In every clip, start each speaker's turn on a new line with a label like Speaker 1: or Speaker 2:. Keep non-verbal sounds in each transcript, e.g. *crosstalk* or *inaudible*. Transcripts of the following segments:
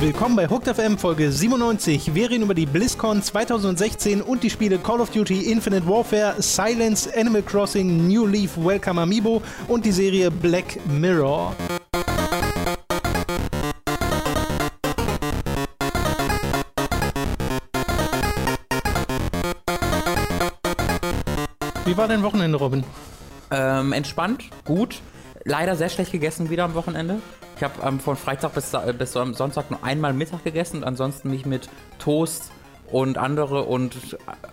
Speaker 1: Willkommen bei Hooked FM Folge 97. Wir reden über die BlizzCon 2016 und die Spiele Call of Duty Infinite Warfare, Silence, Animal Crossing, New Leaf, Welcome Amiibo und die Serie Black Mirror. Wie war dein Wochenende, Robin?
Speaker 2: Ähm, entspannt, gut. Leider sehr schlecht gegessen wieder am Wochenende. Ich habe ähm, von Freitag bis, bis am Sonntag nur einmal Mittag gegessen und ansonsten mich mit Toast und andere und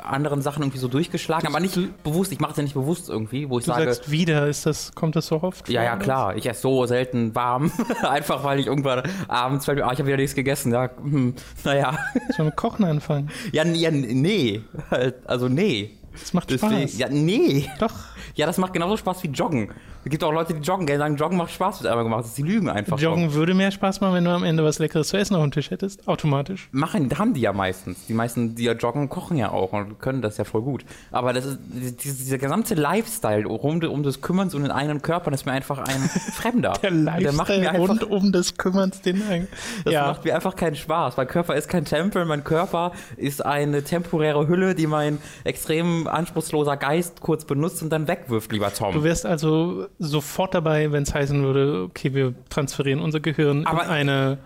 Speaker 2: anderen Sachen irgendwie so durchgeschlagen, aber nicht bewusst. Ich mache es ja nicht bewusst irgendwie, wo ich
Speaker 1: du
Speaker 2: sage.
Speaker 1: Sagst wieder, ist das, kommt das so oft?
Speaker 2: Ja, ja, klar. Ich esse so selten warm. *laughs* Einfach weil ich irgendwann abends fällt mir, ah, ich habe wieder nichts gegessen. Ja, hm, naja. *laughs*
Speaker 1: Schon mit Kochen anfangen.
Speaker 2: Ja, ja, nee. Also nee.
Speaker 1: Das macht Spaß.
Speaker 2: ja, nee.
Speaker 1: Doch.
Speaker 2: Ja, das macht genauso Spaß wie Joggen. Es gibt auch Leute, die joggen, die sagen, Joggen macht Spaß, wird einmal gemacht. Sie lügen einfach.
Speaker 1: Joggen schon. würde mehr Spaß machen, wenn du am Ende was Leckeres zu essen auf dem Tisch hättest. Automatisch.
Speaker 2: Machen, haben die ja meistens. Die meisten, die ja joggen, kochen ja auch und können das ja voll gut. Aber das ist, dieser gesamte Lifestyle um, um das Kümmerns um den eigenen Körper, das ist mir einfach ein *laughs* Fremder.
Speaker 1: Der Lifestyle der macht mir einfach, rund um des Kümmerns den eigenen.
Speaker 2: Das ja. macht mir einfach keinen Spaß. Mein Körper ist kein Tempel, mein Körper ist eine temporäre Hülle, die mein extrem anspruchsloser Geist kurz benutzt und dann wegwirft, lieber Tom.
Speaker 1: Du wärst also sofort dabei, wenn es heißen würde, okay, wir transferieren unser Gehirn
Speaker 2: Aber
Speaker 1: in eine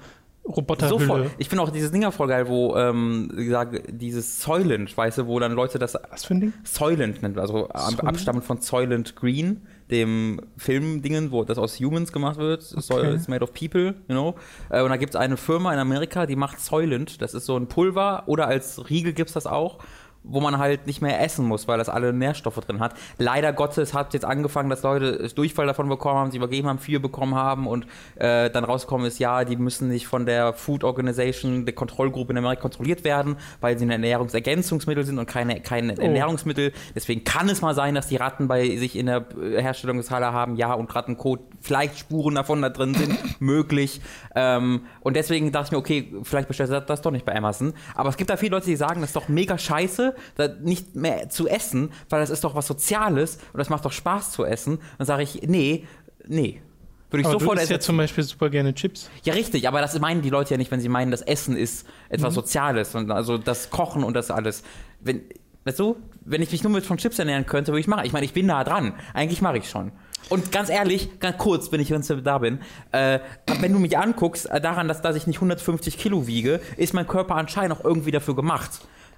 Speaker 1: Roboterhülle. Sofort.
Speaker 2: Ich finde auch dieses Ding voll geil, wo, ähm, gesagt, dieses Soylent, weißt du, wo dann Leute das.
Speaker 1: Was für ein Ding?
Speaker 2: Soylent nennt, also Soylent? abstammend von Soylent Green, dem Filmdingen, wo das aus Humans gemacht wird. Okay. Soil is made of people, you know. Äh, und da gibt es eine Firma in Amerika, die macht Soylent. Das ist so ein Pulver oder als Riegel gibt es das auch wo man halt nicht mehr essen muss, weil das alle Nährstoffe drin hat. Leider Gottes hat jetzt angefangen, dass Leute Durchfall davon bekommen haben, sie übergeben haben, viel bekommen haben und äh, dann rausgekommen ist, ja, die müssen nicht von der Food Organization, der Kontrollgruppe in Amerika kontrolliert werden, weil sie ein Ernährungsergänzungsmittel sind und keine, kein oh. Ernährungsmittel. Deswegen kann es mal sein, dass die Ratten bei sich in der Herstellungshalle haben, ja, und Rattenkot, vielleicht Spuren davon da drin sind, *coughs* möglich. Ähm, und deswegen dachte ich mir, okay, vielleicht bestellst du das doch nicht bei Amazon. Aber es gibt da viele Leute, die sagen, das ist doch mega scheiße, da nicht mehr zu essen, weil das ist doch was Soziales und das macht doch Spaß zu essen. Dann sage ich, nee, nee.
Speaker 1: Würde ich aber sofort du isst ja zum Beispiel super gerne Chips.
Speaker 2: Ja, richtig, aber das meinen die Leute ja nicht, wenn sie meinen, das Essen ist etwas mhm. Soziales und also das Kochen und das alles. Wenn, weißt du, wenn ich mich nur mit von Chips ernähren könnte, würde ich machen. Ich meine, ich bin nah dran. Eigentlich mache ich schon. Und ganz ehrlich, ganz kurz, wenn ich da bin, äh, wenn du mich anguckst, äh, daran, dass, dass ich nicht 150 Kilo wiege, ist mein Körper anscheinend auch irgendwie dafür gemacht.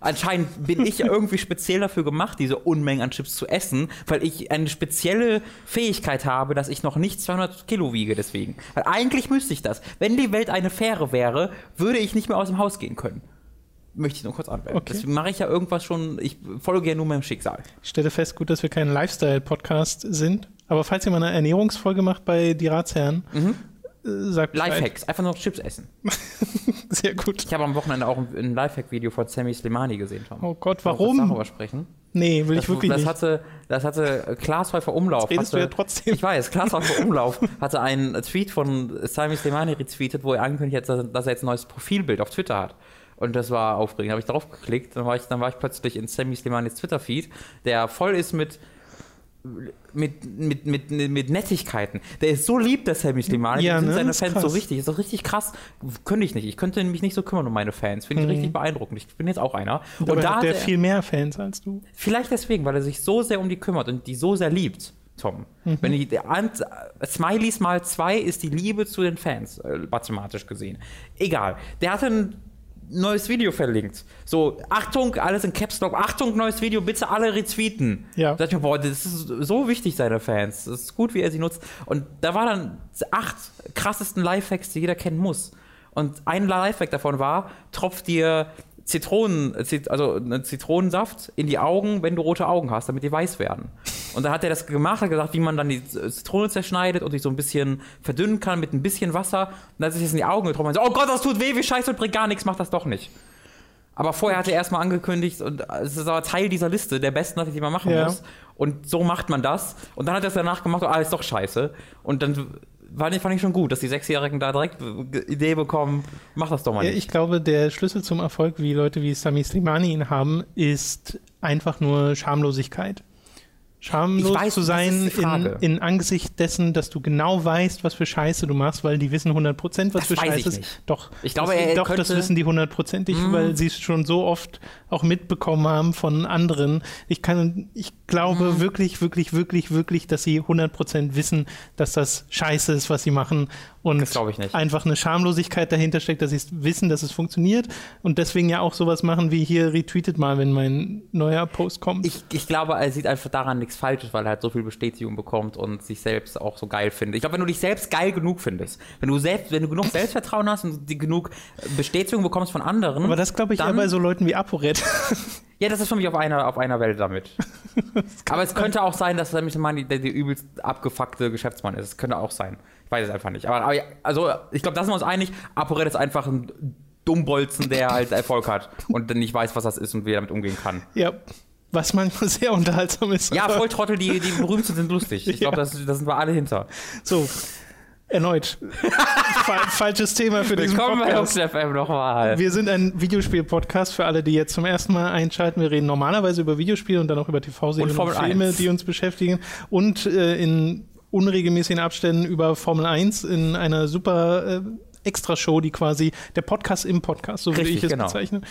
Speaker 2: Anscheinend bin ich irgendwie speziell dafür gemacht, diese Unmengen an Chips zu essen, weil ich eine spezielle Fähigkeit habe, dass ich noch nicht 200 Kilo wiege deswegen. Weil eigentlich müsste ich das. Wenn die Welt eine Fähre wäre, würde ich nicht mehr aus dem Haus gehen können möchte ich nur kurz anmerken. Okay. Deswegen mache ich ja irgendwas schon, ich folge ja nur meinem Schicksal.
Speaker 1: Ich stelle fest, gut, dass wir kein Lifestyle-Podcast sind, aber falls ihr mal eine Ernährungsfolge macht bei Die Ratsherren, mhm.
Speaker 2: Äh, sagt Lifehacks, einfach nur Chips essen. *laughs*
Speaker 1: Sehr gut.
Speaker 2: Ich habe am Wochenende auch ein Lifehack-Video von Sammy Slimani gesehen, Tom.
Speaker 1: Oh Gott, warum?
Speaker 2: Darüber sprechen.
Speaker 1: Nee, will
Speaker 2: das,
Speaker 1: ich wirklich
Speaker 2: das
Speaker 1: nicht.
Speaker 2: Hatte, das hatte Glashäufer Umlauf. Das
Speaker 1: redest
Speaker 2: hatte,
Speaker 1: du ja trotzdem.
Speaker 2: Ich weiß, Glashäufer *laughs* Umlauf hatte einen Tweet von Sammy Slimani retweetet, wo er angekündigt hat, dass er jetzt ein neues Profilbild auf Twitter hat. Und das war aufregend. Da habe ich drauf geklickt, dann war ich, dann war ich plötzlich in Sammy Slimanis Twitter-Feed, der voll ist mit mit, mit, mit, mit Nettigkeiten. Der ist so lieb, der Sammy Slimani.
Speaker 1: Ja,
Speaker 2: sind
Speaker 1: ne?
Speaker 2: seine Fans krass. so richtig. Ist doch richtig krass. Könnte ich nicht. Ich könnte mich nicht so kümmern um meine Fans. Finde ich mhm. richtig beeindruckend. Ich bin jetzt auch einer.
Speaker 1: Und Aber da hat der er, viel mehr Fans als du.
Speaker 2: Vielleicht deswegen, weil er sich so sehr um die kümmert und die so sehr liebt. Tom. Mhm. Wenn die Smileys mal zwei ist die Liebe zu den Fans, äh, mathematisch gesehen. Egal. Der hatte ein neues Video verlinkt. So, Achtung, alles in Caps Lock, Achtung, neues Video, bitte alle retweeten.
Speaker 1: Ja. Da
Speaker 2: dachte ich mir, boah, das ist so wichtig, seine Fans. Das ist gut, wie er sie nutzt. Und da waren dann acht krassesten Lifehacks, die jeder kennen muss. Und ein Lifehack davon war, tropft dir Zitronen, also Zitronensaft in die Augen, wenn du rote Augen hast, damit die weiß werden. Und dann hat er das gemacht, hat gesagt, wie man dann die Zitrone zerschneidet und sich so ein bisschen verdünnen kann mit ein bisschen Wasser. Und dann hat sich das in die Augen getroffen und so, oh Gott, das tut weh, wie scheiße und bringt gar nichts, mach das doch nicht. Aber vorher hat er erstmal angekündigt, und es ist aber Teil dieser Liste der besten, die man machen ja. muss. Und so macht man das. Und dann hat er es danach gemacht, oh, ah, ist doch scheiße. Und dann fand ich, fand ich schon gut, dass die Sechsjährigen da direkt Idee bekommen, mach das doch mal
Speaker 1: ja,
Speaker 2: nicht.
Speaker 1: Ich glaube, der Schlüssel zum Erfolg, wie Leute wie Sami Slimani ihn haben, ist einfach nur Schamlosigkeit. Schamlos
Speaker 2: weiß,
Speaker 1: zu sein in, in Angesicht dessen, dass du genau weißt, was für Scheiße du machst, weil die wissen 100%, was
Speaker 2: Das
Speaker 1: für Scheiße ist. Doch,
Speaker 2: Ich glaube,
Speaker 1: das,
Speaker 2: er
Speaker 1: doch, das
Speaker 2: könnte-
Speaker 1: wissen die hundertprozentig, weil sie es schon so oft auch mitbekommen haben von anderen. Ich kann, ich glaube
Speaker 2: Mhm.
Speaker 1: wirklich, wirklich, wirklich, wirklich, dass sie 100% wissen, dass das Scheiße ist, was sie machen und
Speaker 2: Das glaube ich nicht.
Speaker 1: einfach eine Schamlosigkeit dahinter steckt, dass sie es wissen, dass es funktioniert und deswegen ja auch sowas machen wie hier retweetet mal, wenn mein neuer Post kommt.
Speaker 2: Ich, ich glaube, er sieht einfach daran nichts Falsches, weil er halt so viel Bestätigung bekommt und sich selbst auch so geil findet. Ich glaube, wenn du dich selbst geil genug findest, wenn du selbst, wenn du genug Selbstvertrauen hast und die genug Bestätigung bekommst von anderen.
Speaker 1: Aber das glaube ich eher
Speaker 2: dann-
Speaker 1: bei so Leuten wie ApoRed. *laughs*
Speaker 2: Ja, das ist für mich auf einer, auf einer Welt damit. *laughs* Aber es könnte auch sein, dass nämlich Mann der, der übelst abgefuckte Geschäftsmann ist. Es könnte auch sein. Ich weiß es einfach nicht. Aber, aber also, ich glaube, da sind wir uns einig. ApoRed ist einfach ein Dummbolzen, der halt Erfolg hat und nicht weiß, was das ist und wie er damit umgehen kann.
Speaker 1: ja. Was manchmal sehr unterhaltsam ist.
Speaker 2: Ja, *laughs* Volltrottel, die, die berühmt sind, sind lustig. Ich glaube,
Speaker 1: Ja.
Speaker 2: das, das sind wir alle hinter.
Speaker 1: So. Erneut. Fa falsches Thema für diesen
Speaker 2: Willkommen bei
Speaker 1: Podcast.
Speaker 2: Hoax FM nochmal.
Speaker 1: Wir sind ein Videospiel-Podcast für alle, die jetzt zum ersten Mal einschalten. Wir reden normalerweise über Videospiele und dann auch über TV-Serien
Speaker 2: Und
Speaker 1: und, Filme,
Speaker 2: 1.
Speaker 1: die uns beschäftigen. Und äh, in unregelmäßigen Abständen über Formel 1 in einer super äh, Extra-Show, die quasi der Podcast im Podcast, so würde ich es
Speaker 2: genau.
Speaker 1: bezeichnen. Äh,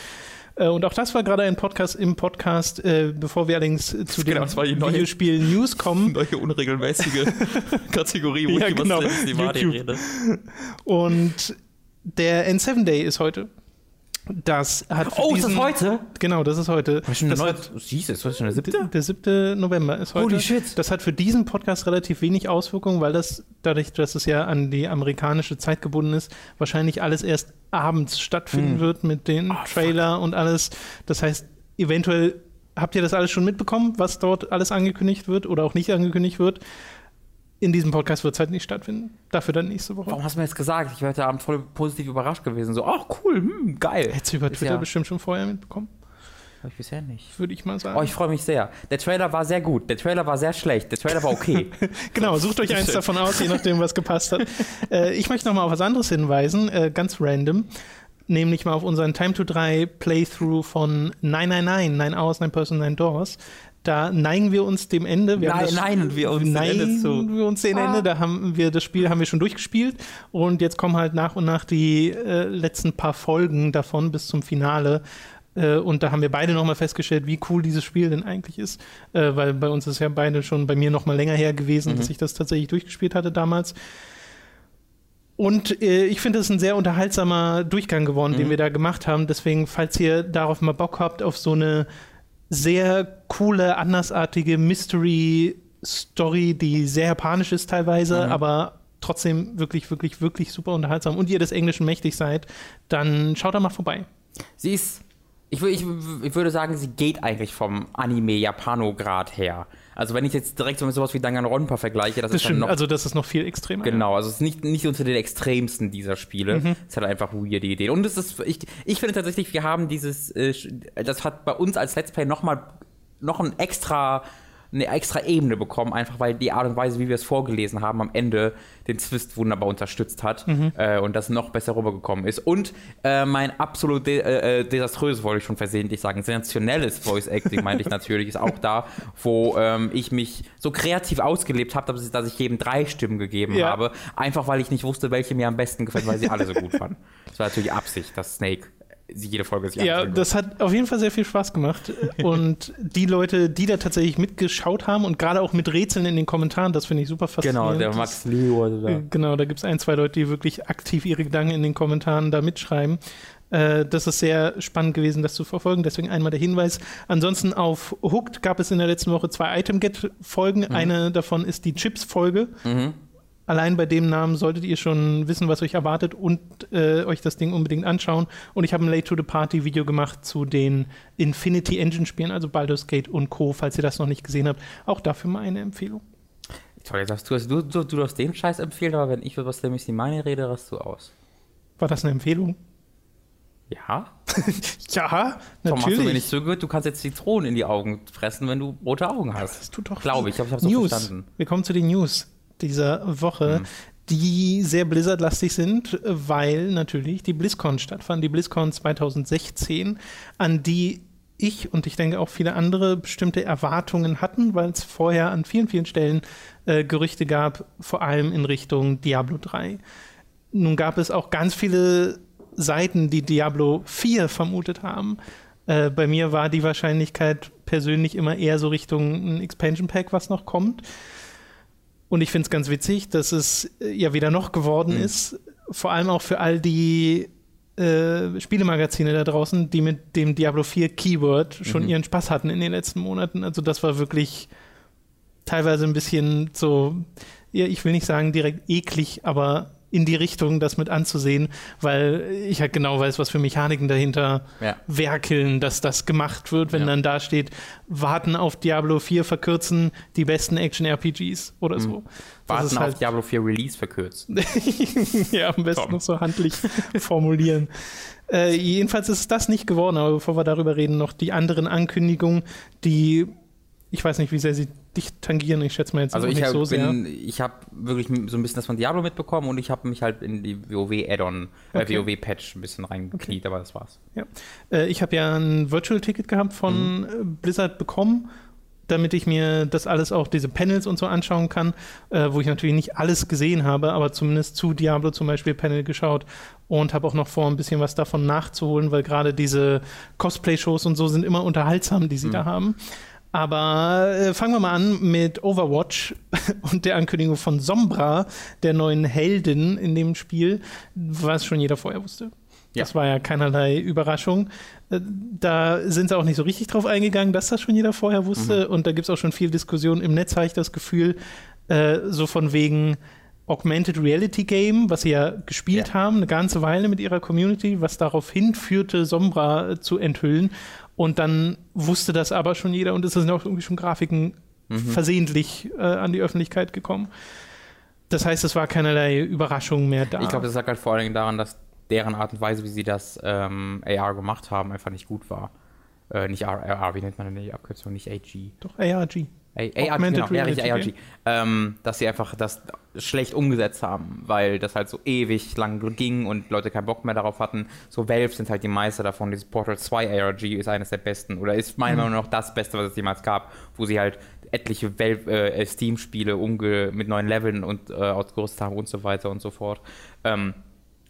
Speaker 1: Und auch das war gerade ein Podcast im Podcast, äh, bevor wir allerdings äh, zu
Speaker 2: Genau,
Speaker 1: den
Speaker 2: die neue-
Speaker 1: Videospiel-News *laughs* kommen.
Speaker 2: Neue unregelmäßige *laughs* Kategorie,
Speaker 1: wo Ja, ich über genau. Cinematic YouTube.
Speaker 2: rede.
Speaker 1: Und der N7 Day ist heute. Das hat für
Speaker 2: Oh, ist
Speaker 1: diesen,
Speaker 2: das heute?
Speaker 1: Genau, das ist heute. Das
Speaker 2: der
Speaker 1: hat,
Speaker 2: Jesus, was ist schon der siebte?
Speaker 1: der 7. November ist heute.
Speaker 2: Holy shit.
Speaker 1: Das hat für diesen Podcast relativ wenig Auswirkungen, weil das, dadurch, dass es ja an die amerikanische Zeit gebunden ist, wahrscheinlich alles erst abends stattfinden
Speaker 2: Hm.
Speaker 1: wird mit den
Speaker 2: Ah,
Speaker 1: Trailer und alles. Das heißt, eventuell habt ihr das alles schon mitbekommen, was dort alles angekündigt wird oder auch nicht angekündigt wird. In diesem Podcast wird es halt nicht stattfinden. Dafür dann nächste Woche.
Speaker 2: Warum hast du mir jetzt gesagt? Ich wäre heute Abend voll positiv überrascht gewesen. So, ach cool, hm, geil.
Speaker 1: Hättest du über
Speaker 2: Ist
Speaker 1: Twitter
Speaker 2: ja-
Speaker 1: bestimmt schon vorher mitbekommen,
Speaker 2: Hab ich bisher nicht.
Speaker 1: würde ich mal sagen.
Speaker 2: Oh, ich freue mich sehr. Der Trailer war sehr gut. Der Trailer war sehr schlecht. Der Trailer war okay. *laughs*
Speaker 1: Genau, sucht euch eins davon aus, je nachdem, was gepasst hat. *laughs* äh, ich möchte noch mal auf was anderes hinweisen, äh, ganz random. Nämlich mal auf unseren Time to 3 Playthrough von 999, 9 Hours, 9 Person, 9 Doors. Da neigen wir uns dem Ende. Wir
Speaker 2: Nein, nein, wir uns dem
Speaker 1: neigen
Speaker 2: Ende zu.
Speaker 1: wir uns dem
Speaker 2: Ah.
Speaker 1: Ende. Da haben wir das Spiel haben wir schon durchgespielt und jetzt kommen halt nach und nach die äh, letzten paar Folgen davon bis zum Finale. Äh, und da haben wir beide nochmal festgestellt, wie cool dieses Spiel denn eigentlich ist. Äh, weil bei uns ist ja beide schon bei mir nochmal länger her gewesen,
Speaker 2: Mhm.
Speaker 1: dass ich das tatsächlich durchgespielt hatte damals. Und äh, ich finde, es ist ein sehr unterhaltsamer Durchgang geworden, den
Speaker 2: Mhm.
Speaker 1: wir da gemacht haben. Deswegen, falls ihr darauf mal Bock habt, auf so eine sehr coole, andersartige Mystery-Story, die sehr japanisch ist teilweise,
Speaker 2: Mhm.
Speaker 1: aber trotzdem wirklich, wirklich, wirklich super unterhaltsam und ihr des Englischen mächtig seid, dann schaut da mal vorbei.
Speaker 2: Sie ist. Ich, ich, ich würde sagen, sie geht eigentlich vom Anime-Japano-Grad her. Also, wenn ich jetzt direkt so mit sowas wie Danganronpa vergleiche, das,
Speaker 1: Das
Speaker 2: ist dann
Speaker 1: stimmt,
Speaker 2: noch.
Speaker 1: also das ist noch viel extremer.
Speaker 2: Genau, also es ist nicht, nicht unter den extremsten dieser Spiele.
Speaker 1: Mhm.
Speaker 2: Es hat einfach weirde Ideen. Und es ist, ich, ich finde tatsächlich, wir haben dieses, äh, das hat bei uns als Let's Play nochmal noch ein extra, eine extra Ebene bekommen, einfach weil die Art und Weise, wie wir es vorgelesen haben, am Ende den Twist wunderbar unterstützt hat
Speaker 1: Mhm.
Speaker 2: äh, und das noch besser rübergekommen ist. Und äh, mein absolut de äh, äh, desaströses, wollte ich schon versehentlich sagen, sensationelles Voice Acting, meinte ich natürlich, ist auch da, wo ähm, ich mich so kreativ ausgelebt habe, dass ich, dass ich jedem drei Stimmen gegeben
Speaker 1: Ja.
Speaker 2: habe, einfach weil ich nicht wusste, welche mir am besten gefällt, weil sie alle so gut fanden. Das war natürlich Absicht, dass Snake jede Folge sich
Speaker 1: Ja, das hat auf jeden Fall sehr viel Spaß gemacht. *laughs* Und die Leute, die da tatsächlich mitgeschaut haben und gerade auch mit Rätseln in den Kommentaren, das finde ich super faszinierend.
Speaker 2: Genau, der Max Leo. oder
Speaker 1: Äh, Genau, da gibt es ein, zwei Leute, die wirklich aktiv ihre Gedanken in den Kommentaren da mitschreiben. Äh, das ist sehr spannend gewesen, das zu verfolgen. Deswegen einmal der Hinweis. Ansonsten auf Hooked gab es in der letzten Woche zwei Item-Get-Folgen. Eine davon ist die Chips-Folge.
Speaker 2: Mhm.
Speaker 1: Allein bei dem Namen solltet ihr schon wissen, was euch erwartet und äh, euch das Ding unbedingt anschauen. Und ich habe ein Late to the Party Video gemacht zu den Infinity Engine Spielen, also Baldur's Gate und Co., falls ihr das noch nicht gesehen habt. Auch dafür mal eine Empfehlung.
Speaker 2: Toll, jetzt sagst du, du, du, du darfst den Scheiß empfehlen, aber wenn ich über was Missy meine rede, rast du aus.
Speaker 1: War das eine Empfehlung?
Speaker 2: Ja? *laughs*
Speaker 1: Ja,
Speaker 2: Warum hast du mir
Speaker 1: natürlich.
Speaker 2: nicht zugehört? Du kannst jetzt Zitronen in die Augen fressen, wenn du rote Augen hast.
Speaker 1: Das tut doch
Speaker 2: Glaube ich, ich habe es so
Speaker 1: News.
Speaker 2: verstanden.
Speaker 1: Wir kommen zu den News dieser Woche,
Speaker 2: Hm.
Speaker 1: die sehr Blizzard-lastig sind, weil natürlich die BlizzCon stattfand. Die BlizzCon 2016, an die ich und ich denke auch viele andere bestimmte Erwartungen hatten, weil es vorher an vielen, vielen Stellen äh, Gerüchte gab, vor allem in Richtung Diablo 3. Nun gab es auch ganz viele Seiten, die Diablo 4 vermutet haben. Äh, bei mir war die Wahrscheinlichkeit persönlich immer eher so Richtung ein Expansion Pack, was noch kommt. Und ich finde es ganz witzig, dass es äh, ja wieder noch geworden mhm. ist. Vor allem auch für all die äh, Spielemagazine da draußen, die mit dem Diablo 4 Keyword schon mhm. ihren Spaß hatten in den letzten Monaten. Also das war wirklich teilweise ein bisschen so, ja, ich will nicht sagen direkt eklig, aber in die Richtung, das mit anzusehen, weil ich halt genau weiß, was für Mechaniken dahinter ja. werkeln, dass das gemacht wird, wenn ja. dann da steht, warten auf Diablo 4 verkürzen, die besten Action-RPGs oder so. Mhm.
Speaker 2: Warten halt auf Diablo 4 Release verkürzen. *laughs*
Speaker 1: ja, am besten Tom. noch so handlich formulieren. Äh, jedenfalls ist das nicht geworden, aber bevor wir darüber reden, noch die anderen Ankündigungen, die ich weiß nicht, wie sehr sie dich tangieren. Ich schätze mal jetzt
Speaker 2: also
Speaker 1: nicht
Speaker 2: hab,
Speaker 1: so sehr.
Speaker 2: Bin, ich habe wirklich so ein bisschen das von Diablo mitbekommen und ich habe mich halt in die WoW-Add-on, äh, okay. WoW-Patch ein bisschen reingekniet, okay. aber das war's.
Speaker 1: Ja. Äh, ich habe ja ein Virtual-Ticket gehabt von mhm. Äh, Blizzard bekommen damit ich mir das alles auch, diese Panels und so anschauen kann, äh, wo ich natürlich nicht alles gesehen habe, aber zumindest zu Diablo zum Beispiel Panel geschaut und habe auch noch vor, ein bisschen was davon nachzuholen, weil gerade diese Cosplay-Shows und so sind immer unterhaltsam, die sie mhm. da haben. Aber äh, fangen wir mal an mit Overwatch *laughs* und der Ankündigung von Sombra, der neuen Heldin in dem Spiel, was schon jeder vorher wusste. Ja. Das war ja keinerlei Überraschung. Äh, da sind sie auch nicht so richtig drauf eingegangen, dass das schon jeder vorher wusste. Mhm. Und da gibt es auch schon viel Diskussion im Netz, habe ich das Gefühl, äh, so von wegen Augmented Reality Game, was sie ja gespielt ja. haben, eine ganze Weile mit ihrer Community, was darauf hinführte, Sombra äh, zu enthüllen. Und dann wusste das aber schon jeder und es sind auch irgendwie schon Grafiken mhm. versehentlich äh, an die Öffentlichkeit gekommen. Das heißt, es war keinerlei Überraschung mehr da.
Speaker 2: Ich glaube, das lag halt vor allen Dingen daran, dass deren Art und Weise, wie sie das ähm, AR gemacht haben, einfach nicht gut war. Äh, nicht AR, wie nennt man denn die Abkürzung? Nicht AG.
Speaker 1: Doch, ARG.
Speaker 2: ARG, genau, Reality, ARG. Ähm, dass sie einfach das schlecht umgesetzt haben, weil das halt so ewig lang ging und Leute keinen Bock mehr darauf hatten. So Valve sind halt die Meister davon. Dieses Portal 2 ARG ist eines der besten oder ist meiner mhm. Meinung nach das Beste, was es jemals gab, wo sie halt etliche Valve, äh, Steam-Spiele mit neuen Leveln und äh, ausgerüstet haben und so weiter und so fort. Ähm,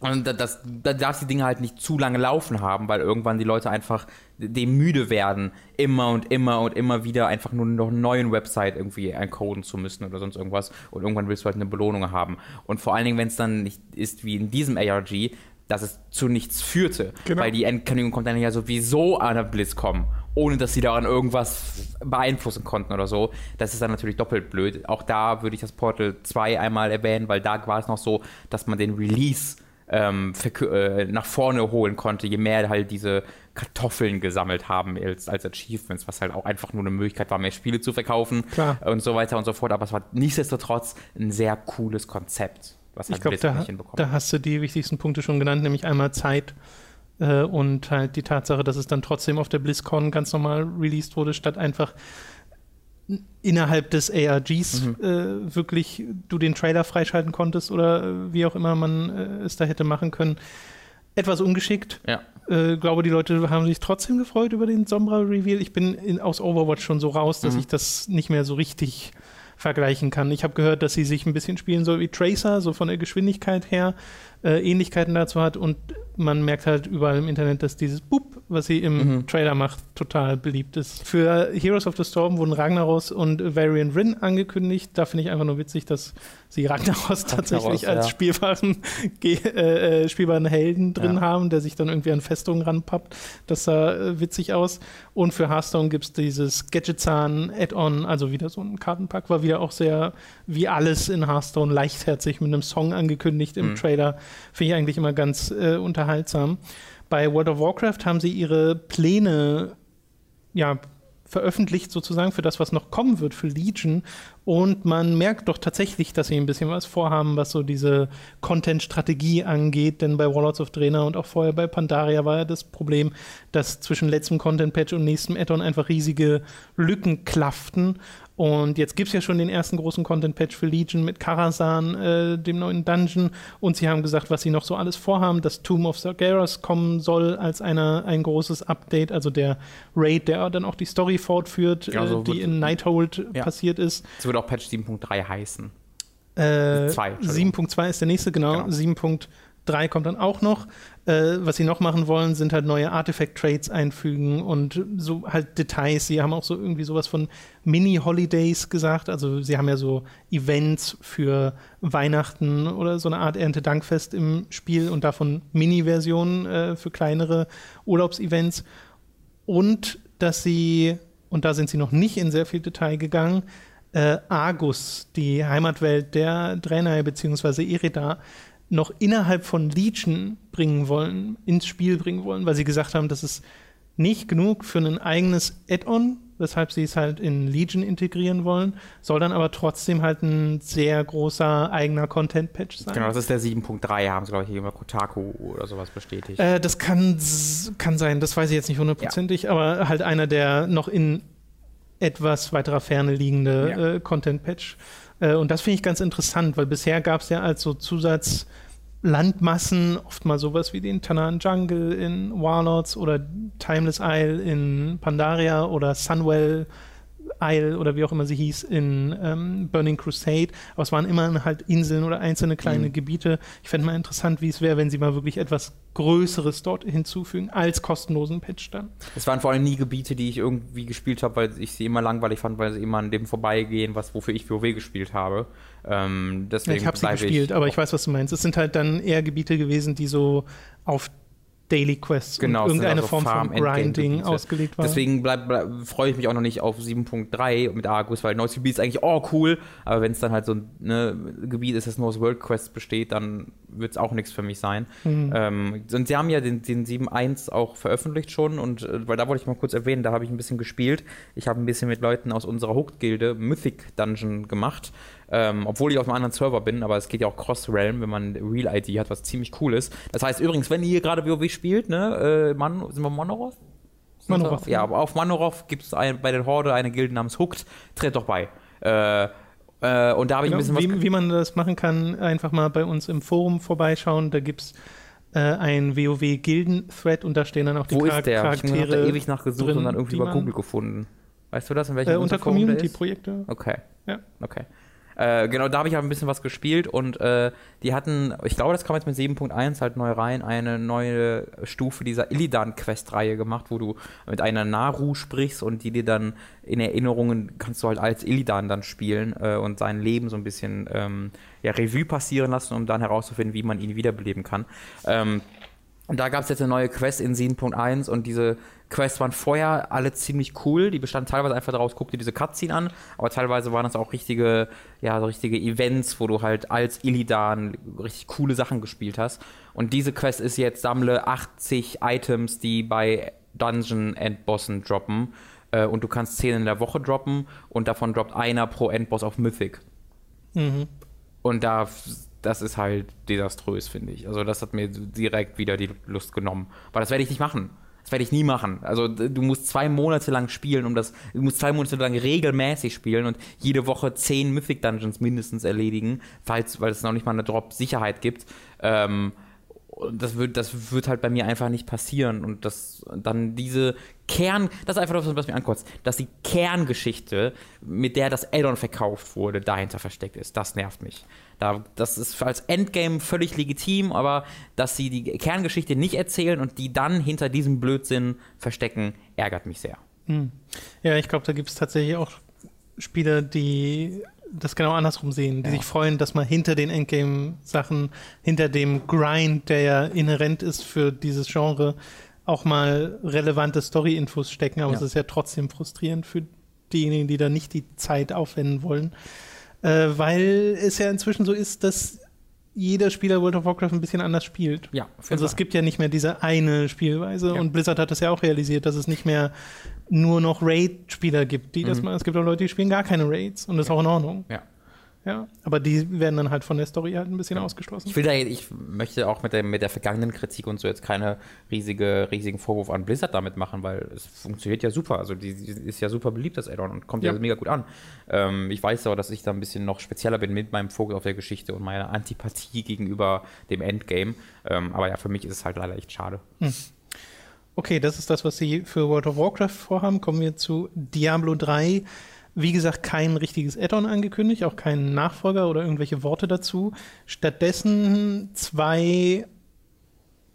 Speaker 2: und das, da darf die Dinge halt nicht zu lange laufen haben, weil irgendwann die Leute einfach dem müde werden, immer und immer und immer wieder einfach nur noch eine neue Website irgendwie encoden zu müssen oder sonst irgendwas. Und irgendwann willst du halt eine Belohnung haben. Und vor allen Dingen, wenn es dann nicht ist wie in diesem ARG, dass es zu nichts führte. Genau. Weil die Endkündigung kommt dann ja sowieso an der BlizzCon, ohne dass sie daran irgendwas beeinflussen konnten oder so. Das ist dann natürlich doppelt blöd. Auch da würde ich das Portal 2 einmal erwähnen, weil da war es noch so, dass man den Release ähm, äh, nach vorne holen konnte, je mehr halt diese Kartoffeln gesammelt haben als, als Achievements, was halt auch einfach nur eine Möglichkeit war, mehr Spiele zu verkaufen Klar. und so weiter und so fort. Aber es war nichtsdestotrotz ein sehr cooles Konzept,
Speaker 1: was halt ich glaub, da, nicht hinbekommen Da hast du die wichtigsten Punkte schon genannt, nämlich einmal Zeit äh, und halt die Tatsache, dass es dann trotzdem auf der BlizzCon ganz normal released wurde, statt einfach innerhalb des ARGs mhm. äh, wirklich du den Trailer freischalten konntest oder äh, wie auch immer man äh, es da hätte machen können. Etwas ungeschickt.
Speaker 2: Ja.
Speaker 1: Äh, glaube, die Leute haben sich trotzdem gefreut über den Sombra-Reveal. Ich bin in, aus Overwatch schon so raus, dass mhm. ich das nicht mehr so richtig vergleichen kann. Ich habe gehört, dass sie sich ein bisschen spielen soll wie Tracer, so von der Geschwindigkeit her äh, Ähnlichkeiten dazu hat und man merkt halt überall im Internet, dass dieses Boop, was sie im mhm. Trailer macht, total beliebt ist. Für Heroes of the Storm wurden Ragnaros und Varian Rin angekündigt. Da finde ich einfach nur witzig, dass sie Ragnaros tatsächlich Ragnaros, als ja. spielbaren, *laughs* äh, äh, spielbaren Helden drin ja. haben, der sich dann irgendwie an Festungen ranpappt. Das sah äh, witzig aus. Und für Hearthstone gibt es dieses Gadgetzahn Add-on, also wieder so ein Kartenpack, war wieder auch sehr, wie alles in Hearthstone, leichtherzig mit einem Song angekündigt im mhm. Trailer. Finde ich eigentlich immer ganz äh, unterhaltsam. Bei World of Warcraft haben sie ihre Pläne ja, veröffentlicht sozusagen für das, was noch kommen wird für Legion. Und man merkt doch tatsächlich, dass sie ein bisschen was vorhaben, was so diese Content-Strategie angeht. Denn bei Warlords of Draenor und auch vorher bei Pandaria war ja das Problem, dass zwischen letztem Content-Patch und nächstem Add-on einfach riesige Lücken klafften. Und jetzt gibt es ja schon den ersten großen Content-Patch für Legion mit Karazhan, äh, dem neuen Dungeon. Und sie haben gesagt, was sie noch so alles vorhaben, dass Tomb of Sargeras kommen soll als eine, ein großes Update, also der Raid, der dann auch die Story fortführt, ja, so äh, die in Nighthold ja. passiert ist.
Speaker 2: Es wird auch Patch 7.3 heißen.
Speaker 1: Äh, 7.2 ist der nächste, genau. genau. 7.3 kommt dann auch noch. Äh, was sie noch machen wollen, sind halt neue Artifact-Trades einfügen und so halt Details. Sie haben auch so irgendwie sowas von Mini-Holidays gesagt. Also sie haben ja so Events für Weihnachten oder so eine Art Erntedankfest im Spiel und davon Mini-Versionen äh, für kleinere Urlaubsevents. Und dass sie, und da sind sie noch nicht in sehr viel Detail gegangen, äh, Argus, die Heimatwelt der Draenei bzw. Irida, noch innerhalb von Legion bringen wollen, ins Spiel bringen wollen, weil sie gesagt haben, das ist nicht genug für ein eigenes Add-on, weshalb sie es halt in Legion integrieren wollen, soll dann aber trotzdem halt ein sehr großer eigener Content-Patch sein.
Speaker 2: Genau, das ist der 7.3, haben sie, glaube ich, hier über Kotaku oder sowas bestätigt.
Speaker 1: Äh, das kann, kann sein, das weiß ich jetzt nicht hundertprozentig, ja. aber halt einer der noch in etwas weiterer Ferne liegende ja. äh, Content-Patch. Äh, und das finde ich ganz interessant, weil bisher gab es ja als so Zusatzlandmassen oft mal sowas wie den Tanan Jungle in Warlords oder Timeless Isle in Pandaria oder Sunwell Isle oder wie auch immer sie hieß in ähm, Burning Crusade. Aber es waren immer halt Inseln oder einzelne kleine mhm. Gebiete. Ich fände mal interessant, wie es wäre, wenn sie mal wirklich etwas Größeres dort hinzufügen als kostenlosen Patch dann.
Speaker 2: Es waren vor allem nie Gebiete, die ich irgendwie gespielt habe, weil ich sie immer langweilig fand, weil sie immer an dem vorbeigehen, was wofür ich WoW gespielt habe. Ähm, deswegen
Speaker 1: ich habe sie gespielt, aber ich weiß, was du meinst. Es sind halt dann eher Gebiete gewesen, die so auf Daily Quests
Speaker 2: genau,
Speaker 1: und irgendeine
Speaker 2: also
Speaker 1: Form Farm von Grinding ausgelegt
Speaker 2: waren. Deswegen bleib, bleib, freue ich mich auch noch nicht auf 7.3 mit Argus, weil neues Gebiet ist eigentlich oh cool, aber wenn es dann halt so ein ne, Gebiet ist, das nur aus World Quests besteht, dann wird es auch nichts für mich sein. Mhm. Ähm, und sie haben ja den, den 7.1 auch veröffentlicht schon und äh, weil da wollte ich mal kurz erwähnen, da habe ich ein bisschen gespielt. Ich habe ein bisschen mit Leuten aus unserer Hooked-Gilde Mythic Dungeon gemacht ähm, obwohl ich auf einem anderen Server bin, aber es geht ja auch Cross-Realm, wenn man Real ID hat, was ziemlich cool ist. Das heißt übrigens, wenn ihr gerade WoW spielt, ne, äh, Man, sind wir Manoroth? Manoroth. Ja, aber auf Manoroth gibt es bei der Horde eine Gilde namens Hooked. Tritt doch bei. Äh, äh, und da habe ich genau, ein bisschen
Speaker 1: wie, was. Wie man das machen kann, einfach mal bei uns im Forum vorbeischauen. Da gibt es äh, ein WoW-Gilden-Thread und da stehen dann auch die
Speaker 2: Wo Char ist der? Charaktere. Ich habe da ewig nachgesucht drin, und dann irgendwie über Google gefunden. Weißt du das?
Speaker 1: In welchem äh, unter Community-Projekte.
Speaker 2: Okay. Ja. Okay. Äh, genau, da habe ich aber ein bisschen was gespielt und äh, die hatten, ich glaube, das kam jetzt mit 7.1 halt neu rein, eine neue Stufe dieser Illidan-Quest-Reihe gemacht, wo du mit einer Naru sprichst und die dir dann in Erinnerungen kannst du halt als Illidan dann spielen äh, und sein Leben so ein bisschen ähm, ja, Revue passieren lassen, um dann herauszufinden, wie man ihn wiederbeleben kann. Ähm, und da gab es jetzt eine neue Quest in 7.1 und diese Quests waren vorher alle ziemlich cool. Die bestanden teilweise einfach daraus, guck dir diese Cutscene an, aber teilweise waren das auch richtige, ja, so richtige Events, wo du halt als Illidan richtig coole Sachen gespielt hast. Und diese Quest ist jetzt, sammle 80 Items, die bei Dungeon Endbossen droppen. Äh, und du kannst 10 in der Woche droppen und davon droppt einer pro Endboss auf Mythic. Mhm. Und da das ist halt desaströs, finde ich. Also das hat mir direkt wieder die Lust genommen. Aber das werde ich nicht machen. Das werde ich nie machen. Also du musst zwei Monate lang spielen, um das, du musst zwei Monate lang regelmäßig spielen und jede Woche zehn Mythic Dungeons mindestens erledigen, falls, weil es noch nicht mal eine Drop-Sicherheit gibt. Ähm, das wird, das wird halt bei mir einfach nicht passieren. Und das dann diese Kern, das ist einfach das, was mir ankotzt, dass die Kerngeschichte, mit der das Addon verkauft wurde, dahinter versteckt ist. Das nervt mich. Da, das ist als Endgame völlig legitim, aber dass sie die Kerngeschichte nicht erzählen und die dann hinter diesem Blödsinn verstecken, ärgert mich sehr. Hm.
Speaker 1: Ja, ich glaube, da gibt es tatsächlich auch Spieler, die das genau andersrum sehen, die ja. sich freuen, dass man hinter den Endgame-Sachen, hinter dem Grind, der ja inhärent ist für dieses Genre, auch mal relevante Story-Infos stecken, aber ja. es ist ja trotzdem frustrierend für diejenigen, die da nicht die Zeit aufwenden wollen. Äh, weil es ja inzwischen so ist, dass jeder Spieler World of Warcraft ein bisschen anders spielt.
Speaker 2: Ja,
Speaker 1: also es gibt ja nicht mehr diese eine Spielweise ja. und Blizzard hat das ja auch realisiert, dass es nicht mehr nur noch Raid-Spieler gibt, die mhm. das machen. Es gibt auch Leute, die spielen gar keine Raids und das ja. ist auch in Ordnung.
Speaker 2: Ja.
Speaker 1: Ja. Aber die werden dann halt von der Story halt ein bisschen ja. ausgeschlossen.
Speaker 2: Ich will da, ich möchte auch mit der, mit der vergangenen Kritik und so jetzt keine riesige, riesigen Vorwurf an Blizzard damit machen, weil es funktioniert ja super. Also die, die ist ja super beliebt, das Addon, und kommt ja, ja mega gut an. Ähm, ich weiß aber, dass ich da ein bisschen noch spezieller bin mit meinem Fokus auf der Geschichte und meiner Antipathie gegenüber dem Endgame. Ähm, aber ja, für mich ist es halt leider echt schade. Hm.
Speaker 1: Okay, das ist das, was sie für World of Warcraft vorhaben. Kommen wir zu Diablo 3. Wie gesagt, kein richtiges Add-on angekündigt, auch kein Nachfolger oder irgendwelche Worte dazu. Stattdessen zwei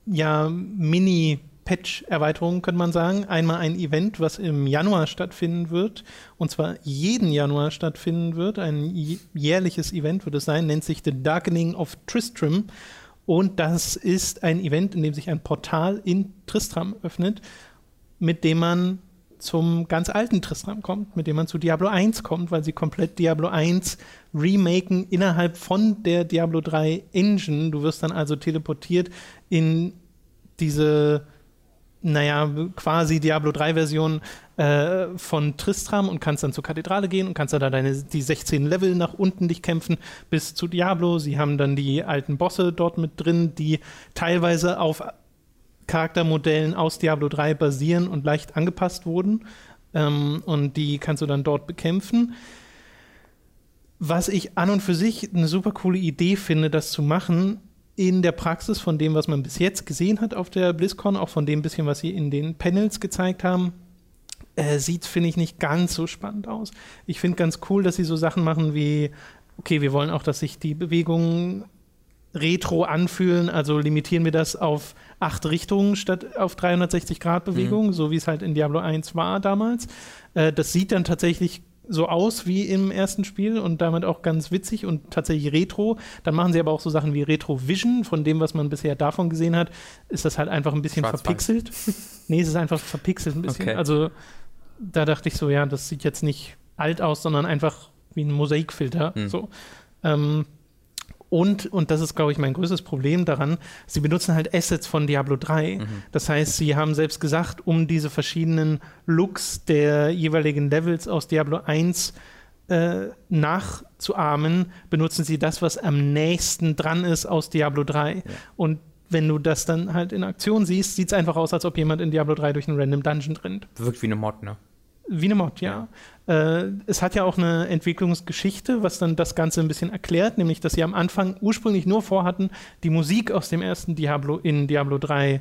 Speaker 1: ja, Mini-Patch-Erweiterungen, könnte man sagen. Einmal ein Event, was im Januar stattfinden wird, und zwar jeden Januar stattfinden wird. Ein jährliches Event wird es sein, nennt sich The Darkening of Tristram. Und das ist ein Event, in dem sich ein Portal in Tristram öffnet, mit dem man zum ganz alten Tristram kommt, mit dem man zu Diablo 1 kommt, weil sie komplett Diablo 1 remaken innerhalb von der Diablo 3 Engine. Du wirst dann also teleportiert in diese, naja, quasi Diablo 3 Version äh, von Tristram und kannst dann zur Kathedrale gehen und kannst da deine, die 16 Level nach unten dich kämpfen bis zu Diablo. Sie haben dann die alten Bosse dort mit drin, die teilweise auf Charaktermodellen aus Diablo 3 basieren und leicht angepasst wurden. Ähm, und die kannst du dann dort bekämpfen. Was ich an und für sich eine super coole Idee finde, das zu machen, in der Praxis von dem, was man bis jetzt gesehen hat auf der BlizzCon, auch von dem bisschen, was sie in den Panels gezeigt haben, äh, sieht, finde ich, nicht ganz so spannend aus. Ich finde ganz cool, dass sie so Sachen machen wie, okay, wir wollen auch, dass sich die Bewegungen retro anfühlen, also limitieren wir das auf acht Richtungen statt auf 360 Grad Bewegung, mhm. so wie es halt in Diablo 1 war damals. Äh, das sieht dann tatsächlich so aus wie im ersten Spiel und damit auch ganz witzig und tatsächlich retro. Dann machen sie aber auch so Sachen wie Retro Vision, von dem, was man bisher davon gesehen hat, ist das halt einfach ein bisschen verpixelt. *laughs* nee, es ist einfach verpixelt ein bisschen. Okay. Also da dachte ich so, ja, das sieht jetzt nicht alt aus, sondern einfach wie ein Mosaikfilter. Mhm. So. Ähm, und, und das ist, glaube ich, mein größtes Problem daran, sie benutzen halt Assets von Diablo 3. Mhm. Das heißt, sie haben selbst gesagt, um diese verschiedenen Looks der jeweiligen Levels aus Diablo 1 äh, nachzuahmen, benutzen sie das, was am nächsten dran ist aus Diablo 3. Ja. Und wenn du das dann halt in Aktion siehst, sieht es einfach aus, als ob jemand in Diablo 3 durch einen random Dungeon rennt.
Speaker 2: Wirkt wie eine Mod, ne?
Speaker 1: Wie eine Mod, ja. Äh, es hat ja auch eine Entwicklungsgeschichte, was dann das Ganze ein bisschen erklärt, nämlich, dass sie am Anfang ursprünglich nur vorhatten, die Musik aus dem ersten Diablo in Diablo 3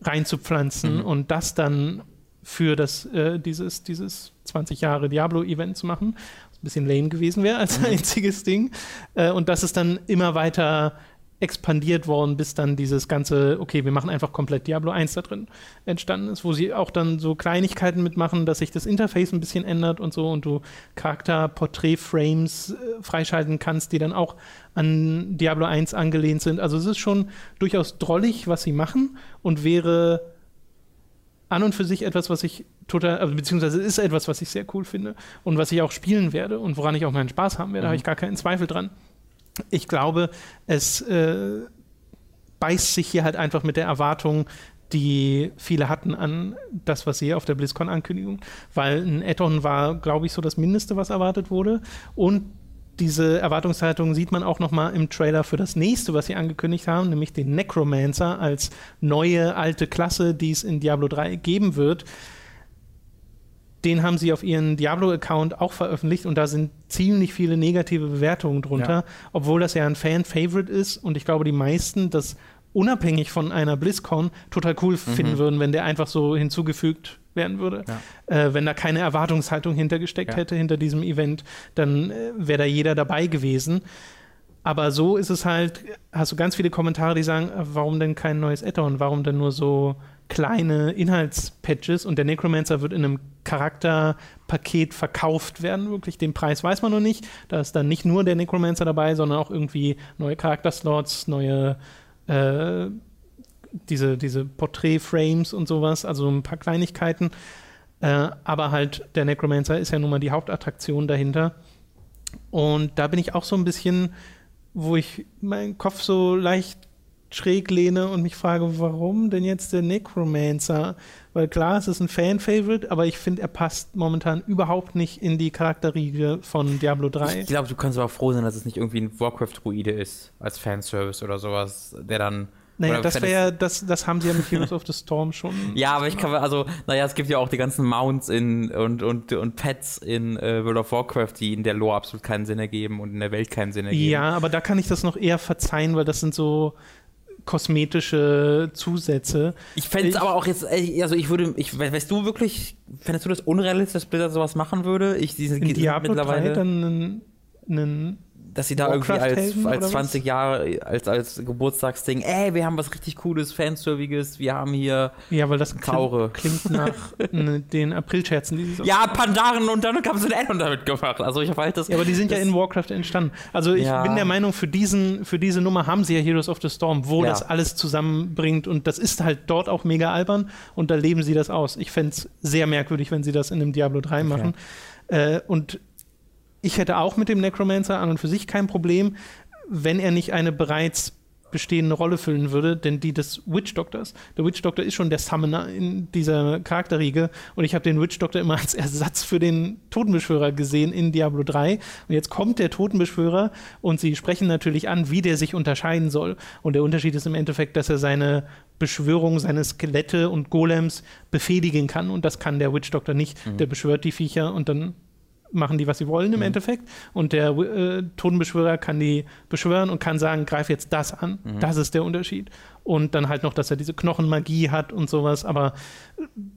Speaker 1: reinzupflanzen mhm. und das dann für das, äh, dieses, dieses 20 Jahre Diablo-Event zu machen. Was ein bisschen lame gewesen wäre als mhm. einziges Ding. Äh, und das ist dann immer weiter expandiert worden, bis dann dieses ganze, okay, wir machen einfach komplett Diablo 1 da drin entstanden ist, wo sie auch dann so Kleinigkeiten mitmachen, dass sich das Interface ein bisschen ändert und so und du Charakter-Portrait-Frames äh, freischalten kannst, die dann auch an Diablo 1 angelehnt sind. Also es ist schon durchaus drollig, was sie machen und wäre an und für sich etwas, was ich total, also beziehungsweise ist etwas, was ich sehr cool finde und was ich auch spielen werde und woran ich auch meinen Spaß haben werde, mhm. habe ich gar keinen Zweifel dran ich glaube, es äh, beißt sich hier halt einfach mit der Erwartung, die viele hatten an das, was sie auf der BlizzCon-Ankündigung, weil ein Add-on war, glaube ich, so das Mindeste, was erwartet wurde. Und diese Erwartungshaltung sieht man auch noch mal im Trailer für das nächste, was sie angekündigt haben, nämlich den Necromancer als neue alte Klasse, die es in Diablo 3 geben wird den haben sie auf ihren Diablo-Account auch veröffentlicht und da sind ziemlich viele negative Bewertungen drunter, ja. obwohl das ja ein Fan-Favorite ist und ich glaube, die meisten das unabhängig von einer BlizzCon total cool mhm. finden würden, wenn der einfach so hinzugefügt werden würde. Ja. Äh, wenn da keine Erwartungshaltung hintergesteckt ja. hätte hinter diesem Event, dann äh, wäre da jeder dabei gewesen. Aber so ist es halt, hast du ganz viele Kommentare, die sagen, äh, warum denn kein neues Add-on, warum denn nur so kleine Inhaltspatches und der Necromancer wird in einem Charakterpaket verkauft werden. Wirklich, den Preis weiß man noch nicht. Da ist dann nicht nur der Necromancer dabei, sondern auch irgendwie neue Charakterslots, neue äh, diese, diese Portrait-Frames und sowas, also ein paar Kleinigkeiten. Äh, aber halt, der Necromancer ist ja nun mal die Hauptattraktion dahinter. Und da bin ich auch so ein bisschen, wo ich meinen Kopf so leicht schräg lehne und mich frage, warum denn jetzt der Necromancer? Weil klar, es ist ein Fan-Favorite, aber ich finde, er passt momentan überhaupt nicht in die Charakterriege von Diablo 3.
Speaker 2: Ich glaube, du kannst aber froh sein, dass es nicht irgendwie ein Warcraft-Druide ist, als Fanservice oder sowas, der dann
Speaker 1: naja, das wäre, das, das haben sie ja mit Heroes of the Storm schon. *laughs*
Speaker 2: Ja, aber ich kann, also, naja, es gibt ja auch die ganzen Mounts in, und, und, und Pets in äh, World of Warcraft, die in der Lore absolut keinen Sinn ergeben und in der Welt keinen Sinn ergeben.
Speaker 1: Ja, aber da kann ich das noch eher verzeihen, weil das sind so, kosmetische Zusätze.
Speaker 2: Ich fände es aber auch jetzt, also ich würde, ich, weißt du wirklich, fändest du das unrealistisch, dass Blizzard sowas machen würde? Ich, diese,
Speaker 1: in Diablo mittlerweile 3 dann einen, einen
Speaker 2: dass sie da irgendwie als, als 20 Jahre, als, als Geburtstagsding, ey, wir haben was richtig Cooles, Fanserviges, wir haben hier
Speaker 1: Ja, weil das Taure. klingt nach *laughs* ne, den Aprilscherzen, die
Speaker 2: sie so Ja, Pandaren und dann haben sie ein Addon damit gemacht. Also ich weiß das.
Speaker 1: Ja, aber die sind ja in Warcraft entstanden. Also ich ja. bin der Meinung, für, diesen, für diese Nummer haben sie ja Heroes of the Storm, wo ja. das alles zusammenbringt und das ist halt dort auch mega albern und da leben sie das aus. Ich fände es sehr merkwürdig, wenn sie das in einem Diablo 3 okay. machen. Äh, und ich hätte auch mit dem Necromancer an und für sich kein Problem, wenn er nicht eine bereits bestehende Rolle füllen würde, denn die des Witch Doctors. Der Witch Doctor ist schon der Summoner in dieser Charakterriege und ich habe den Witch Doctor immer *laughs* als Ersatz für den Totenbeschwörer gesehen in Diablo 3 und jetzt kommt der Totenbeschwörer und sie sprechen natürlich an, wie der sich unterscheiden soll und der Unterschied ist im Endeffekt, dass er seine Beschwörung, seine Skelette und Golems befehligen kann und das kann der Witch Doctor nicht. Mhm. Der beschwört die Viecher und dann machen die, was sie wollen im mhm. Endeffekt. Und der äh, Totenbeschwörer kann die beschwören und kann sagen, greif jetzt das an. Mhm. Das ist der Unterschied. Und dann halt noch, dass er diese Knochenmagie hat und sowas. Aber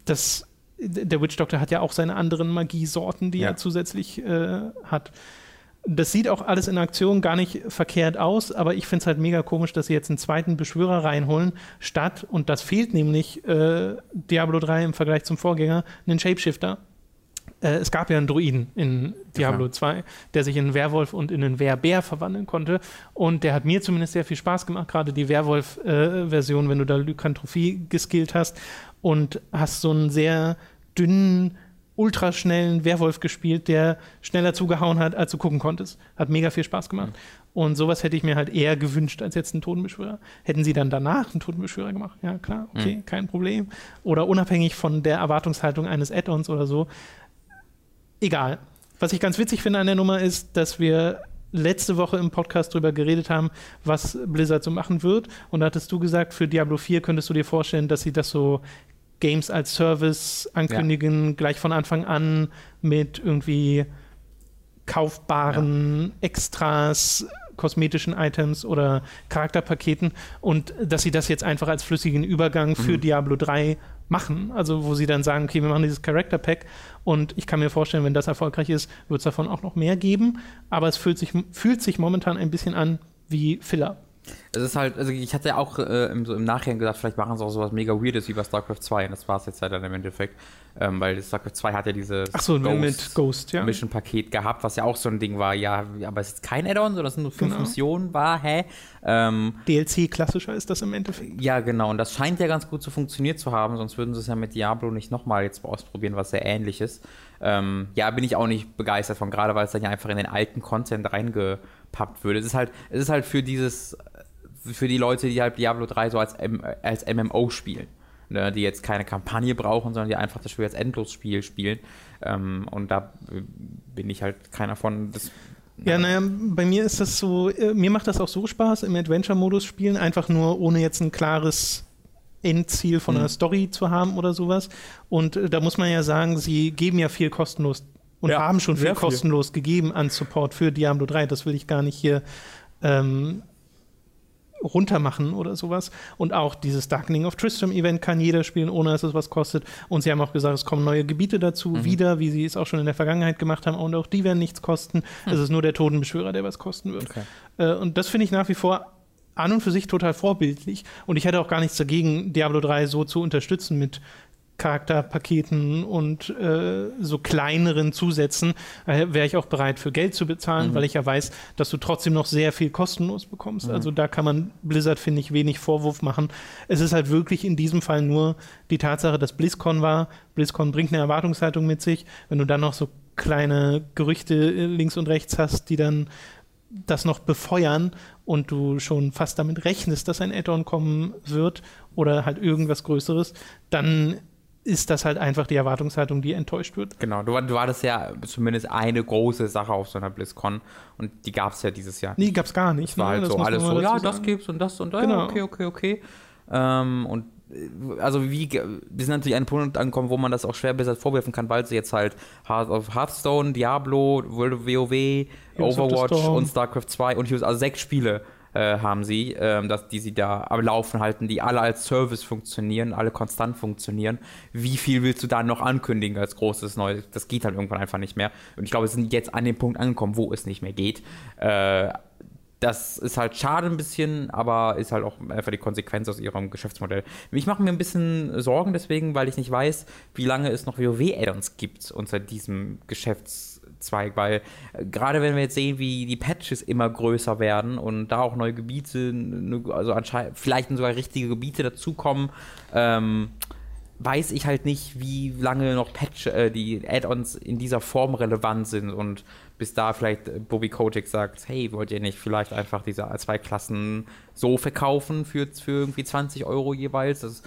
Speaker 1: das, der Witch Doctor hat ja auch seine anderen Magiesorten, die ja. er zusätzlich äh, hat. Das sieht auch alles in Aktion gar nicht verkehrt aus, aber ich finde es halt mega komisch, dass sie jetzt einen zweiten Beschwörer reinholen, statt, und das fehlt nämlich äh, Diablo 3 im Vergleich zum Vorgänger, einen Shapeshifter äh, es gab ja einen Druiden in Diablo ja. 2, der sich in einen Werwolf und in einen Wehrbär verwandeln konnte. Und der hat mir zumindest sehr viel Spaß gemacht, gerade die Werwolf-Version, äh, wenn du da Lykantrophie geskillt hast und hast so einen sehr dünnen, ultraschnellen Werwolf gespielt, der schneller zugehauen hat, als du gucken konntest. Hat mega viel Spaß gemacht. Mhm. Und sowas hätte ich mir halt eher gewünscht als jetzt einen Totenbeschwörer. Hätten sie dann danach einen Totenbeschwörer gemacht? Ja, klar, okay, mhm. kein Problem. Oder unabhängig von der Erwartungshaltung eines Add-ons oder so, egal. Was ich ganz witzig finde an der Nummer ist, dass wir letzte Woche im Podcast darüber geredet haben, was Blizzard so machen wird. Und da hattest du gesagt, für Diablo 4 könntest du dir vorstellen, dass sie das so Games als Service ankündigen, ja. gleich von Anfang an mit irgendwie kaufbaren ja. Extras, kosmetischen Items oder Charakterpaketen und dass sie das jetzt einfach als flüssigen Übergang für mhm. Diablo 3 machen. Also wo sie dann sagen, okay, wir machen dieses Character Pack und ich kann mir vorstellen, wenn das erfolgreich ist, wird es davon auch noch mehr geben. Aber es fühlt sich, fühlt sich momentan ein bisschen an wie Filler.
Speaker 2: Es ist halt, also ich hatte ja auch äh, im, so im Nachhinein gesagt, vielleicht machen sie auch sowas mega Weirdes wie bei StarCraft 2 und das war es jetzt halt dann im Endeffekt. Ähm, weil StarCraft 2 hat ja dieses
Speaker 1: so, Ghost ja.
Speaker 2: Mission-Paket gehabt, was ja auch so ein Ding war, ja, aber es ist kein Add-on, sondern es sind nur fünf genau. Missionen, war, hä?
Speaker 1: Ähm, DLC klassischer ist das im Endeffekt.
Speaker 2: Ja, genau, und das scheint ja ganz gut zu funktioniert zu haben, sonst würden sie es ja mit Diablo nicht nochmal jetzt ausprobieren, was sehr ähnlich ist. Ähm, ja, bin ich auch nicht begeistert von, gerade weil es dann ja einfach in den alten Content reingepappt würde. Es ist halt, es ist halt für dieses für die Leute, die halt Diablo 3 so als, M als MMO spielen. Ne, die jetzt keine Kampagne brauchen, sondern die einfach das Spiel als Endlosspiel spielen. Ähm, und da bin ich halt keiner von. Das,
Speaker 1: ja, naja, bei mir ist das so, äh, mir macht das auch so Spaß, im Adventure-Modus spielen, einfach nur ohne jetzt ein klares Endziel von mhm. einer Story zu haben oder sowas. Und äh, da muss man ja sagen, sie geben ja viel kostenlos und ja, haben schon viel kostenlos viel. gegeben an Support für Diablo 3. Das will ich gar nicht hier ähm, runtermachen oder sowas. Und auch dieses Darkening of Tristram Event kann jeder spielen, ohne dass es was kostet. Und sie haben auch gesagt, es kommen neue Gebiete dazu, mhm. wieder, wie sie es auch schon in der Vergangenheit gemacht haben. Und auch die werden nichts kosten. Mhm. Es ist nur der Totenbeschwörer, der was kosten wird. Okay. Äh, und das finde ich nach wie vor an und für sich total vorbildlich. Und ich hätte auch gar nichts dagegen, Diablo 3 so zu unterstützen mit Charakterpaketen und äh, so kleineren Zusätzen äh, wäre ich auch bereit für Geld zu bezahlen, mhm. weil ich ja weiß, dass du trotzdem noch sehr viel kostenlos bekommst. Mhm. Also da kann man Blizzard, finde ich, wenig Vorwurf machen. Es ist halt wirklich in diesem Fall nur die Tatsache, dass BlizzCon war. BlizzCon bringt eine Erwartungshaltung mit sich. Wenn du dann noch so kleine Gerüchte äh, links und rechts hast, die dann das noch befeuern und du schon fast damit rechnest, dass ein Add-on kommen wird oder halt irgendwas Größeres, dann ist das halt einfach die Erwartungshaltung, die enttäuscht wird.
Speaker 2: Genau, du, du hattest ja zumindest eine große Sache auf so einer BlizzCon und die gab es ja dieses Jahr.
Speaker 1: Nee, gab es gar nicht.
Speaker 2: Es war ne? halt so alles so, ja, das gibt's und das und das, genau. okay, okay, okay. Ähm, und äh, also wie, wir sind natürlich an einem Punkt angekommen, wo man das auch schwer besser vorwerfen kann, weil sie jetzt halt Hearthstone, Diablo, World of WoW, Heroes Overwatch und StarCraft 2 und also sechs Spiele äh, haben sie, äh, dass die sie da am Laufen halten, die alle als Service funktionieren, alle konstant funktionieren. Wie viel willst du da noch ankündigen als großes Neues? Das geht halt irgendwann einfach nicht mehr. Und ich glaube, wir sind jetzt an dem Punkt angekommen, wo es nicht mehr geht. Äh, das ist halt schade ein bisschen, aber ist halt auch einfach die Konsequenz aus ihrem Geschäftsmodell. Ich mache mir ein bisschen Sorgen deswegen, weil ich nicht weiß, wie lange es noch WoW-Addons gibt unter diesem Geschäftsmodell. Zweig, weil äh, gerade wenn wir jetzt sehen, wie die Patches immer größer werden und da auch neue Gebiete, also anscheinend vielleicht sogar richtige Gebiete dazukommen, ähm, weiß ich halt nicht, wie lange noch Patch, äh, die Add-ons in dieser Form relevant sind und bis da vielleicht äh, Bobby Kotick sagt, hey, wollt ihr nicht vielleicht einfach diese zwei Klassen so verkaufen für, für irgendwie 20 Euro jeweils? Das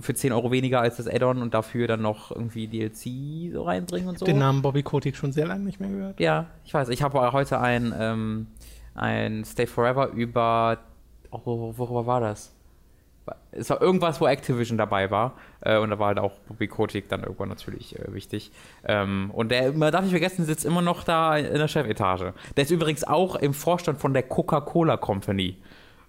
Speaker 2: für 10 Euro weniger als das Add-on und dafür dann noch irgendwie DLC so reinbringen und so.
Speaker 1: Den Namen Bobby Kotick schon sehr lange nicht mehr gehört.
Speaker 2: Ja, ich weiß. Ich habe heute ein, ähm, ein Stay Forever über. Oh, worüber war das? Es war irgendwas, wo Activision dabei war. Äh, und da war halt auch Bobby Kotick dann irgendwann natürlich äh, wichtig. Ähm, und der, man darf nicht vergessen, sitzt immer noch da in der Chefetage. Der ist übrigens auch im Vorstand von der Coca-Cola Company.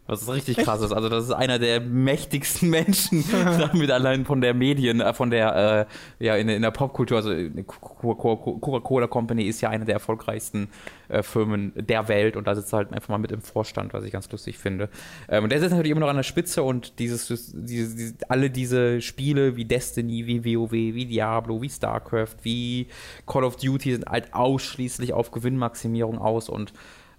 Speaker 2: Was richtig krass ist. Also, das ist einer der mächtigsten *laughs* Menschen, damit allein von der Medien, äh, von der, äh, ja, in, in, der Popkultur. Also, Coca-Cola Company ist ja eine der erfolgreichsten äh, Firmen der Welt und da sitzt er halt einfach mal mit im Vorstand, was ich ganz lustig finde. Ähm, und der sitzt natürlich immer noch an der Spitze und dieses, dieses, dieses, alle diese Spiele wie Destiny, wie WoW, wie Diablo, wie StarCraft, wie Call of Duty sind halt ausschließlich auf Gewinnmaximierung aus und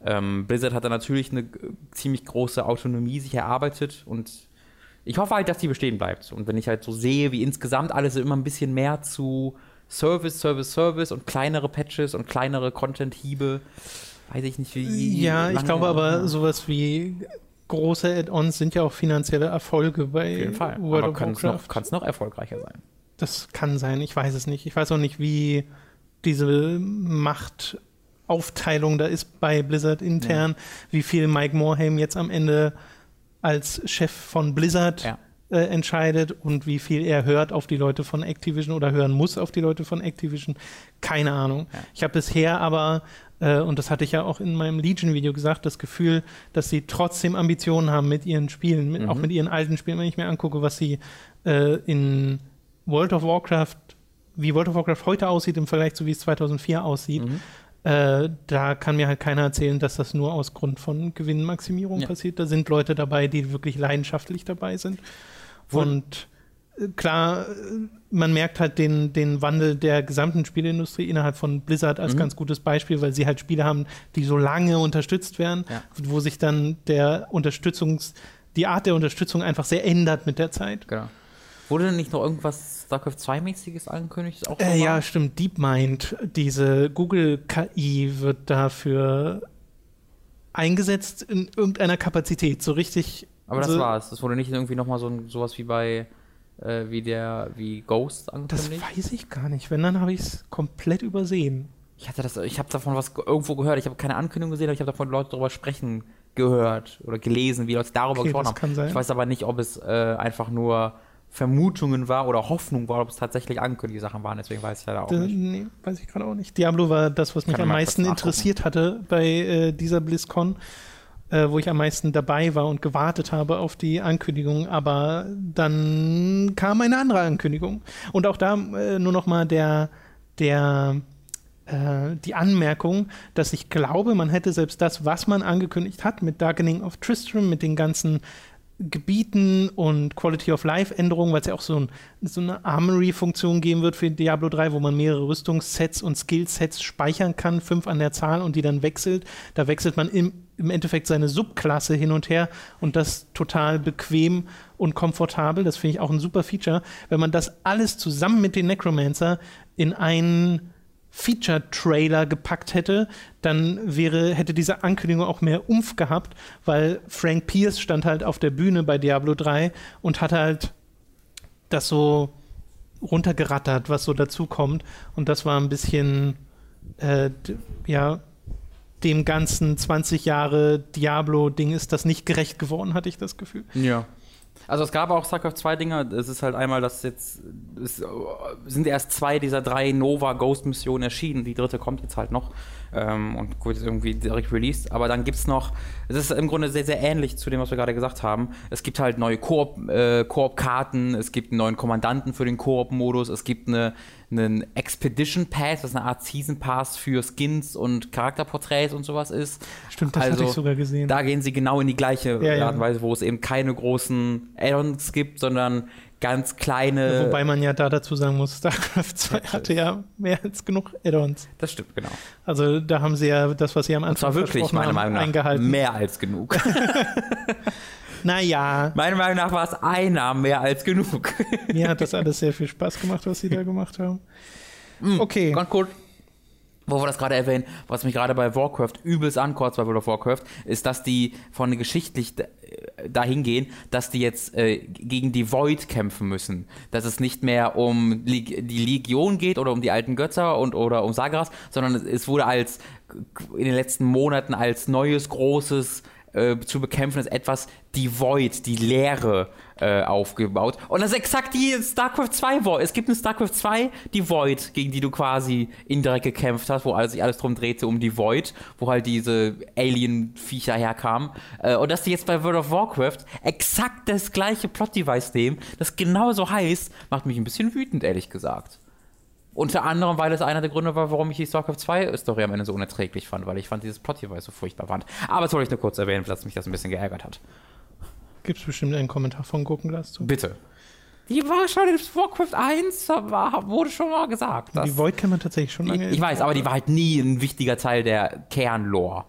Speaker 2: ähm, Blizzard hat da natürlich eine ziemlich große Autonomie sich erarbeitet und ich hoffe halt, dass die bestehen bleibt. Und wenn ich halt so sehe, wie insgesamt alles immer ein bisschen mehr zu Service, Service, Service und kleinere Patches und kleinere Content-Hiebe, weiß ich nicht, wie.
Speaker 1: Ja, ich glaube aber, sowas wie große Add-ons sind ja auch finanzielle Erfolge bei Auf jeden
Speaker 2: Fall. World aber kann es noch, noch erfolgreicher sein?
Speaker 1: Das kann sein, ich weiß es nicht. Ich weiß auch nicht, wie diese Macht Aufteilung da ist bei Blizzard intern, ja. wie viel Mike Morhaime jetzt am Ende als Chef von Blizzard ja. äh, entscheidet und wie viel er hört auf die Leute von Activision oder hören muss auf die Leute von Activision. Keine Ahnung. Ja. Ich habe bisher aber, äh, und das hatte ich ja auch in meinem Legion-Video gesagt, das Gefühl, dass sie trotzdem Ambitionen haben mit ihren Spielen, mit, mhm. auch mit ihren alten Spielen, wenn ich mir angucke, was sie äh, in World of Warcraft wie World of Warcraft heute aussieht im Vergleich zu wie es 2004 aussieht, mhm. Äh, da kann mir halt keiner erzählen, dass das nur aus Grund von Gewinnmaximierung ja. passiert. Da sind Leute dabei, die wirklich leidenschaftlich dabei sind. Und äh, klar, man merkt halt den, den Wandel der gesamten Spieleindustrie innerhalb von Blizzard als mhm. ganz gutes Beispiel, weil sie halt Spiele haben, die so lange unterstützt werden, ja. wo sich dann der Unterstützungs, die Art der Unterstützung einfach sehr ändert mit der Zeit.
Speaker 2: Genau. Wurde denn nicht noch irgendwas StarCraft 2-mäßiges angekündigt?
Speaker 1: Auch äh, ja, stimmt. DeepMind, diese Google-KI wird dafür eingesetzt in irgendeiner Kapazität, so richtig.
Speaker 2: Aber das war's. Das wurde nicht irgendwie nochmal so sowas wie bei äh, wie der wie Ghost
Speaker 1: angekündigt. Das weiß ich gar nicht. Wenn dann habe ich es komplett übersehen.
Speaker 2: Ich hatte das, ich habe davon was irgendwo gehört. Ich habe keine Ankündigung gesehen, aber ich habe davon Leute darüber sprechen gehört oder gelesen, wie Leute darüber okay, gesprochen haben. Ich weiß aber nicht, ob es äh, einfach nur Vermutungen war oder Hoffnung war, ob es tatsächlich angekündigte Sachen waren. Deswegen weiß ich leider auch nicht.
Speaker 1: Nee, weiß ich gerade auch nicht. Diablo war das, was mich am meisten interessiert hatte bei äh, dieser BlizzCon, äh, wo ich am meisten dabei war und gewartet habe auf die Ankündigung. Aber dann kam eine andere Ankündigung. Und auch da äh, nur noch mal der, der äh, die Anmerkung, dass ich glaube, man hätte selbst das, was man angekündigt hat, mit Darkening of Tristram, mit den ganzen Gebieten und Quality of Life Änderungen, weil es ja auch so, ein, so eine Armory-Funktion geben wird für Diablo 3, wo man mehrere Rüstungssets und Skillsets speichern kann, fünf an der Zahl und die dann wechselt. Da wechselt man im, im Endeffekt seine Subklasse hin und her und das total bequem und komfortabel. Das finde ich auch ein super Feature. Wenn man das alles zusammen mit den Necromancer in einen Feature-Trailer gepackt hätte, dann wäre, hätte diese Ankündigung auch mehr Umf gehabt, weil Frank Pierce stand halt auf der Bühne bei Diablo 3 und hat halt das so runtergerattert, was so dazukommt. Und das war ein bisschen, äh, ja, dem ganzen 20 Jahre Diablo-Ding ist das nicht gerecht geworden, hatte ich das Gefühl.
Speaker 2: Ja. Also es gab auch StarCraft zwei Dinge. Es ist halt einmal, dass jetzt es sind erst zwei dieser drei Nova Ghost Missionen erschienen. Die dritte kommt jetzt halt noch ähm, und wird irgendwie direkt released. Aber dann gibt es noch, es ist im Grunde sehr, sehr ähnlich zu dem, was wir gerade gesagt haben. Es gibt halt neue Koop-Karten, äh, es gibt einen neuen Kommandanten für den Koop-Modus, es gibt eine, einen Expedition Pass, das eine Art Season Pass für Skins und Charakterporträts und sowas ist.
Speaker 1: Stimmt, das also, hatte ich sogar gesehen.
Speaker 2: Da gehen sie genau in die gleiche ja, Art und Weise, wo es eben keine großen Add-ons gibt, sondern ganz kleine.
Speaker 1: Wobei man ja da dazu sagen muss, *laughs* StarCraft 2 hatte ja mehr als genug Add-ons.
Speaker 2: Das stimmt, genau.
Speaker 1: Also da haben sie ja das, was sie am Anfang
Speaker 2: und zwar wirklich, meiner Meinung nach, eingehalten. Mehr als genug. *laughs*
Speaker 1: naja.
Speaker 2: Meiner Meinung nach war es einer mehr als genug. *laughs*
Speaker 1: Mir hat das alles sehr viel Spaß gemacht, was sie da gemacht haben.
Speaker 2: Mm, okay. Ganz kurz, wo wir das gerade erwähnen, was mich gerade bei Warcraft übelst ankotzt bei World of Warcraft, ist, dass die von geschichtlich dahin gehen, dass die jetzt äh, gegen die Void kämpfen müssen. Dass es nicht mehr um Leg die Legion geht oder um die alten Götter und oder um Sagras, sondern es, es wurde als in den letzten Monaten als neues großes äh, zu bekämpfendes etwas die Void, die Leere äh, aufgebaut. Und das ist exakt die StarCraft 2 Void. Es gibt in StarCraft 2 die Void, gegen die du quasi indirekt gekämpft hast, wo sich alles drum drehte um die Void, wo halt diese Alien-Viecher herkamen. Äh, und dass die jetzt bei World of Warcraft exakt das gleiche Plot-Device nehmen, das genauso heißt, macht mich ein bisschen wütend, ehrlich gesagt. Unter anderem, weil es einer der Gründe war, warum ich die StarCraft 2 Story am Ende so unerträglich fand, weil ich fand dieses Plot-Device so furchtbar fand. Aber das wollte ich nur kurz erwähnen, dass mich das ein bisschen geärgert hat.
Speaker 1: Gibt es bestimmt einen Kommentar von Gurkenglas zu?
Speaker 2: Bitte. Die war schon in Warcraft 1, war, wurde schon mal gesagt.
Speaker 1: Die Void kann man tatsächlich schon
Speaker 2: lange. Ich, ich weiß, aber die war halt nie ein wichtiger Teil der Kernlore.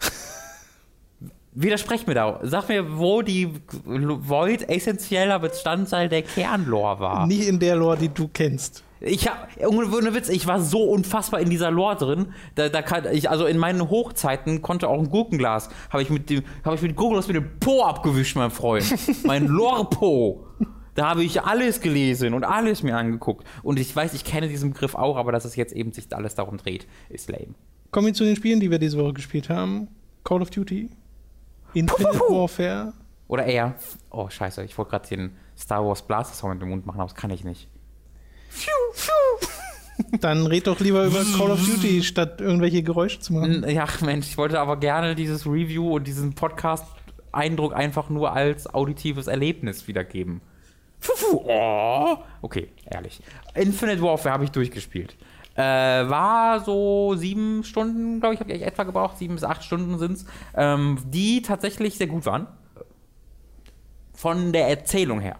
Speaker 2: *laughs* Widersprech mir da. Sag mir, wo die Void essentieller Bestandteil der Kernlore war.
Speaker 1: Nie in der Lore, die du kennst.
Speaker 2: Ich hab, ohne Witz, ich war so unfassbar in dieser Lore drin. Da, da kann ich, also in meinen Hochzeiten konnte auch ein Gurkenglas, habe ich mit dem, habe ich mit Gurkenglas mit dem Po abgewischt, mein Freund. *laughs* mein Lore-Po. Da habe ich alles gelesen und alles mir angeguckt. Und ich weiß, ich kenne diesen Begriff auch, aber dass es jetzt eben sich alles darum dreht, ist lame.
Speaker 1: Kommen wir zu den Spielen, die wir diese Woche gespielt haben. Call of Duty, Infinite Puh, Warfare.
Speaker 2: Oder eher, oh scheiße, ich wollte gerade den Star Wars Blaster Song mit dem Mund machen, aber das kann ich nicht.
Speaker 1: Dann red doch lieber über Call of Duty, statt irgendwelche Geräusche zu machen.
Speaker 2: Ja, Mensch, ich wollte aber gerne dieses Review und diesen Podcast-Eindruck einfach nur als auditives Erlebnis wiedergeben. Oh. Okay, ehrlich. Infinite Warfare habe ich durchgespielt. Äh, war so sieben Stunden, glaube ich, habe ich etwa gebraucht. Sieben bis acht Stunden sind es. Ähm, die tatsächlich sehr gut waren. Von der Erzählung her.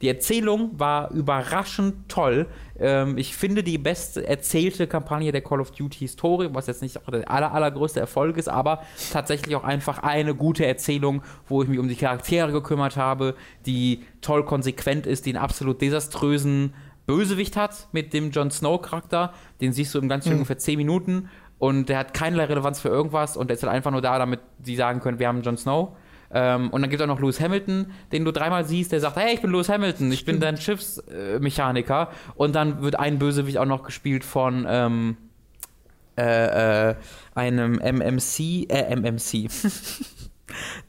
Speaker 2: Die Erzählung war überraschend toll. Ähm, ich finde die best erzählte Kampagne der Call of Duty Historie, was jetzt nicht der aller, allergrößte Erfolg ist, aber tatsächlich auch einfach eine gute Erzählung, wo ich mich um die Charaktere gekümmert habe, die toll konsequent ist, die einen absolut desaströsen Bösewicht hat mit dem Jon Snow Charakter. Den siehst du im ganzen mhm. ungefähr 10 Minuten und der hat keinerlei Relevanz für irgendwas und der ist halt einfach nur da, damit sie sagen können, wir haben Jon Snow. Ähm, und dann gibt es auch noch Lewis Hamilton, den du dreimal siehst, der sagt, hey, ich bin Lewis Hamilton, ich bin dein Schiffsmechaniker. und dann wird ein Bösewicht auch noch gespielt von ähm, äh, äh, einem MMC, äh, MMC. *laughs*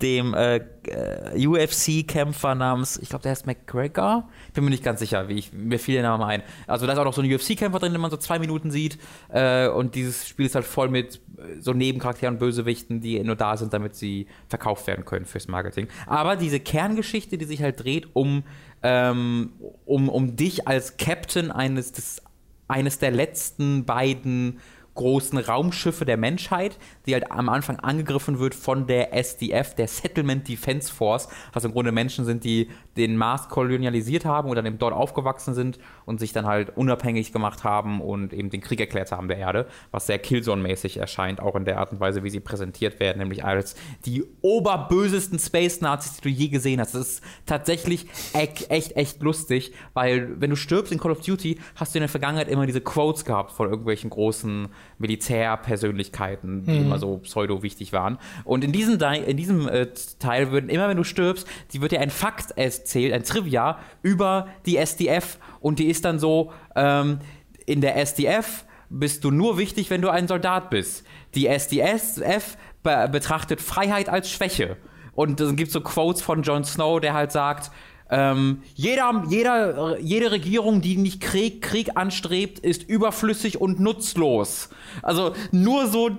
Speaker 2: dem äh, äh UFC-Kämpfer namens, ich glaube, der heißt McGregor. Bin mir nicht ganz sicher, wie ich, mir fiel der Name ein. Also da ist auch noch so ein UFC-Kämpfer drin, den man so zwei Minuten sieht. Äh, und dieses Spiel ist halt voll mit äh, so Nebencharakteren und Bösewichten, die nur da sind, damit sie verkauft werden können fürs Marketing. Aber diese Kerngeschichte, die sich halt dreht um, ähm, um, um dich als Captain eines, des, eines der letzten beiden großen Raumschiffe der Menschheit, die halt am Anfang angegriffen wird von der SDF, der Settlement Defense Force, was im Grunde Menschen sind, die den Mars kolonialisiert haben oder eben dort aufgewachsen sind und sich dann halt unabhängig gemacht haben und eben den Krieg erklärt haben der Erde, was sehr Killzone-mäßig erscheint, auch in der Art und Weise, wie sie präsentiert werden, nämlich als die oberbösesten Space-Nazis, die du je gesehen hast. Das ist tatsächlich echt, echt, echt lustig, weil wenn du stirbst in Call of Duty, hast du in der Vergangenheit immer diese Quotes gehabt von irgendwelchen großen Militärpersönlichkeiten, die mhm. immer so pseudo wichtig waren. Und in diesem, in diesem äh, Teil würden immer, wenn du stirbst, die wird dir ein Fakt erzählt, ein Trivia über die SDF und die ist dann so, ähm, in der SDF bist du nur wichtig, wenn du ein Soldat bist. Die SDF be betrachtet Freiheit als Schwäche. Und es gibt so Quotes von Jon Snow, der halt sagt, ähm, jeder, jeder, jede Regierung, die nicht Krieg, Krieg anstrebt, ist überflüssig und nutzlos. Also nur so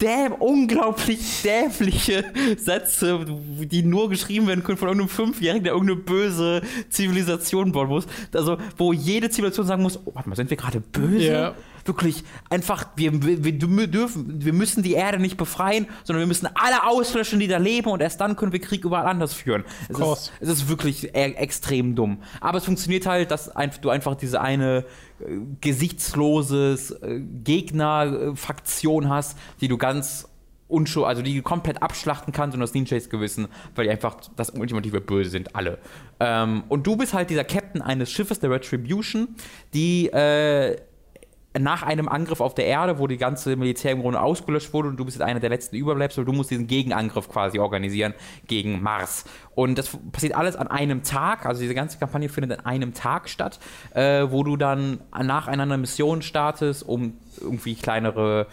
Speaker 2: däm unglaublich dämliche Sätze, die nur geschrieben werden können von irgendeinem Fünfjährigen, der irgendeine böse Zivilisation bauen muss. Also, wo jede Zivilisation sagen muss, oh, warte mal, sind wir gerade böse? Ja wirklich einfach, wir, wir, wir, dürfen, wir müssen die Erde nicht befreien, sondern wir müssen alle auslöschen, die da leben und erst dann können wir Krieg überall anders führen. Es, ist, es ist, wirklich e extrem dumm. Aber es funktioniert halt, dass du einfach diese eine äh, gesichtslose äh, Gegnerfraktion hast, die du ganz unschuld, also die komplett abschlachten kannst und das Ninjas Gewissen, weil die einfach das ultimative Böse sind, alle. Ähm, und du bist halt dieser Captain eines Schiffes, der Retribution, die äh, nach einem Angriff auf der Erde, wo die ganze Militär im Grunde ausgelöscht wurde und du bist jetzt einer der letzten Überbleibsel, du musst diesen Gegenangriff quasi organisieren gegen Mars. Und das passiert alles an einem Tag, also diese ganze Kampagne findet an einem Tag statt, äh, wo du dann nacheinander Missionen startest, um irgendwie kleinere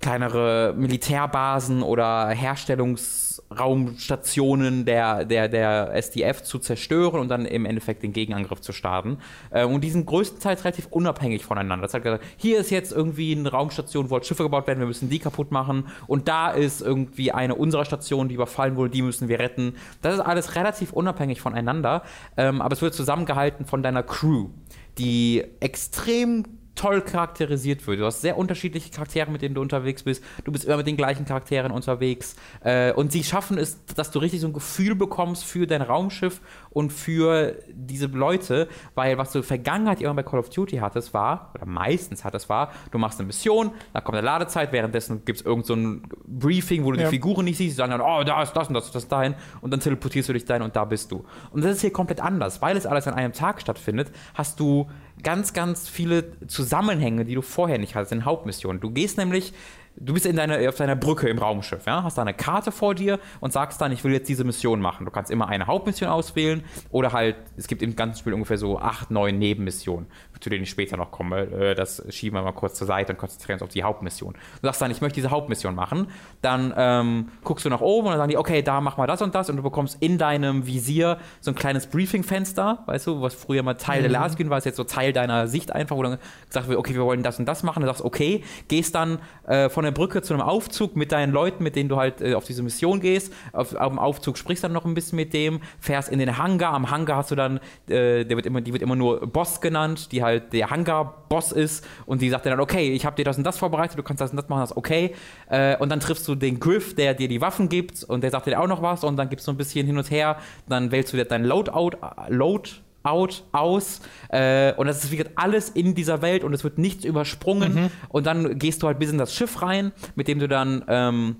Speaker 2: kleinere Militärbasen oder Herstellungsraumstationen der, der, der SDF zu zerstören und dann im Endeffekt den Gegenangriff zu starten. Äh, und die sind größtenteils relativ unabhängig voneinander. Das hat gesagt, hier ist jetzt irgendwie eine Raumstation, wo halt Schiffe gebaut werden, wir müssen die kaputt machen. Und da ist irgendwie eine unserer Stationen, die überfallen wurde, die müssen wir retten. Das ist alles relativ unabhängig voneinander, ähm, aber es wird zusammengehalten von deiner Crew, die extrem toll charakterisiert wird. Du hast sehr unterschiedliche Charaktere, mit denen du unterwegs bist. Du bist immer mit den gleichen Charakteren unterwegs. Äh, und sie schaffen es, dass du richtig so ein Gefühl bekommst für dein Raumschiff und für diese Leute, weil was du in der Vergangenheit immer bei Call of Duty hattest, war, oder meistens hattest, war, du machst eine Mission, dann kommt eine Ladezeit, währenddessen gibt es irgend so ein Briefing, wo du ja. die Figuren nicht siehst, die sagen dann, oh, da ist das und das und das dahin und dann teleportierst du dich dahin und da bist du. Und das ist hier komplett anders, weil es alles an einem Tag stattfindet, hast du ganz, ganz viele Zusammenhänge, die du vorher nicht hattest in Hauptmissionen. Du gehst nämlich du bist in deiner, auf deiner Brücke im Raumschiff, ja, hast da eine Karte vor dir und sagst dann, ich will jetzt diese Mission machen. Du kannst immer eine Hauptmission auswählen oder halt, es gibt im ganzen Spiel ungefähr so acht, neun Nebenmissionen, zu denen ich später noch komme. Äh, das schieben wir mal kurz zur Seite und konzentrieren uns auf die Hauptmission. Du sagst dann, ich möchte diese Hauptmission machen, dann ähm, guckst du nach oben und dann sagen die, okay, da mach mal das und das und du bekommst in deinem Visier so ein kleines Briefing-Fenster, weißt du, was früher mal Teil mhm. der Laskin war, ist jetzt so Teil deiner Sicht einfach, wo dann gesagt wird, okay, wir wollen das und das machen, du sagst, okay, gehst dann äh, von der Brücke zu einem Aufzug mit deinen Leuten, mit denen du halt äh, auf diese Mission gehst. Auf, auf, dem Aufzug sprichst dann noch ein bisschen mit dem, fährst in den Hangar. Am Hangar hast du dann, äh, der wird immer, die wird immer nur Boss genannt, die halt der Hangar-Boss ist. Und die sagt dir dann, okay, ich habe dir das und das vorbereitet, du kannst das und das machen, das ist okay. Äh, und dann triffst du den Griff, der dir die Waffen gibt und der sagt dir auch noch was. Und dann gibst du ein bisschen hin und her. Dann wählst du dir dein Loadout, Load out, aus. Äh, und das ist wie gesagt alles in dieser Welt und es wird nichts übersprungen. Mhm. Und dann gehst du halt bis in das Schiff rein, mit dem du dann ähm,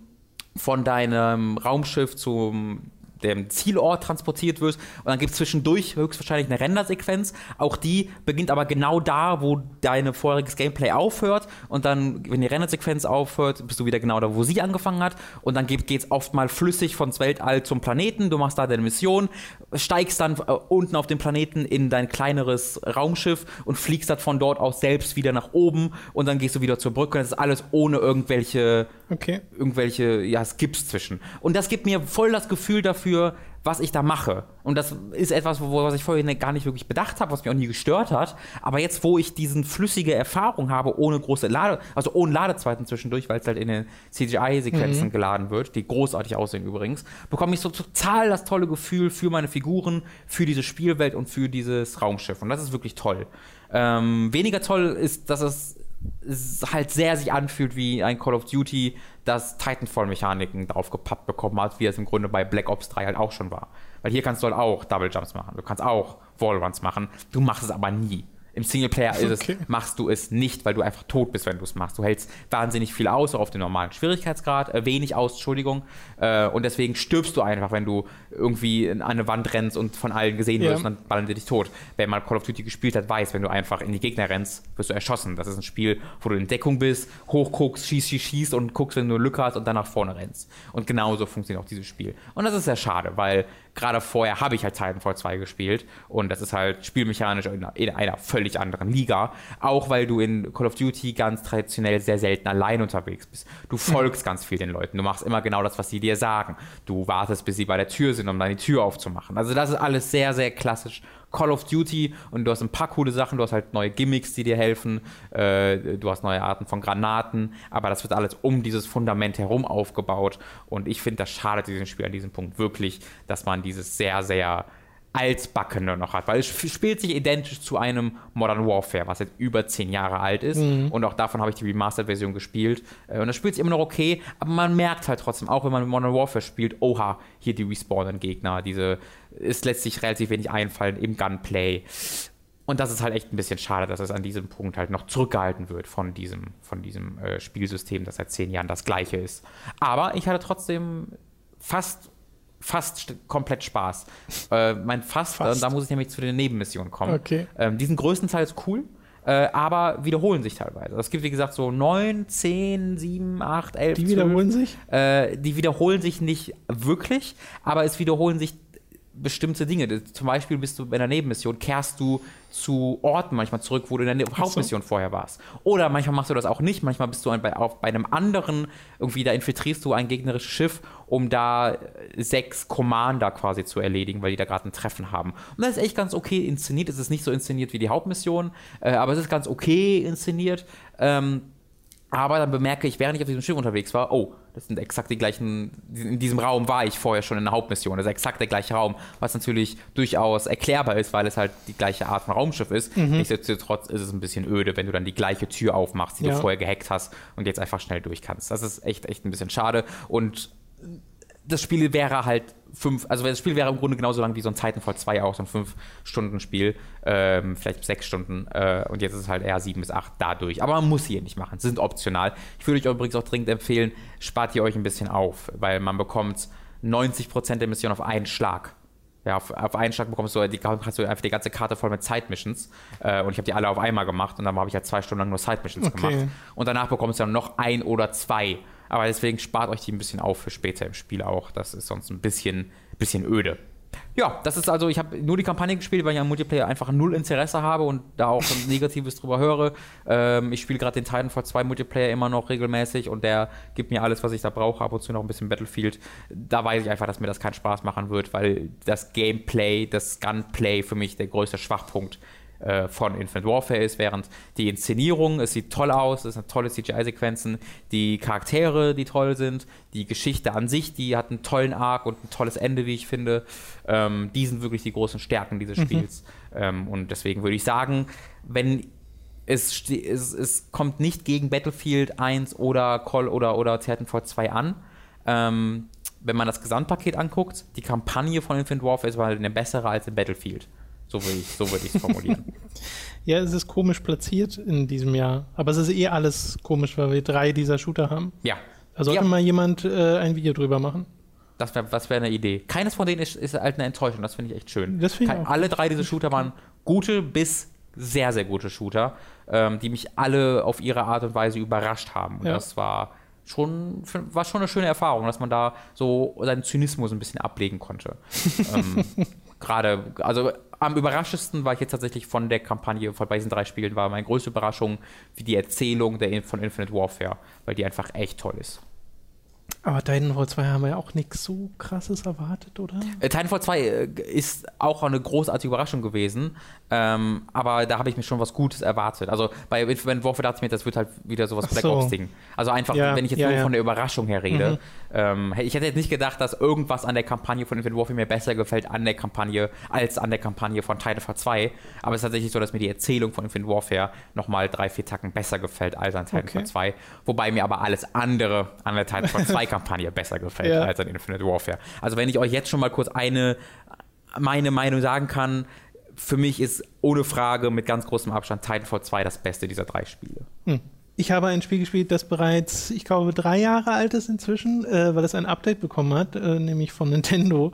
Speaker 2: von deinem Raumschiff zum dem Zielort transportiert wirst. Und dann gibt es zwischendurch höchstwahrscheinlich eine Rendersequenz. Auch die beginnt aber genau da, wo dein vorheriges Gameplay aufhört. Und dann, wenn die Rendersequenz aufhört, bist du wieder genau da, wo sie angefangen hat. Und dann geht es oft mal flüssig von Weltall zum Planeten. Du machst da deine Mission, steigst dann äh, unten auf dem Planeten in dein kleineres Raumschiff und fliegst dann von dort aus selbst wieder nach oben. Und dann gehst du wieder zur Brücke. Das ist alles ohne irgendwelche, okay. irgendwelche ja, Skips zwischen. Und das gibt mir voll das Gefühl dafür, dafür, was ich da mache. Und das ist etwas, wo, was ich vorher gar nicht wirklich bedacht habe, was mich auch nie gestört hat. Aber jetzt, wo ich diesen flüssige Erfahrung habe, ohne große Lade, also ohne Ladezeiten zwischendurch, weil es halt in den CGI-Sequenzen mhm. geladen wird, die großartig aussehen übrigens, bekomme ich so total das tolle Gefühl für meine Figuren, für diese Spielwelt und für dieses Raumschiff. Und das ist wirklich toll. Ähm, weniger toll ist, dass es halt sehr sich anfühlt wie ein Call of Duty, das Titanfall-Mechaniken draufgepappt bekommen hat, wie es im Grunde bei Black Ops 3 halt auch schon war. Weil hier kannst du halt auch Double Jumps machen, du kannst auch Wallruns machen, du machst es aber nie. Im Singleplayer okay. es, machst du es nicht, weil du einfach tot bist, wenn du es machst. Du hältst wahnsinnig viel aus, auch auf dem normalen Schwierigkeitsgrad, äh, wenig aus, Entschuldigung. Äh, und deswegen stirbst du einfach, wenn du irgendwie an eine Wand rennst und von allen gesehen wirst, ja. dann ballern sie dich tot. Wer mal Call of Duty gespielt hat, weiß, wenn du einfach in die Gegner rennst, wirst du erschossen. Das ist ein Spiel, wo du in Deckung bist, hochguckst, schießt, schießt, schießt und guckst, wenn du eine Lücke hast und dann nach vorne rennst. Und genauso funktioniert auch dieses Spiel. Und das ist sehr schade, weil gerade vorher habe ich halt Titanfall 2 gespielt und das ist halt spielmechanisch in einer, in einer, völlig anderen Liga. Auch weil du in Call of Duty ganz traditionell sehr selten allein unterwegs bist. Du folgst ganz viel den Leuten. Du machst immer genau das, was sie dir sagen. Du wartest, bis sie bei der Tür sind, um dann die Tür aufzumachen. Also das ist alles sehr, sehr klassisch Call of Duty und du hast ein paar coole Sachen, du hast halt neue Gimmicks, die dir helfen, äh, du hast neue Arten von Granaten, aber das wird alles um dieses Fundament herum aufgebaut und ich finde, das schadet diesem Spiel an diesem Punkt wirklich, dass man dieses sehr, sehr altbackene noch hat, weil es spielt sich identisch zu einem Modern Warfare, was jetzt über zehn Jahre alt ist. Mhm. und auch davon habe ich die Remastered-Version gespielt. Äh, und das spielt sich immer noch okay, aber man merkt halt trotzdem, auch wenn man Modern Warfare spielt, oha, hier die respawnenden Gegner, diese, ist letztlich relativ wenig einfallen im Gunplay. Und das ist halt echt ein bisschen schade, dass es an diesem Punkt halt noch zurückgehalten wird von diesem, von diesem äh, Spielsystem, das seit zehn Jahren das gleiche ist. Aber ich hatte trotzdem fast fast komplett Spaß. Äh, mein fast, fast. Äh, da muss ich nämlich zu den Nebenmissionen kommen.
Speaker 1: Okay.
Speaker 2: Ähm, die sind größtenteils cool. Äh, aber wiederholen sich teilweise. Es gibt, wie gesagt, so 9, 10, 7, 8, 11.
Speaker 1: Die wiederholen 12. sich?
Speaker 2: Äh, die wiederholen sich nicht wirklich, aber es wiederholen sich bestimmte Dinge. Zum Beispiel bist du bei einer Nebenmission, kehrst du zu Orten manchmal zurück, wo du in der Hauptmission so. vorher warst. Oder manchmal machst du das auch nicht. Manchmal bist du ein, bei, auf, bei einem anderen, irgendwie da infiltrierst du ein gegnerisches Schiff, um da sechs Commander quasi zu erledigen, weil die da gerade ein Treffen haben. Und das ist echt ganz okay inszeniert. Es ist nicht so inszeniert wie die Hauptmission, äh, aber es ist ganz okay inszeniert. Ähm, aber dann bemerke ich, während ich auf diesem Schiff unterwegs war, oh, das sind exakt die gleichen, in diesem Raum war ich vorher schon in der Hauptmission, das ist exakt der gleiche Raum, was natürlich durchaus erklärbar ist, weil es halt die gleiche Art von Raumschiff ist. Mhm. Nichtsdestotrotz ist es ein bisschen öde, wenn du dann die gleiche Tür aufmachst, die ja. du vorher gehackt hast und jetzt einfach schnell durch kannst. Das ist echt, echt ein bisschen schade und das Spiel wäre halt fünf, also das Spiel wäre im Grunde genauso lang wie so ein Titanfall 2 auch, so ein fünf Stunden Spiel, ähm, vielleicht sechs Stunden äh, und jetzt ist es halt eher sieben bis acht dadurch. Aber man muss hier nicht machen, sie sind optional. Ich würde euch übrigens auch dringend empfehlen, spart ihr euch ein bisschen auf, weil man bekommt 90% der Mission auf einen Schlag. Ja, auf, auf, einen Schlag bekommst du, die, hast du einfach die ganze Karte voll mit Side-Missions. Äh, und ich habe die alle auf einmal gemacht und dann habe ich halt zwei Stunden lang nur Side-Missions okay. gemacht. Und danach bekommst du dann noch ein oder zwei aber deswegen spart euch die ein bisschen auf für später im Spiel auch. Das ist sonst ein bisschen, bisschen öde. Ja, das ist also, ich habe nur die Kampagne gespielt, weil ich am Multiplayer einfach null Interesse habe und da auch *laughs* Negatives drüber höre. Ähm, ich spiele gerade den Titanfall 2 Multiplayer immer noch regelmäßig und der gibt mir alles, was ich da brauche, ab und zu noch ein bisschen Battlefield. Da weiß ich einfach, dass mir das keinen Spaß machen wird, weil das Gameplay, das Gunplay für mich der größte Schwachpunkt äh, von Infinite Warfare ist, während die Inszenierung, es sieht toll aus, es sind tolle CGI-Sequenzen, die Charaktere, die toll sind, die Geschichte an sich, die hat einen tollen Arc und ein tolles Ende, wie ich finde. Ähm, die sind wirklich die großen Stärken dieses mhm. Spiels. Mhm. Ähm, und deswegen würde ich sagen, wenn es, es, es, kommt nicht gegen Battlefield 1 oder Call oder, oder Titanfall 2 an. Ähm, wenn man das Gesamtpaket anguckt, die Kampagne von Infinite Warfare ist halt eine bessere als in Battlefield. So würde ich es so würd formulieren. *laughs*
Speaker 1: ja, es ist komisch platziert in diesem Jahr. Aber es ist eh alles komisch, weil wir drei dieser Shooter haben.
Speaker 2: Ja.
Speaker 1: Da sollte
Speaker 2: ja.
Speaker 1: mal jemand äh, ein Video drüber machen.
Speaker 2: Das wäre wär eine Idee. Keines von denen ist, ist halt eine Enttäuschung. Das finde ich echt schön.
Speaker 1: Das ich auch.
Speaker 2: Alle drei dieser Shooter waren gute bis sehr, sehr gute Shooter, ähm, die mich alle auf ihre Art und Weise überrascht haben. Und ja. das war schon, war schon eine schöne Erfahrung, dass man da so seinen Zynismus ein bisschen ablegen konnte. *laughs* ähm, Gerade, also am überraschendsten war ich jetzt tatsächlich von der Kampagne von bei diesen drei Spielen, war meine größte Überraschung wie die Erzählung der, von Infinite Warfare, weil die einfach echt toll ist.
Speaker 1: Aber Titanfall 2 haben wir ja auch nichts so krasses erwartet, oder?
Speaker 2: Äh, Titanfall 2 äh, ist auch eine großartige Überraschung gewesen, ähm, aber da habe ich mir schon was Gutes erwartet. Also bei Infinite Warfare dachte ich mir, das wird halt wieder sowas Black
Speaker 1: so.
Speaker 2: Ops-Ding. Also einfach,
Speaker 1: Ja,
Speaker 2: wenn ich jetzt
Speaker 1: ja,
Speaker 2: nur
Speaker 1: ja.
Speaker 2: von der Überraschung her rede. Ähm, ich hätte jetzt nicht gedacht, dass irgendwas an der Kampagne von Infinite Warfare mir besser gefällt an der Kampagne als an der Kampagne von Titanfall 2. Aber es ist tatsächlich so, dass mir die Erzählung von Infinite Warfare nochmal drei, vier Tacken besser gefällt als an Titanfall
Speaker 1: Okay.
Speaker 2: 2. Wobei mir aber alles andere an der Titanfall 2 *laughs* Kampagne besser gefällt als an Infinite Warfare. Also wenn ich euch jetzt schon mal kurz eine meine Meinung sagen kann, für mich ist ohne Frage mit ganz großem Abstand Titanfall 2 das beste dieser drei Spiele.
Speaker 1: Ich habe ein Spiel gespielt, das bereits, ich glaube, drei Jahre alt ist inzwischen, äh, weil es ein Update bekommen hat, äh, nämlich von *laughs* Nintendo.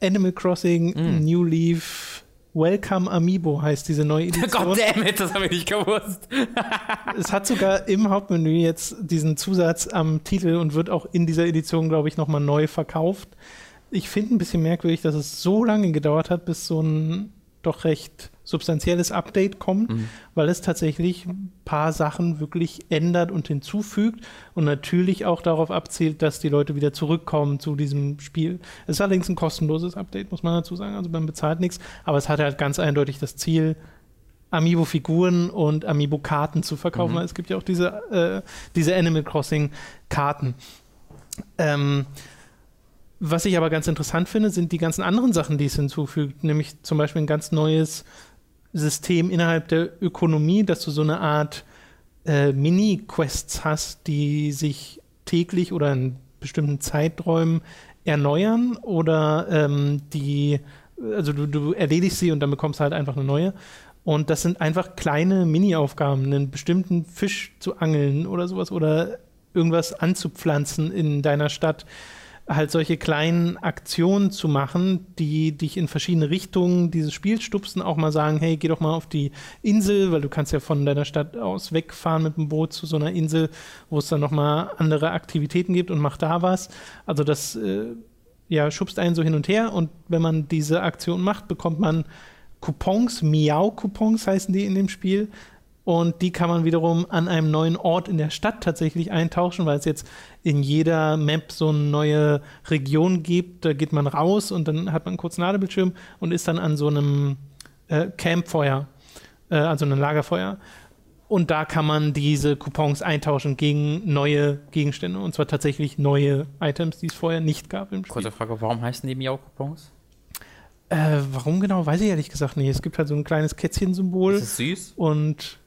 Speaker 1: Animal Crossing
Speaker 2: Mm.
Speaker 1: New Leaf Welcome Amiibo heißt diese neue *laughs* Edition.
Speaker 2: Goddammit, das habe ich nicht gewusst. *laughs*
Speaker 1: es hat sogar im Hauptmenü jetzt diesen Zusatz am Titel und wird auch in dieser Edition, glaube ich, nochmal neu verkauft. Ich finde ein bisschen merkwürdig, dass es so lange gedauert hat, bis so ein doch recht substanzielles Update kommt,
Speaker 2: Mhm.
Speaker 1: weil es tatsächlich ein paar Sachen wirklich ändert und hinzufügt und natürlich auch darauf abzielt, dass die Leute wieder zurückkommen zu diesem Spiel. Es ist allerdings ein kostenloses Update, muss man dazu sagen, also man bezahlt nichts, aber es hat halt ganz eindeutig das Ziel, Amiibo-Figuren und Amiibo-Karten zu verkaufen,
Speaker 2: Mhm.
Speaker 1: weil es gibt ja auch diese, äh, diese Animal Crossing-Karten. Ähm, was ich aber ganz interessant finde, sind die ganzen anderen Sachen, die es hinzufügt, nämlich zum Beispiel ein ganz neues System innerhalb der Ökonomie, dass du so eine Art äh, Mini-Quests hast, die sich täglich oder in bestimmten Zeiträumen erneuern oder ähm, die, also du, du erledigst sie und dann bekommst du halt einfach eine neue. Und das sind einfach kleine Mini-Aufgaben, einen bestimmten Fisch zu angeln oder sowas oder irgendwas anzupflanzen in deiner Stadt. Halt solche kleinen Aktionen zu machen, die dich in verschiedene Richtungen dieses Spiels stupsen, auch mal sagen, hey, geh doch mal auf die Insel, weil du kannst ja von deiner Stadt aus wegfahren mit dem Boot zu so einer Insel, wo es dann nochmal andere Aktivitäten gibt und mach da was. Also das äh, ja, schubst einen so hin und her und wenn man diese Aktion macht, bekommt man Coupons, Miau-Coupons heißen die in dem Spiel. Und die kann man wiederum an einem neuen Ort in der Stadt tatsächlich eintauschen, weil es jetzt in jeder Map so eine neue Region gibt. Da geht man raus und dann hat man einen kurzen Ladebildschirm und ist dann an so einem äh, Campfeuer, äh, also einem Lagerfeuer. Und da kann man diese Coupons eintauschen gegen neue Gegenstände. Und zwar tatsächlich neue Items, die es vorher nicht gab im Spiel.
Speaker 2: Kurze Frage, warum heißen die Miau-Coupons?
Speaker 1: Äh, warum genau, weiß ich ehrlich gesagt nicht. Es gibt halt so ein kleines Kätzchen-Symbol
Speaker 2: Ist es süß?
Speaker 1: und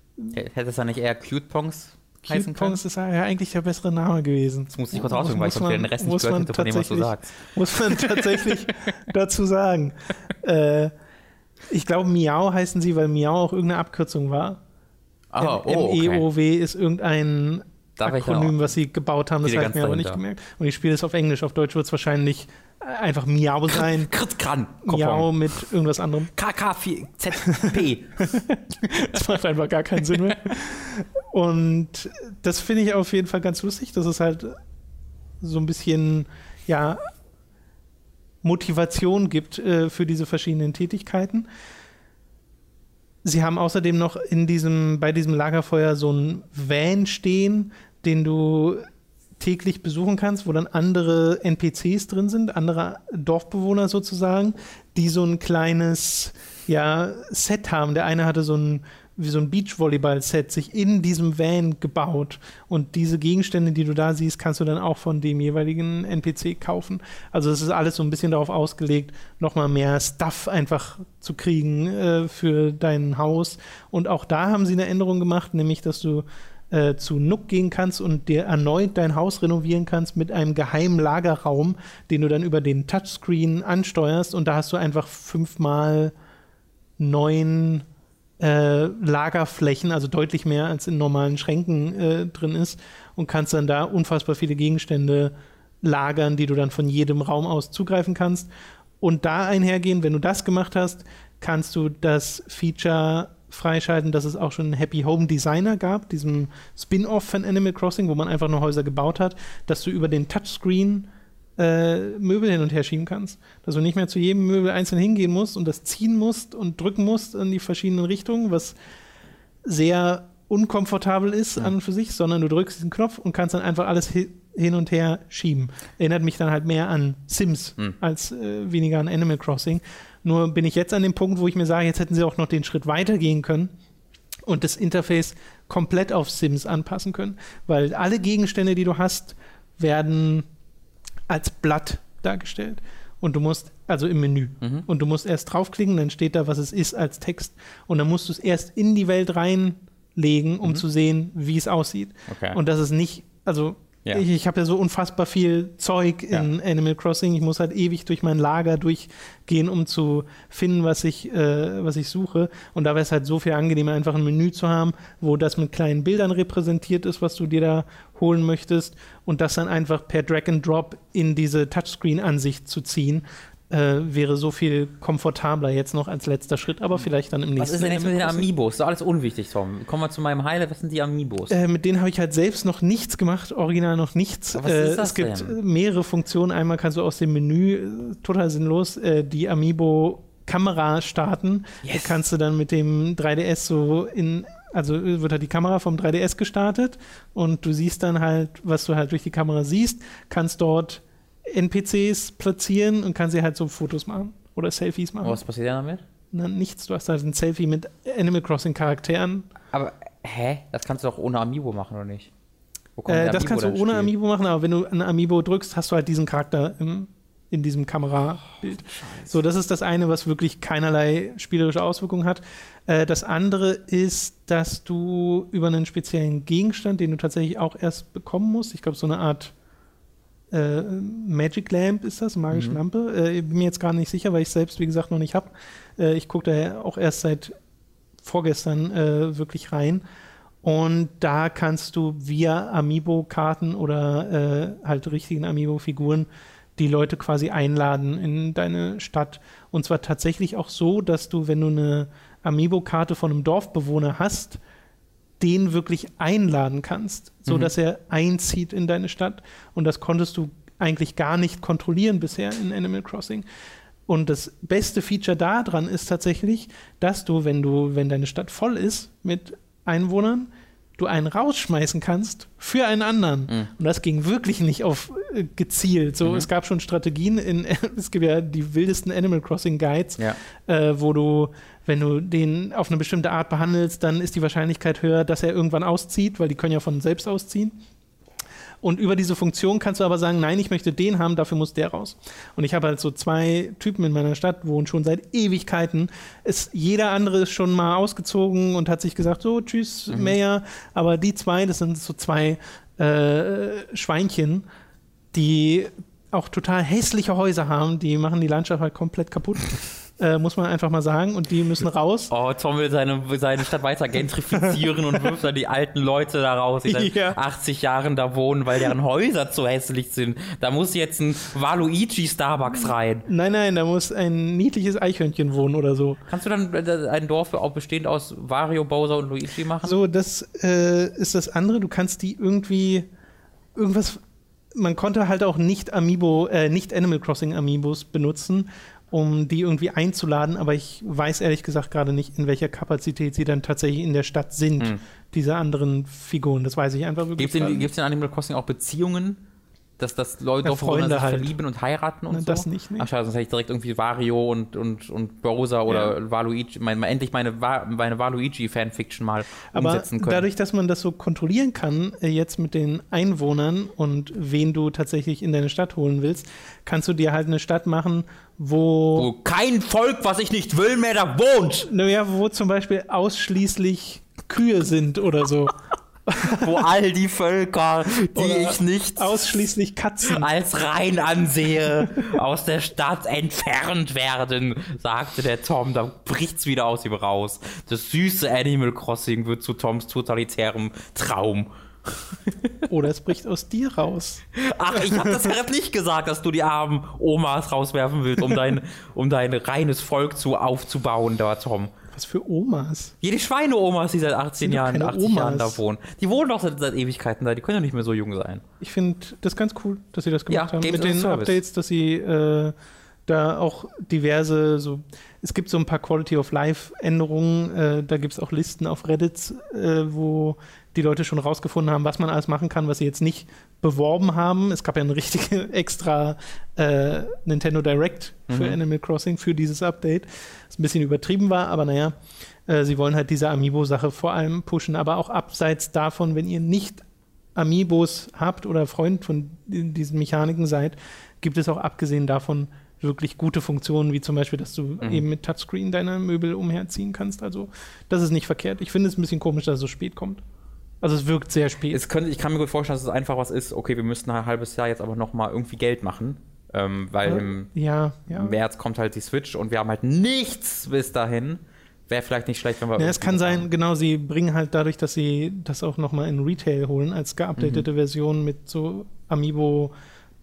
Speaker 2: Hätte es da nicht eher Cute-Pongs heißen können?
Speaker 1: Cute-Pongs ist ja eigentlich der bessere Name gewesen.
Speaker 2: Das muss ich kurz rausfinden, weil ich
Speaker 1: man-
Speaker 2: den Rest nicht gehört hätte von dem, was du
Speaker 1: tatsächlich-
Speaker 2: sagst.
Speaker 1: Muss man *laughs* tatsächlich dazu sagen. Äh, ich glaube, Miau heißen sie, weil Miau auch irgendeine Abkürzung war.
Speaker 2: Oh, oh, okay.
Speaker 1: MEOW ist irgendein
Speaker 2: Da war ich dann
Speaker 1: Akronym, was sie gebaut haben. Das habe ich mir aber nicht gemerkt. Und ich spiele es auf Englisch. Auf Deutsch wird es wahrscheinlich einfach Miau sein.
Speaker 2: Krit Kran.
Speaker 1: Miau mit irgendwas anderem.
Speaker 2: KK4ZP. *laughs*
Speaker 1: Das macht einfach gar keinen Sinn mehr. Und das finde ich auf jeden Fall ganz lustig, dass es halt so ein bisschen, ja, Motivation gibt äh, für diese verschiedenen Tätigkeiten. Sie haben außerdem noch in diesem, bei diesem Lagerfeuer so ein Van stehen, den du täglich besuchen kannst, wo dann andere NPCs drin sind, andere Dorfbewohner sozusagen, die so ein kleines ja, Set haben. Der eine hatte so ein wie so ein Beachvolleyball-Set sich in diesem Van gebaut. Und diese Gegenstände, die du da siehst, kannst du dann auch von dem jeweiligen NPC kaufen. Also es ist alles so ein bisschen darauf ausgelegt, nochmal mehr Stuff einfach zu kriegen äh, für dein Haus. Und auch da haben sie eine Änderung gemacht, nämlich dass du äh, zu Nook gehen kannst und dir erneut dein Haus renovieren kannst mit einem geheimen Lagerraum, den du dann über den Touchscreen ansteuerst. Und da hast du einfach fünfmal neun äh, Lagerflächen, also deutlich mehr als in normalen Schränken äh, drin ist und kannst dann da unfassbar viele Gegenstände lagern, die du dann von jedem Raum aus zugreifen kannst. Und da einhergehen, wenn du das gemacht hast, kannst du das Feature freischalten, dass es auch schon einen Happy Home Designer gab, diesem Spin-off von Animal Crossing, wo man einfach nur Häuser gebaut hat, dass du über den Touchscreen äh, Möbel hin und her schieben kannst. Dass du nicht mehr zu jedem Möbel einzeln hingehen musst und das ziehen musst und drücken musst in die verschiedenen Richtungen, was sehr unkomfortabel ist
Speaker 2: Ja.
Speaker 1: an und für sich, sondern du drückst diesen Knopf und kannst dann einfach alles hi- hin und her schieben. Erinnert mich dann halt mehr an Sims hm. als äh, weniger an Animal Crossing. Nur bin ich jetzt an dem Punkt, wo ich mir sage, jetzt hätten sie auch noch den Schritt weitergehen können und das Interface komplett auf Sims anpassen können, weil alle Gegenstände, die du hast, werden als Blatt dargestellt. Und du musst, also im Menü, mhm. und du musst erst draufklicken, dann steht da, was es ist als Text. Und dann musst du es erst in die Welt reinlegen, um mhm. zu sehen, wie es aussieht. Okay. Und das ist nicht, also ja. Ich, ich habe ja so unfassbar viel Zeug in ja. Animal Crossing. Ich muss halt ewig durch mein Lager durchgehen, um zu finden, was ich, äh, was ich suche. Und da wäre es halt so viel angenehmer, einfach ein Menü zu haben, wo das mit kleinen Bildern repräsentiert ist, was du dir da holen möchtest. Und das dann einfach per Drag and Drop in diese Touchscreen-Ansicht zu ziehen äh, wäre so viel komfortabler jetzt noch als letzter Schritt, aber vielleicht dann im nächsten
Speaker 2: Was ist denn jetzt mit den Amiibos? Das ist alles unwichtig, Tom. Kommen wir zu meinem Highlight. Was sind die Amiibos?
Speaker 1: Äh, mit denen habe ich halt selbst noch nichts gemacht, original noch nichts. was ist äh, das es gibt denn? mehrere Funktionen. Einmal kannst du aus dem Menü, äh, total sinnlos, äh, die Amiibo Kamera starten. Yes. Da kannst du dann mit dem 3DS so in also wird halt die Kamera vom 3DS gestartet und du siehst dann halt, was du halt durch die Kamera siehst, kannst dort NPCs platzieren und kann sie halt so Fotos machen oder Selfies machen.
Speaker 2: was passiert damit?
Speaker 1: Na, nichts. Du hast halt ein Selfie mit Animal Crossing Charakteren.
Speaker 2: Aber, hä? Das kannst du auch ohne Amiibo machen, oder nicht?
Speaker 1: Äh, das kannst du ohne Spiel? Amiibo machen, aber wenn du ein Amiibo drückst, hast du halt diesen Charakter im, in diesem Kamerabild. Oh, so, das ist das eine, was wirklich keinerlei spielerische Auswirkungen hat. Äh, das andere ist, dass du über einen speziellen Gegenstand, den du tatsächlich auch erst bekommen musst, ich glaube, so eine Art äh, Magic Lamp ist das, magische mhm. Lampe. Äh, bin mir jetzt gar nicht sicher, weil ich selbst, wie gesagt, noch nicht habe. Äh, ich gucke da auch erst seit vorgestern äh, wirklich rein. Und da kannst du via Amiibo-Karten oder äh, halt richtigen Amiibo-Figuren die Leute quasi einladen in deine Stadt. Und zwar tatsächlich auch so, dass du, wenn du eine Amiibo-Karte von einem Dorfbewohner hast, den wirklich einladen kannst, so mhm. dass er einzieht in deine Stadt. Und das konntest du eigentlich gar nicht kontrollieren bisher in Animal Crossing. Und das beste Feature daran ist tatsächlich, dass du, wenn du, wenn deine Stadt voll ist mit Einwohnern, du einen rausschmeißen kannst für einen anderen. Mhm. Und das ging wirklich nicht auf äh, gezielt. So, mhm. es gab schon Strategien in, *laughs* es gibt ja die wildesten Animal Crossing Guides, ja. äh, wo du, wenn du den auf eine bestimmte Art behandelst, dann ist die Wahrscheinlichkeit höher, dass er irgendwann auszieht, weil die können ja von selbst ausziehen. Und über diese Funktion kannst du aber sagen, nein, ich möchte den haben, dafür muss der raus. Und ich habe halt so zwei Typen in meiner Stadt, wohnen schon seit Ewigkeiten. Es, jeder andere ist schon mal ausgezogen und hat sich gesagt, so, tschüss, mhm. Mayor. Aber die zwei, das sind so zwei äh, Schweinchen, die auch total hässliche Häuser haben, die machen die Landschaft halt komplett kaputt *laughs* äh, muss man einfach mal sagen. Und die müssen raus.
Speaker 2: Oh, Tom will seine, seine Stadt weiter gentrifizieren und wirft dann die alten Leute da raus, die seit ja. 80 Jahren da wohnen, weil deren Häuser zu hässlich sind. Da muss jetzt ein Waluigi Starbucks rein.
Speaker 1: Nein, nein, da muss ein niedliches Eichhörnchen wohnen oder so.
Speaker 2: Kannst du dann äh, ein Dorf auch bestehend aus Wario, Bowser und Luigi machen?
Speaker 1: So, das äh, ist das andere. Du kannst die irgendwie irgendwas man konnte halt auch nicht Amiibo, äh, nicht Animal Crossing Amiibos benutzen, um die irgendwie einzuladen, aber ich weiß ehrlich gesagt gerade nicht, in welcher Kapazität sie dann tatsächlich in der Stadt sind, mhm. diese anderen Figuren. Das weiß ich einfach
Speaker 2: wirklich nicht. Gibt es in Animal Crossing auch Beziehungen dass das Leute ja,
Speaker 1: Freunde sich halt.
Speaker 2: verlieben und heiraten und
Speaker 1: Na,
Speaker 2: so.
Speaker 1: Das nicht, nicht.
Speaker 2: Ach schade, sonst hätte ich direkt irgendwie Wario und, und, und Bowser oder ja. Waluigi, mein, endlich meine, meine Waluigi-Fanfiction mal
Speaker 1: Aber
Speaker 2: umsetzen können.
Speaker 1: dadurch, dass man das so kontrollieren kann, äh, jetzt mit den Einwohnern und wen du tatsächlich in deine Stadt holen willst, kannst du dir halt eine Stadt machen, wo. Wo
Speaker 2: kein Volk, was ich nicht will, mehr da wohnt.
Speaker 1: Naja, wo zum Beispiel ausschließlich Kühe sind oder so. *laughs*
Speaker 2: wo all die Völker, die Oder ich nicht
Speaker 1: ausschließlich Katzen
Speaker 2: als rein ansehe, aus der Stadt entfernt werden, sagte der Tom. Da bricht's wieder aus ihm raus. Das süße Animal Crossing wird zu Toms totalitärem Traum.
Speaker 1: Oder es bricht aus dir raus.
Speaker 2: Ach, ich habe das gerade nicht gesagt, dass du die armen Omas rauswerfen willst, um dein, um dein reines Volk zu aufzubauen, da, Tom.
Speaker 1: Was für Omas?
Speaker 2: Jede Schweine-Omas, die seit 18 Jahren, 80 Omas. Jahren da wohnen. Die wohnen doch seit, seit, Ewigkeiten da, die können ja nicht mehr so jung sein.
Speaker 1: Ich finde das ganz cool, dass sie das gemacht ja, haben. Mit den Service. Updates, dass sie äh, da auch diverse, so, es gibt so ein paar Quality of Life Änderungen, äh, da gibt es auch Listen auf Reddit, äh, wo die Leute schon rausgefunden haben, was man alles machen kann, was sie jetzt nicht beworben haben. Es gab ja eine richtige *laughs* extra äh, Nintendo Direct für mhm. Animal Crossing, für dieses Update, das ein bisschen übertrieben war, aber naja, äh, sie wollen halt diese Amiibo-Sache vor allem pushen, aber auch abseits davon, wenn ihr nicht Amiibos habt oder Freund von diesen Mechaniken seid, gibt es auch abgesehen davon wirklich gute Funktionen, wie zum Beispiel, dass du mhm. eben mit Touchscreen deine Möbel umherziehen kannst. Also, das ist nicht verkehrt. Ich finde es ein bisschen komisch, dass es so spät kommt. Also, es wirkt sehr spät.
Speaker 2: Es könnte, ich kann mir gut vorstellen, dass es einfach was ist, okay, wir müssten ein halbes Jahr jetzt aber nochmal irgendwie Geld machen. Ähm, weil ja, im
Speaker 1: ja, ja.
Speaker 2: März kommt halt die Switch und wir haben halt nichts bis dahin. Wäre vielleicht nicht schlecht, wenn wir.
Speaker 1: Ja, es kann sein, haben. genau, sie bringen halt dadurch, dass sie das auch nochmal in Retail holen, als geupdatete mhm. Version mit so Amiibo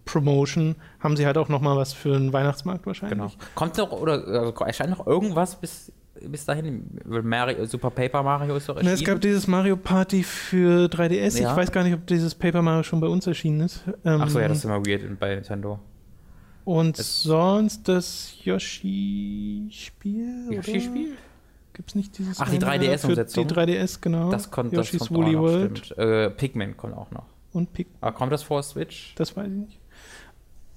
Speaker 1: Promotion haben sie halt auch noch mal was für einen Weihnachtsmarkt wahrscheinlich. Genau.
Speaker 2: Kommt noch oder also erscheint noch irgendwas bis bis dahin? Mario, Super Paper Mario ist doch
Speaker 1: erschienen. es gab dieses Mario Party für 3DS. Ja. Ich weiß gar nicht, ob dieses Paper Mario schon bei uns erschienen ist.
Speaker 2: Ähm, Ach so, ja, das ist immer weird bei Nintendo.
Speaker 1: Und es sonst das Yoshi-Spiel?
Speaker 2: Yoshi-Spiel?
Speaker 1: Gibt es nicht dieses
Speaker 2: Ach, die 3DS-Umsetzung?
Speaker 1: Die 3DS, genau.
Speaker 2: Das kommt, Yoshi's das kommt Woolly World. Äh, Pikmin kommt auch noch.
Speaker 1: Und Pikmin.
Speaker 2: Aber kommt das vor Switch?
Speaker 1: Das weiß ich nicht.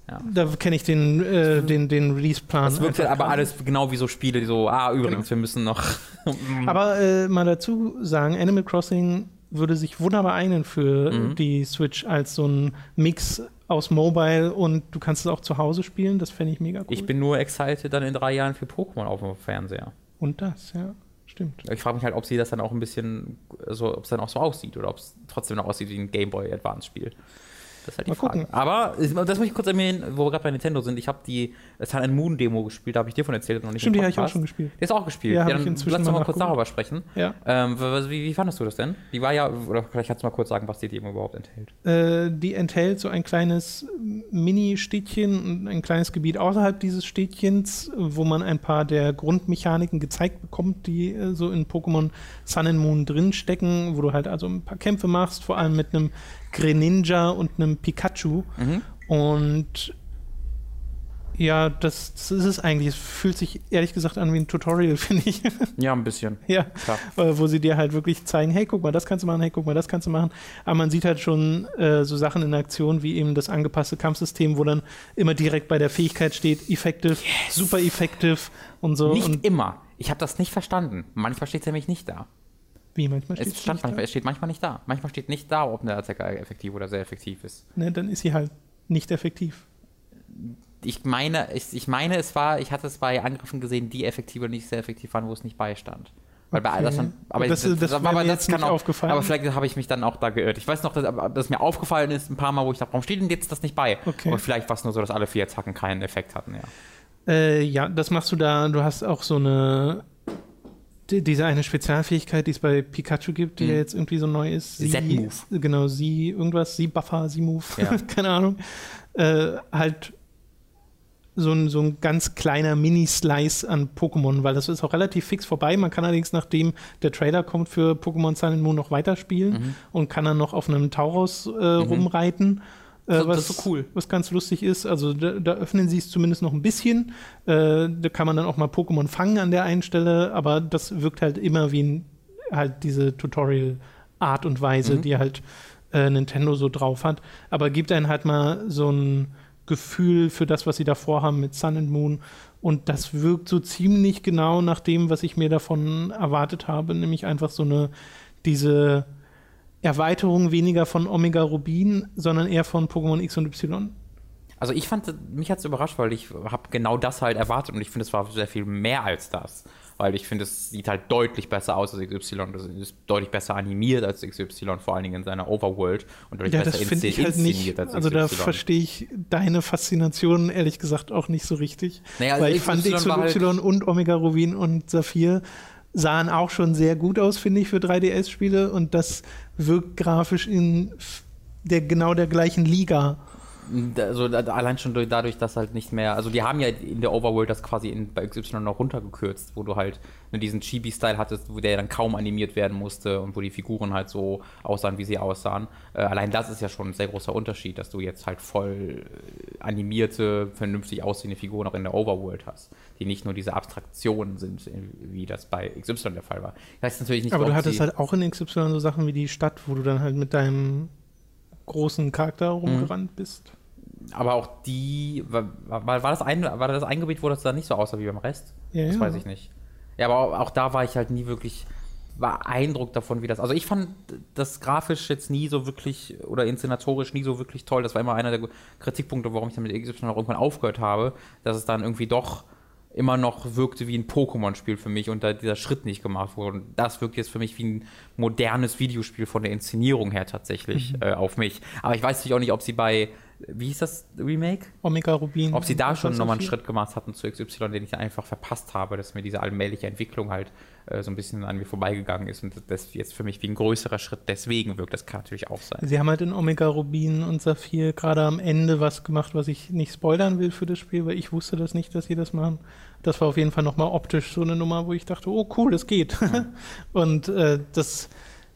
Speaker 1: Ja. Da kenne ich den, äh, den, den Release-Plan.
Speaker 2: Das wirkt aber alles genau wie so Spiele, die so, ah, übrigens, wir müssen noch. *laughs*
Speaker 1: aber äh, mal dazu sagen, Animal Crossing würde sich wunderbar eignen für mhm. die Switch als so ein Mix aus Mobile und du kannst es auch zu Hause spielen. Das fände ich mega cool.
Speaker 2: Ich bin nur excited dann in drei Jahren für Pokémon auf dem Fernseher.
Speaker 1: Und das, ja. Stimmt.
Speaker 2: Ich frage mich halt, ob sie das dann auch ein bisschen, so, ob es dann auch so aussieht oder ob es trotzdem noch aussieht wie ein Game Boy Advance Spiel. Das ist halt die Mal Frage. Gucken. Aber das muss ich kurz erwähnen, wo wir gerade bei Nintendo sind. Ich habe die Sun and Moon Demo gespielt, da habe ich dir von erzählt.
Speaker 1: Noch nicht Stimmt, die habe ich auch schon gespielt.
Speaker 2: Die ist auch gespielt.
Speaker 1: Ja, ja dann lass uns
Speaker 2: mal kurz darüber sprechen.
Speaker 1: Ja.
Speaker 2: Ähm, wie, wie, fandest du das denn? Die war ja, oder vielleicht kannst du mal kurz sagen, was die Demo überhaupt enthält.
Speaker 1: Äh, die enthält so ein kleines Mini-Städtchen, ein kleines Gebiet außerhalb dieses Städtchens, wo man ein paar der Grundmechaniken gezeigt bekommt, die äh, so in Pokémon Sun and Moon drinstecken, wo du halt also ein paar Kämpfe machst, vor allem mit einem Greninja und einem Pikachu. Mhm. Und ja, das, das, ist es eigentlich. Es fühlt sich ehrlich gesagt an wie ein Tutorial, *laughs* finde ich.
Speaker 2: Ja, ein bisschen.
Speaker 1: ja, Klar. wo sie dir halt wirklich zeigen, hey, guck mal, das kannst du machen, hey, guck mal, das kannst du machen. Aber man sieht halt schon äh, so Sachen in Aktion, wie eben das angepasste Kampfsystem, wo dann immer direkt bei der Fähigkeit steht, effective, yes. super effective und so.
Speaker 2: Nicht
Speaker 1: und
Speaker 2: immer. Ich habe das nicht verstanden. Manchmal steht es nämlich nicht da.
Speaker 1: Wie, manchmal steht
Speaker 2: es stand manchmal, Es steht manchmal nicht da. Manchmal steht nicht da, ob eine Attacke effektiv oder sehr effektiv ist.
Speaker 1: Ne, dann ist sie halt nicht effektiv.
Speaker 2: Ich meine, ich, ich meine, es war, ich hatte es bei Angriffen gesehen, die effektiv oder nicht sehr effektiv waren, wo es nicht beistand. Weil okay. bei das, aber
Speaker 1: das, das, das, das war mir jetzt nicht auch, aufgefallen.
Speaker 2: Aber vielleicht habe ich mich dann auch da geirrt. Ich weiß noch, dass, dass, mir aufgefallen ist ein paar Mal, wo ich dachte, warum steht denn jetzt das nicht bei?
Speaker 1: Okay.
Speaker 2: Und vielleicht war es nur so, dass alle vier Attacken keinen Effekt hatten, ja.
Speaker 1: Äh, ja, das machst du da. Du hast auch so eine diese eine Spezialfähigkeit, die es bei Pikachu gibt, die mhm. ja jetzt irgendwie so neu ist.
Speaker 2: Z-Move.
Speaker 1: Genau, sie, irgendwas, sie Buffer, sie Move, ja. *laughs* keine Ahnung. Äh, halt so ein, so ein ganz kleiner Mini-Slice an Pokémon, weil das ist auch relativ fix vorbei. Man kann allerdings, nachdem der Trailer kommt für Pokémon Sun and Moon, noch weiterspielen mhm. und kann dann noch auf einem Tauros äh, mhm. rumreiten. Äh, was, das ist so cool. Was ganz lustig ist. Also da, da öffnen sie es zumindest noch ein bisschen. Äh, da kann man dann auch mal Pokémon fangen an der einen Stelle, aber das wirkt halt immer wie ein, halt diese Tutorial-Art und Weise, mhm. die halt äh, Nintendo so drauf hat. Aber gibt einen halt mal so ein Gefühl für das, was sie da vorhaben mit Sun and Moon. Und das wirkt so ziemlich genau nach dem, was ich mir davon erwartet habe, nämlich einfach so eine, diese Erweiterung weniger von Omega Rubin, sondern eher von Pokémon X und Y.
Speaker 2: Also ich fand, mich hat es überrascht, weil ich habe genau das halt erwartet und ich finde, es war sehr viel mehr als das. Weil ich finde, es sieht halt deutlich besser aus als XY. Das ist deutlich besser animiert als XY, vor allen Dingen in seiner Overworld und deutlich
Speaker 1: ja, besser das inszeniert, ich halt nicht. als Also da verstehe ich deine Faszination ehrlich gesagt auch nicht so richtig. Naja, weil ich fand X und Y halt und Omega Rubin und Saphir sahen auch schon sehr gut aus, finde ich, für 3DS-Spiele und das wirkt grafisch in der genau der gleichen Liga.
Speaker 2: Also allein schon dadurch, dass halt nicht mehr, also die haben ja in der Overworld das quasi in, bei XY noch runtergekürzt, wo du halt ne, diesen Chibi-Style hattest, wo der dann kaum animiert werden musste und wo die Figuren halt so aussahen, wie sie aussahen. Äh, allein das ist ja schon ein sehr großer Unterschied, dass du jetzt halt voll äh, animierte, vernünftig aussehende Figuren auch in der Overworld hast, die nicht nur diese Abstraktionen sind, wie das bei XY der Fall war.
Speaker 1: Ich weiß natürlich nicht, Aber du hattest halt auch in XY so Sachen wie die Stadt, wo du dann halt mit deinem großen Charakter rumgerannt mhm. bist.
Speaker 2: Aber auch die, war, war, das ein, war das ein Gebiet, wo das dann nicht so aussah wie beim Rest? Ja, das ja. weiß ich nicht. Ja, aber auch, auch da war ich halt nie wirklich beeindruckt davon, wie das. Also ich fand das grafisch jetzt nie so wirklich oder inszenatorisch nie so wirklich toll. Das war immer einer der Kritikpunkte, warum ich dann mit XY auch irgendwann aufgehört habe, dass es dann irgendwie doch immer noch wirkte wie ein Pokémon-Spiel für mich und da dieser Schritt nicht gemacht wurde. Und das wirkt jetzt für mich wie ein modernes Videospiel von der Inszenierung her tatsächlich mhm. äh, auf mich. Aber ich weiß natürlich auch nicht, ob sie bei wie hieß das Remake?
Speaker 1: Omega Rubin.
Speaker 2: Ob sie da schon nochmal einen Schritt gemacht hatten zu XY, den ich einfach verpasst habe, dass mir diese allmähliche Entwicklung halt äh, so ein bisschen an mir vorbeigegangen ist und das jetzt für mich wie ein größerer Schritt deswegen wirkt. Das kann natürlich auch sein.
Speaker 1: Sie haben halt in Omega Rubin und Saphir gerade am Ende was gemacht, was ich nicht spoilern will für das Spiel, weil ich wusste das nicht, dass sie das machen. Das war auf jeden Fall nochmal optisch so eine Nummer, wo ich dachte, oh cool, das geht. Ja. *laughs* und äh, das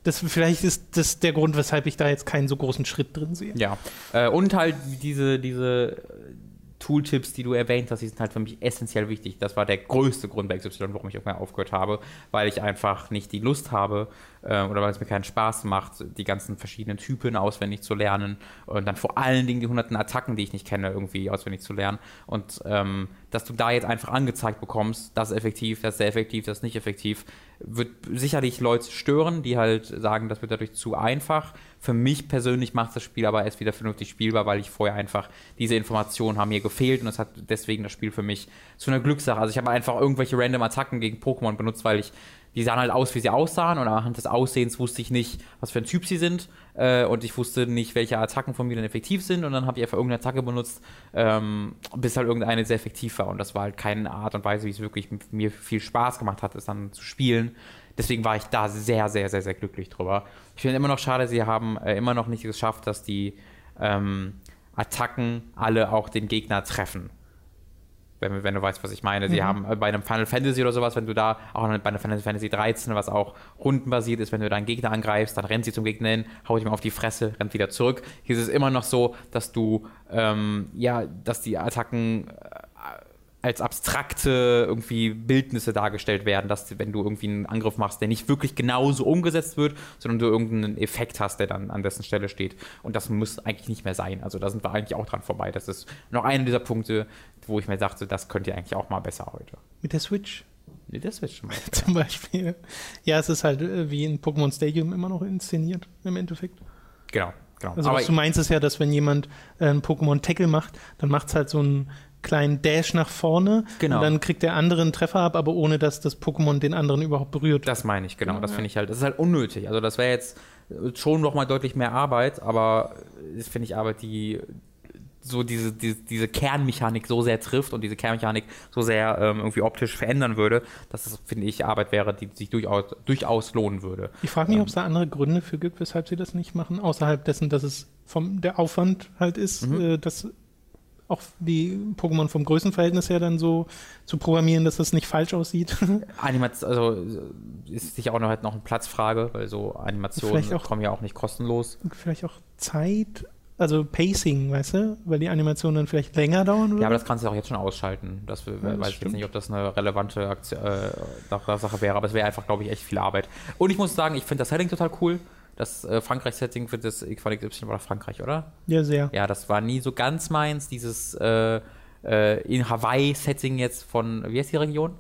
Speaker 1: das, vielleicht ist das der Grund, weshalb ich da jetzt keinen so großen Schritt drin sehe.
Speaker 2: Ja. Äh, und halt diese, diese Tooltips, die du erwähnt hast, die sind halt für mich essentiell wichtig. Das war der größte Grund bei XY, warum ich irgendwann aufgehört habe, weil ich einfach nicht die Lust habe äh, oder weil es mir keinen Spaß macht, die ganzen verschiedenen Typen auswendig zu lernen und dann vor allen Dingen die hunderten Attacken, die ich nicht kenne, irgendwie auswendig zu lernen. Und ähm, dass du da jetzt einfach angezeigt bekommst, das ist effektiv, das ist sehr effektiv, das ist nicht effektiv, wird sicherlich Leute stören, die halt sagen, das wird dadurch zu einfach. Für mich persönlich macht das Spiel aber erst wieder vernünftig spielbar, weil ich vorher einfach diese Informationen haben mir gefehlt und es hat deswegen das Spiel für mich zu einer Glückssache. Also ich habe einfach irgendwelche random Attacken gegen Pokémon benutzt, weil ich die sahen halt aus, wie sie aussahen und anhand des Aussehens wusste ich nicht, was für ein Typ sie sind äh, und ich wusste nicht, welche Attacken von mir dann effektiv sind und dann habe ich einfach irgendeine Attacke benutzt, ähm, bis halt irgendeine sehr effektiv war und das war halt keine Art und Weise, wie es wirklich mir viel Spaß gemacht hat, es dann zu spielen. Deswegen war ich da sehr, sehr, sehr, sehr glücklich drüber. Ich finde immer noch schade, sie haben äh, immer noch nicht geschafft, dass die ähm, Attacken alle auch den Gegner treffen. Wenn, wenn, du weißt, was ich meine. Mhm. Sie haben äh, bei einem Final Fantasy oder sowas, wenn du da, auch bei einem Final Fantasy 13, was auch rundenbasiert ist, wenn du da einen Gegner angreifst, dann rennt sie zum Gegner hin, haut ihm auf die Fresse, rennt wieder zurück. Hier ist es immer noch so, dass du, ähm, ja, dass die Attacken als abstrakte irgendwie Bildnisse dargestellt werden, dass wenn du irgendwie einen Angriff machst, der nicht wirklich genauso umgesetzt wird, sondern du irgendeinen Effekt hast, der dann an dessen Stelle steht. Und das muss eigentlich nicht mehr sein. Also da sind wir eigentlich auch dran vorbei. Das ist noch einer dieser Punkte, wo ich mir dachte, das könnt ihr eigentlich auch mal besser heute.
Speaker 1: Mit der Switch?
Speaker 2: Mit der Switch
Speaker 1: zum *laughs* Beispiel. zum Beispiel. Ja, es ist halt äh, wie in Pokémon Stadium immer noch inszeniert, im Endeffekt.
Speaker 2: Genau. Genau.
Speaker 1: Also was du meinst ist ja, dass wenn jemand äh, einen Pokémon Tackle macht, dann macht es halt so ein kleinen Dash nach vorne genau. und dann kriegt der andere einen Treffer ab, aber ohne dass das Pokémon den anderen überhaupt berührt.
Speaker 2: Das meine ich, genau. Ja, das finde ich halt, das ist halt unnötig. Also das wäre jetzt schon noch mal deutlich mehr Arbeit, aber das finde ich Arbeit, die so diese, diese, diese, Kernmechanik so sehr trifft und diese Kernmechanik so sehr ähm, irgendwie optisch verändern würde, dass das, finde ich, Arbeit wäre, die sich durchaus, durchaus lohnen würde.
Speaker 1: Ich frage mich, ähm, ob es da andere Gründe für gibt, weshalb sie das nicht machen, außerhalb dessen, dass es vom der Aufwand halt ist, mhm. äh, das auch die Pokémon vom Größenverhältnis her dann so zu programmieren, dass das nicht falsch aussieht. *laughs*
Speaker 2: Animation, also ist sicher auch noch, halt noch eine Platzfrage, weil so Animationen auch, kommen ja auch nicht kostenlos.
Speaker 1: Vielleicht auch Zeit, also Pacing, weißt du, weil die Animationen dann vielleicht länger dauern würden.
Speaker 2: Ja, aber das kannst du auch jetzt schon ausschalten. Das, ja, das weiß ich jetzt nicht, ob das eine relevante Aktion, äh, Sache wäre, aber es wäre einfach, glaube ich, echt viel Arbeit. Und ich muss sagen, ich finde das Setting total cool das äh, Frankreich-Setting für das Equalix Y war Frankreich, oder?
Speaker 1: Ja, sehr.
Speaker 2: Ja, das war nie so ganz meins, dieses äh, äh, in Hawaii-Setting jetzt von, wie heißt die Region?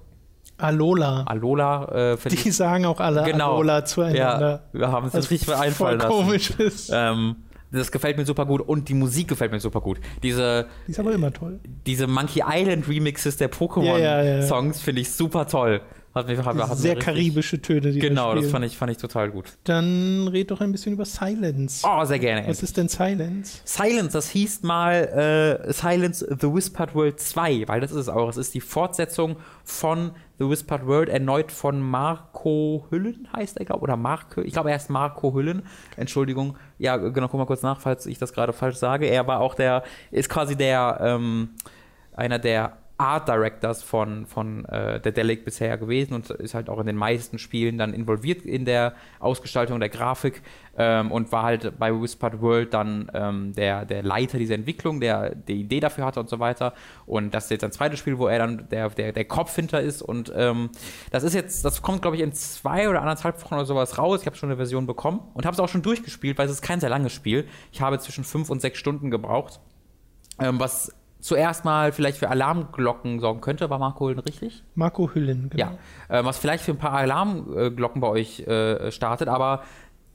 Speaker 1: Alola.
Speaker 2: Alola.
Speaker 1: Äh, die sagen auch alle genau. Alola zueinander.
Speaker 2: Ja, wir haben es uns richtig einfallen lassen. komisch ist. Ähm, das gefällt mir super gut und die Musik gefällt mir super gut. Diese,
Speaker 1: die ist aber immer toll.
Speaker 2: Diese Monkey Island Remixes der Pokémon-Songs ja, ja, ja. finde ich super toll. Hat hat,
Speaker 1: Sehr karibische Töne.
Speaker 2: Die genau, das, das fand ich, fand ich total gut.
Speaker 1: Dann red doch ein bisschen über Silence.
Speaker 2: Oh, sehr gerne.
Speaker 1: Was ist denn Silence?
Speaker 2: Silence, das hieß mal äh, Silence The Whispered World 2, weil das ist es auch. Es ist die Fortsetzung von The Whispered World, erneut von Marco Hüllen, heißt er, glaube ich. Oder Marco, ich glaube, er ist Marco Hüllen. Entschuldigung. Ja, genau, guck mal kurz nach, falls ich das gerade falsch sage. Er war auch der, ist quasi der, ähm, einer der Art Directors von, von äh, der Delic bisher gewesen und ist halt auch in den meisten Spielen dann involviert in der Ausgestaltung der Grafik ähm, und war halt bei Whispered World dann ähm, der, der Leiter dieser Entwicklung, der die Idee dafür hatte und so weiter. Und das ist jetzt ein zweites Spiel, wo er dann der, der, der Kopf hinter ist und ähm, das ist jetzt, das kommt glaube ich in zwei oder anderthalb Wochen oder sowas raus. Ich habe schon eine Version bekommen und habe es auch schon durchgespielt, weil es ist kein sehr langes Spiel. Ich habe zwischen fünf und sechs Stunden gebraucht. Ähm, was zuerst mal vielleicht für Alarmglocken sorgen könnte. War Marco Hüllen richtig?
Speaker 1: Marco Hüllen,
Speaker 2: genau. Ja, äh, was vielleicht für ein paar Alarmglocken bei euch äh, startet, aber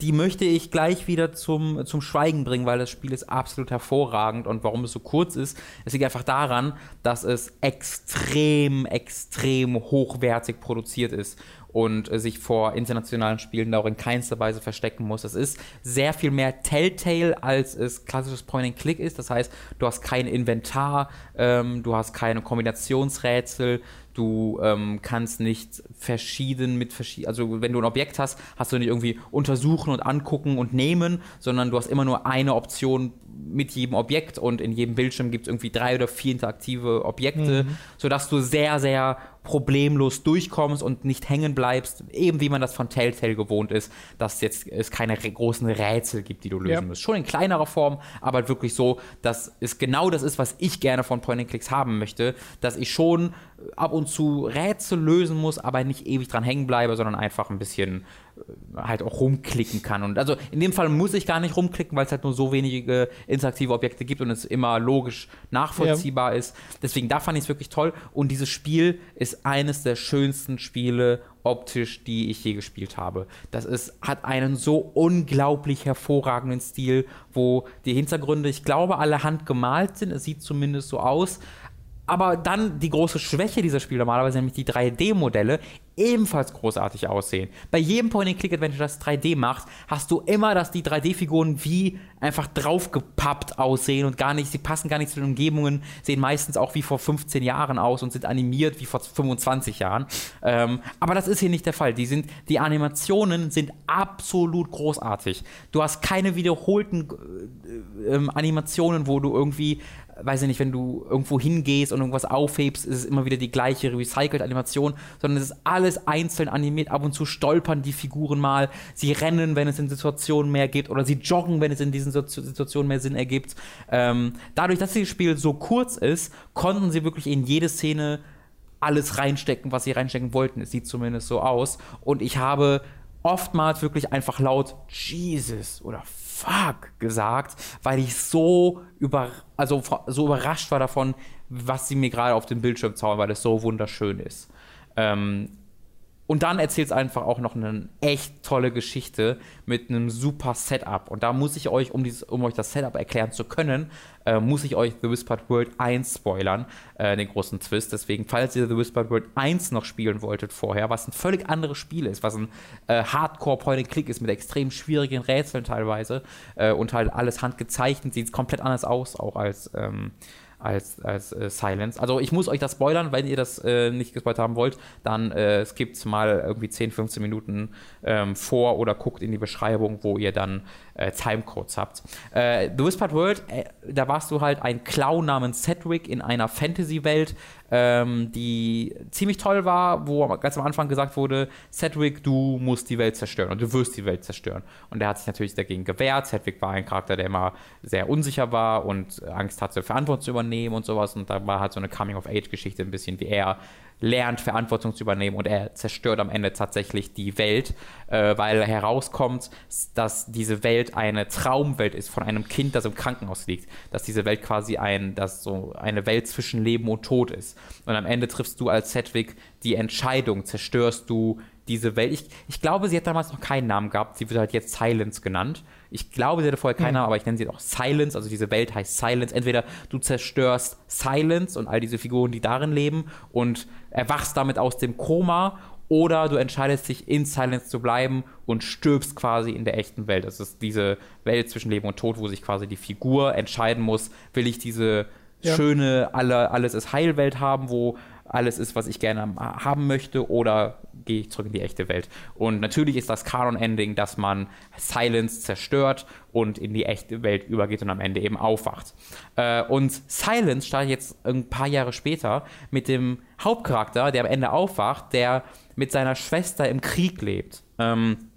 Speaker 2: die möchte ich gleich wieder zum, zum Schweigen bringen, weil das Spiel ist absolut hervorragend und warum es so kurz ist, es liegt einfach daran, dass es extrem, extrem hochwertig produziert ist und äh, sich vor internationalen Spielen da auch in keinster Weise verstecken muss. Es ist sehr viel mehr Telltale, als es klassisches Point-and-Click ist. Das heißt, du hast kein Inventar, ähm, du hast keine Kombinationsrätsel, Du ähm, kannst nicht verschieden mit verschieden, also wenn du ein Objekt hast, hast du nicht irgendwie untersuchen und angucken und nehmen, sondern du hast immer nur eine Option mit jedem Objekt und in jedem Bildschirm gibt es irgendwie drei oder vier interaktive Objekte, mhm. sodass du sehr, sehr problemlos durchkommst und nicht hängen bleibst, eben wie man das von Telltale gewohnt ist, dass jetzt es keine großen Rätsel gibt, die du lösen ja. musst. Schon in kleinerer Form, aber halt wirklich so, dass es genau das ist, was ich gerne von Point-and-Clicks haben möchte, dass ich schon ab und zu Rätsel lösen muss, aber nicht ewig dran hängen bleibe, sondern einfach ein bisschen äh, halt auch rumklicken kann. Und also in dem Fall muss ich gar nicht rumklicken, weil es halt nur so wenige interaktive Objekte gibt und es immer logisch nachvollziehbar ja. ist. Deswegen da fand ich es wirklich toll. Und dieses Spiel ist eines der schönsten Spiele optisch, die ich je gespielt habe. Das ist, hat einen so unglaublich hervorragenden Stil, wo die Hintergründe, ich glaube, alle handgemalt sind. Es sieht zumindest so aus aber dann die große Schwäche dieser Spiele normalerweise, nämlich die 3D-Modelle, ebenfalls großartig aussehen. Bei jedem Point-and-Click-Adventure, das 3D macht, hast du immer, dass die 3D-Figuren wie einfach draufgepappt aussehen und gar nicht, sie passen gar nicht zu den Umgebungen, sehen meistens auch wie vor 15 Jahren aus und sind animiert wie vor 25 Jahren. Ähm, aber das ist hier nicht der Fall. Die, sind, die Animationen sind absolut großartig. Du hast keine wiederholten äh, äh, Animationen, wo du irgendwie weiß ich nicht, wenn du irgendwo hingehst und irgendwas aufhebst, ist es immer wieder die gleiche recycelt Animation, sondern es ist alles einzeln animiert. Ab und zu stolpern die Figuren mal, sie rennen, wenn es in Situationen mehr gibt, oder sie joggen, wenn es in diesen Situationen mehr Sinn ergibt. Ähm, dadurch, dass das Spiel so kurz ist, konnten sie wirklich in jede Szene alles reinstecken, was sie reinstecken wollten. Es sieht zumindest so aus. Und ich habe oftmals wirklich einfach laut Jesus oder fuck gesagt, weil ich so über, also so überrascht war davon, was sie mir gerade auf dem Bildschirm zaubern, weil es so wunderschön ist. Ähm, und dann erzählt es einfach auch noch eine echt tolle Geschichte mit einem super Setup. Und da muss ich euch, um, dieses, um euch das Setup erklären zu können, äh, muss ich euch The Whispered World 1 spoilern, äh, den großen Twist. Deswegen, falls ihr The Whispered World 1 noch spielen wolltet vorher, was ein völlig anderes Spiel ist, was ein äh, Hardcore-Point-and-Click ist mit extrem schwierigen Rätseln teilweise äh, und halt alles handgezeichnet, sieht komplett anders aus, auch als. Ähm, als, als äh, Silence. Also ich muss euch das spoilern, wenn ihr das äh, nicht gespoilert haben wollt, dann äh, skippt mal irgendwie 10, 15 Minuten ähm, vor oder guckt in die Beschreibung, wo ihr dann äh, Timecodes habt. Äh, The Whispered World, äh, da warst du halt ein Clown namens Cedric in einer Fantasy-Welt, ähm, die ziemlich toll war, wo ganz am Anfang gesagt wurde, Cedric, du musst die Welt zerstören und du wirst die Welt zerstören. Und er hat sich natürlich dagegen gewehrt. Cedric war ein Charakter, der immer sehr unsicher war und Angst hatte, Verantwortung zu übernehmen und sowas. Und da war halt so eine Coming-of-Age-Geschichte, ein bisschen wie er lernt, Verantwortung zu übernehmen und er zerstört am Ende tatsächlich die Welt, äh, weil herauskommt, dass diese Welt eine Traumwelt ist von einem Kind, das im Krankenhaus liegt. Dass diese Welt quasi ein, dass so eine Welt zwischen Leben und Tod ist. Und am Ende triffst du als Sedwick die Entscheidung, zerstörst du diese Welt. Ich, ich glaube, sie hat damals noch keinen Namen gehabt. Sie wird halt jetzt Silence genannt. Ich glaube, sie hatte vorher keinen hm. Namen, aber ich nenne sie auch Silence. Also diese Welt heißt Silence. Entweder du zerstörst Silence und all diese Figuren, die darin leben und erwachst damit aus dem Koma oder du entscheidest dich in Silence zu bleiben und stirbst quasi in der echten Welt. Das ist diese Welt zwischen Leben und Tod, wo sich quasi die Figur entscheiden muss, will ich diese ja. schöne, alle, alles ist Heilwelt haben, wo alles ist, was ich gerne haben möchte, oder gehe ich zurück in die echte Welt. Und natürlich ist das Canon-Ending, dass man Silence zerstört und in die echte Welt übergeht und am Ende eben aufwacht. Äh, und Silence startet jetzt ein paar Jahre später mit dem Hauptcharakter, der am Ende aufwacht, der mit seiner Schwester im Krieg lebt. Ähm,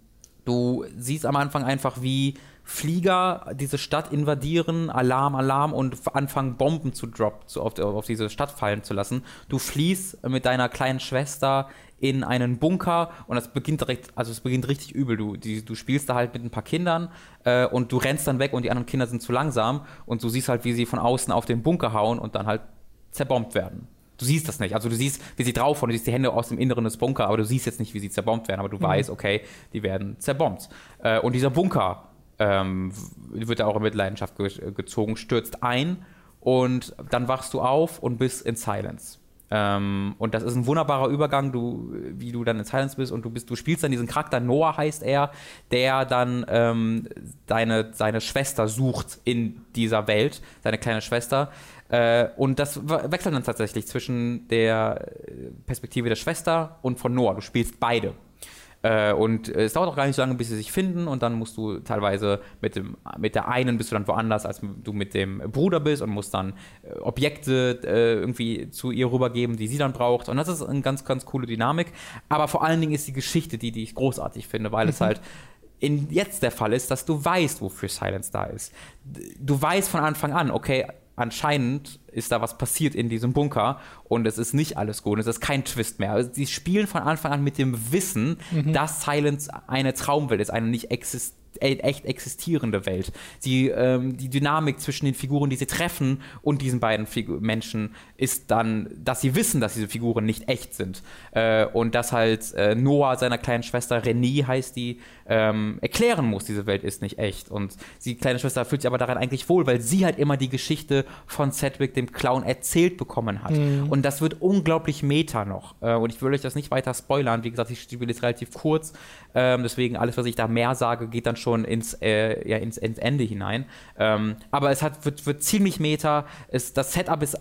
Speaker 2: du siehst am Anfang einfach, wie Flieger diese Stadt invadieren, Alarm, Alarm und anfangen Bomben zu droppen, zu, auf, auf, diese Stadt fallen zu lassen. Du fliehst mit deiner kleinen Schwester in einen Bunker und das beginnt direkt, also es beginnt richtig übel. Du, die, du spielst da halt mit ein paar Kindern äh, und du rennst dann weg und die anderen Kinder sind zu langsam und du siehst halt, wie sie von außen auf den Bunker hauen und dann halt zerbombt werden. Du siehst das nicht. Also du siehst, wie sie drauf und du siehst die Hände aus dem Inneren des Bunker, aber du siehst jetzt nicht, wie sie zerbombt werden, aber du mhm. weißt, okay, die werden zerbombt. Äh, und dieser Bunker ähm, wird er auch in Mitleidenschaft ge gezogen, stürzt ein und dann wachst du auf und bist in Silence. Ähm, und das ist ein wunderbarer Übergang, du, wie du dann in Silence bist und du bist, du spielst dann diesen Charakter, Noah heißt er, der dann ähm, deine, seine Schwester sucht in dieser Welt, seine kleine Schwester. Äh, und das wechselt dann tatsächlich zwischen der Perspektive der Schwester und von Noah. Du spielst beide. Äh, und äh, es dauert auch gar nicht so lange, bis sie sich finden und dann musst du teilweise mit, dem, mit der einen bist du dann woanders, als du mit dem Bruder bist und musst dann äh, Objekte äh, irgendwie zu ihr rübergeben, die sie dann braucht. Und das ist eine ganz, ganz coole Dynamik. Aber vor allen Dingen ist die Geschichte die, die ich großartig finde, weil mhm. es halt in jetzt der Fall ist, dass du weißt, wofür Silence da ist. Du weißt von Anfang an, okay, anscheinend ist da was passiert in diesem Bunker und es ist nicht alles gut. Es ist kein Twist mehr. Also, sie spielen von Anfang an mit dem Wissen, mhm. dass Silence eine Traumwelt ist, eine nicht existierende echt existierende Welt. Sie, ähm, die Dynamik zwischen den Figuren, die sie treffen und diesen beiden Figu Menschen ist dann, dass sie wissen, dass diese Figuren nicht echt sind. Äh, und dass halt äh, Noah seiner kleinen Schwester, Renée heißt die, ähm, erklären muss, diese Welt ist nicht echt. Und die kleine Schwester fühlt sich aber daran eigentlich wohl, weil sie halt immer die Geschichte von Sedgwick, dem Clown, erzählt bekommen hat. Mhm. Und das wird unglaublich meta noch. Äh, und ich will euch das nicht weiter spoilern. Wie gesagt, ich spiele jetzt relativ kurz. Ähm, deswegen alles, was ich da mehr sage, geht dann schon ins, äh, ja, ins, ins, Ende hinein. Ähm, aber es hat, wird, wird ziemlich meta. Es, das Setup ist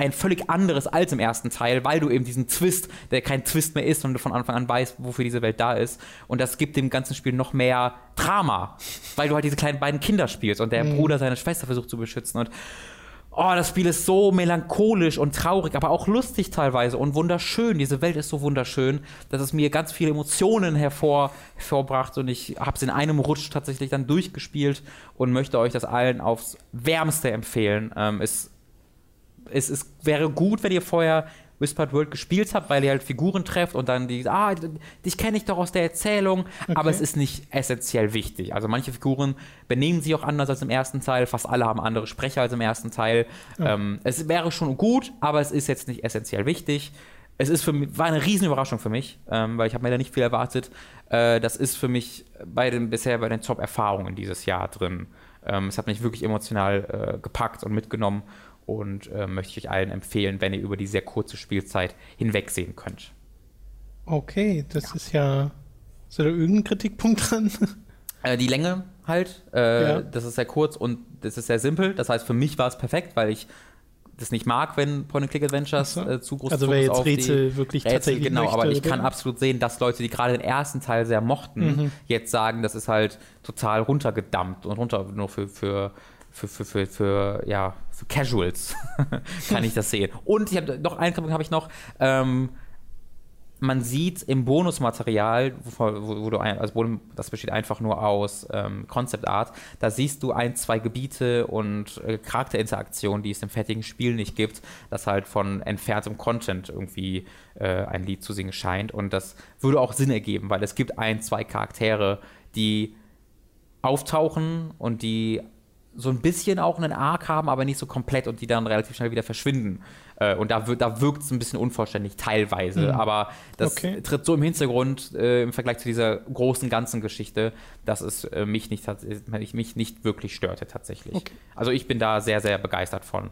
Speaker 2: ein völlig anderes als im ersten Teil, weil du eben diesen Twist, der kein Twist mehr ist, sondern du von Anfang an weißt, wofür diese Welt da ist. Und das gibt dem ganzen Spiel noch mehr Drama, weil du halt diese kleinen beiden Kinder spielst und der mhm. Bruder seine Schwester versucht zu beschützen. Und oh, das Spiel ist so melancholisch und traurig, aber auch lustig teilweise und wunderschön. Diese Welt ist so wunderschön, dass es mir ganz viele Emotionen hervor, hervorbracht und ich habe es in einem Rutsch tatsächlich dann durchgespielt und möchte euch das allen aufs Wärmste empfehlen. Ähm, es, es, es wäre gut, wenn ihr vorher Whispered World gespielt habt, weil ihr halt Figuren trefft und dann die, ah, dich kenne ich doch aus der Erzählung, okay. aber es ist nicht essentiell wichtig. Also manche Figuren benehmen sich auch anders als im ersten Teil, fast alle haben andere Sprecher als im ersten Teil. Ja. Ähm, es wäre schon gut, aber es ist jetzt nicht essentiell wichtig. Es ist für mich, war eine riesen Überraschung für mich, ähm, weil ich habe mir da nicht viel erwartet. Äh, das ist für mich bei den, bisher bei den Top-Erfahrungen dieses Jahr drin. Ähm, es hat mich wirklich emotional äh, gepackt und mitgenommen und äh, möchte ich euch allen empfehlen, wenn ihr über die sehr kurze Spielzeit hinwegsehen könnt.
Speaker 1: Okay, das ja. ist ja. Ist da irgendein Kritikpunkt dran? *laughs*
Speaker 2: Äh, die Länge halt. Äh, ja. Das ist sehr kurz und das ist sehr simpel. Das heißt, für mich war es perfekt, weil ich das nicht mag, wenn Point-and-Click-Adventures so. äh, zu groß
Speaker 1: Also wer jetzt Rätsel wirklich Rätsel, tatsächlich
Speaker 2: Genau,
Speaker 1: möchte,
Speaker 2: aber ich kann absolut sehen, dass Leute, die gerade den ersten Teil sehr mochten, mhm. jetzt sagen, das ist halt total runtergedammt und runter nur für, für für, für, für, für, ja, für Casuals *laughs* kann ich das sehen. Und ich habe noch einen Kritik habe ich noch. Ähm, man sieht im Bonusmaterial, wo, wo, du ein, also das besteht einfach nur aus ähm, Concept Art, da siehst du ein, zwei Gebiete und äh, Charakterinteraktionen, die es im fertigen Spiel nicht gibt, das halt von entferntem Content irgendwie äh, ein Lied zu singen scheint. Und das würde auch Sinn ergeben, weil es gibt ein, zwei Charaktere, die auftauchen und die so ein bisschen auch einen Arc haben, aber nicht so komplett und die dann relativ schnell wieder verschwinden. Äh, und da, da wirkt es ein bisschen unvollständig teilweise, mhm. aber das okay. tritt so im Hintergrund äh, im Vergleich zu dieser großen ganzen Geschichte, dass es äh, mich, nicht, mich nicht wirklich störte tatsächlich. Okay. Also ich bin da sehr, sehr begeistert von.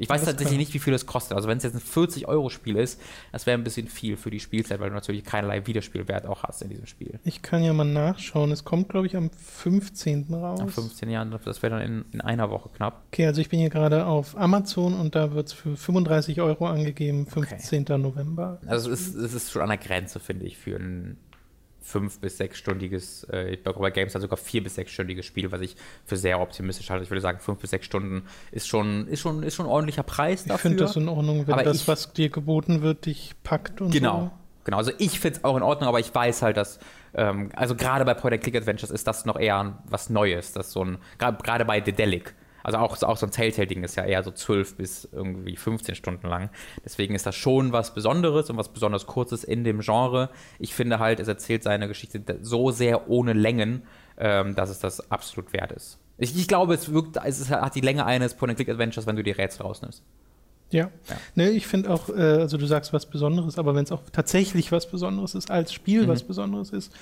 Speaker 2: Ich weiß tatsächlich nicht, wie viel das kostet. Also wenn es jetzt ein 40-Euro-Spiel ist, das wäre ein bisschen viel für die Spielzeit, weil du natürlich keinerlei Wiederspielwert auch hast in diesem Spiel.
Speaker 1: Ich kann ja mal nachschauen. Es kommt, glaube ich, am 15. raus.
Speaker 2: Am 15. Jahren, das wäre dann in, in, einer Woche knapp.
Speaker 1: Okay, also ich bin hier gerade auf Amazon und da wird es für 35 Euro angegeben, 15. Okay. November.
Speaker 2: Also es ist, es ist schon an der Grenze, finde ich, für ein fünf- bis sechsstündiges, äh, bei Games hat sogar vier- bis sechsstündiges Spiel, was ich für sehr optimistisch halte. Ich würde sagen, fünf bis sechs Stunden ist schon, ist schon, ist schon ein ordentlicher Preis dafür.
Speaker 1: Ich finde das in Ordnung, wenn aber das, ich, was dir geboten wird, dich packt und
Speaker 2: genau,
Speaker 1: so.
Speaker 2: Genau, also ich finde es auch in Ordnung, aber ich weiß halt, dass, ähm, also gerade bei Point-and-Click-Adventures ist das noch eher was Neues, das so ein, gerade bei Dedelic, also auch, auch so ein Telltale-Ding ist ja eher so 12 bis irgendwie 15 Stunden lang. Deswegen ist das schon was Besonderes und was besonders Kurzes in dem Genre. Ich finde halt, es erzählt seine Geschichte so sehr ohne Längen, ähm, dass es das absolut wert ist. Ich, ich glaube, es wirkt, es hat die Länge eines Point-and-Click-Adventures, wenn du die Rätsel rausnimmst.
Speaker 1: Ja. ja. Ne, ich finde auch, äh, also du sagst was Besonderes, aber wenn es auch tatsächlich was Besonderes ist, als Spiel mhm. was Besonderes ist,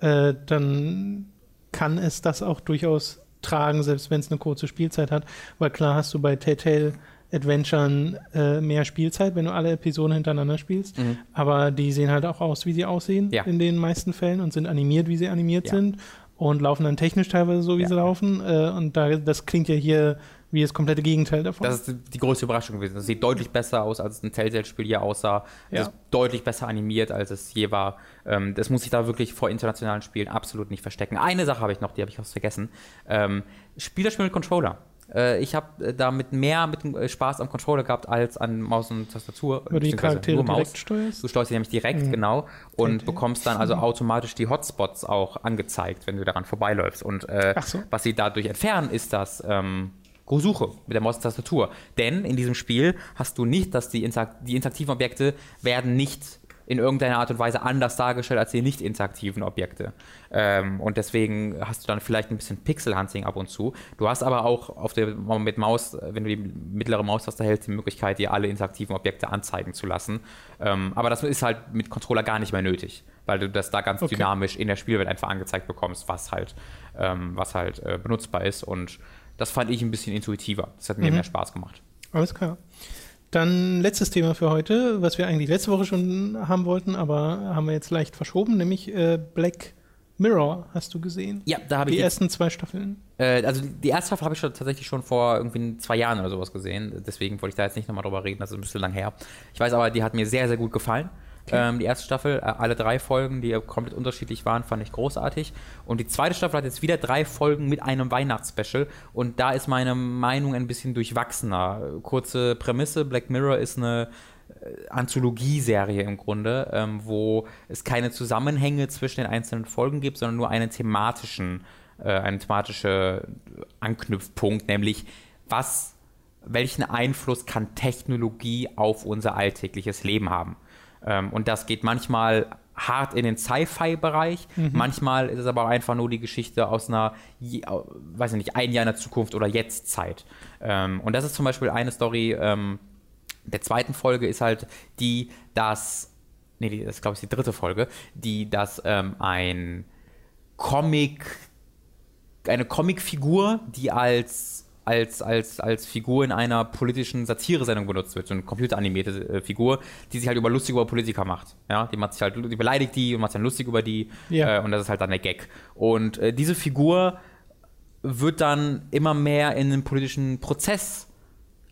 Speaker 1: äh, dann kann es das auch durchaus tragen, selbst wenn es eine kurze Spielzeit hat. Weil klar hast du bei Telltale Adventuren äh, mehr Spielzeit, wenn du alle Episoden hintereinander spielst. Mhm. Aber die sehen halt auch aus, wie sie aussehen ja. in den meisten Fällen und sind animiert, wie sie animiert ja. sind und laufen dann technisch teilweise so, wie ja. sie laufen. Äh, und da, das klingt ja hier wie das komplette Gegenteil davon.
Speaker 2: Das ist die größte Überraschung gewesen. Das sieht deutlich besser aus, als ein Telltale-Spiel hier aussah. Ja. Es ist deutlich besser animiert, als es je war. Ähm, das muss ich da wirklich vor internationalen Spielen absolut nicht verstecken. Eine Sache habe ich noch, die habe ich fast vergessen. Ähm, Spiel das Spiel mit Controller. Äh, ich habe äh, damit mehr mit äh, Spaß am Controller gehabt als an Maus und Tastatur.
Speaker 1: Du die Charaktere
Speaker 2: nur Maus. direkt steuerst? Du steuerst sie nämlich direkt, mhm. genau. Und okay. bekommst dann also automatisch die Hotspots auch angezeigt, wenn du daran vorbeiläufst. Und äh, so. was sie dadurch entfernen, ist das... Ähm, Suche mit der Maustastatur. Denn in diesem Spiel hast du nicht, dass die, Interakt die interaktiven Objekte werden nicht in irgendeiner Art und Weise anders dargestellt als die nicht interaktiven Objekte. Ähm, und deswegen hast du dann vielleicht ein bisschen Pixel-Hunting ab und zu. Du hast aber auch auf der, mit Maus, wenn du die mittlere Maustaste hältst, die Möglichkeit, dir alle interaktiven Objekte anzeigen zu lassen. Ähm, aber das ist halt mit Controller gar nicht mehr nötig, weil du das da ganz okay. dynamisch in der Spielwelt einfach angezeigt bekommst, was halt, ähm, was halt äh, benutzbar ist. Und das fand ich ein bisschen intuitiver. Das hat mir mhm. mehr Spaß gemacht.
Speaker 1: Alles klar. Dann letztes Thema für heute, was wir eigentlich letzte Woche schon haben wollten, aber haben wir jetzt leicht verschoben, nämlich äh, Black Mirror hast du gesehen?
Speaker 2: Ja, da habe ich.
Speaker 1: Die ersten zwei Staffeln?
Speaker 2: Äh, also die erste Staffel habe ich schon, tatsächlich schon vor irgendwie zwei Jahren oder sowas gesehen. Deswegen wollte ich da jetzt nicht nochmal drüber reden, das ist ein bisschen lang her. Ich weiß aber, die hat mir sehr, sehr gut gefallen. Okay. Ähm, die erste Staffel, äh, alle drei Folgen, die komplett unterschiedlich waren, fand ich großartig. Und die zweite Staffel hat jetzt wieder drei Folgen mit einem Weihnachtsspecial. Und da ist meine Meinung ein bisschen durchwachsener. Kurze Prämisse: Black Mirror ist eine äh, Anthologieserie im Grunde, ähm, wo es keine Zusammenhänge zwischen den einzelnen Folgen gibt, sondern nur einen thematischen, äh, einen thematischen Anknüpfpunkt, nämlich was welchen Einfluss kann Technologie auf unser alltägliches Leben haben? Ähm, und das geht manchmal hart in den Sci-Fi-Bereich. Mhm. Manchmal ist es aber auch einfach nur die Geschichte aus einer, weiß ich nicht, ein Jahr in der Zukunft oder Jetzt-Zeit. Ähm, und das ist zum Beispiel eine Story ähm, der zweiten Folge, ist halt die, dass, nee, das ist glaube ich die dritte Folge, die, dass ähm, ein Comic, eine Comicfigur, die als als, als, als Figur in einer politischen Satire-Sendung benutzt wird, so eine computeranimierte äh, Figur, die sich halt über lustig über Politiker macht. Ja, die macht sich halt, die beleidigt die und macht sich dann lustig über die ja. äh, und das ist halt dann der Gag. Und äh, diese Figur wird dann immer mehr in den politischen Prozess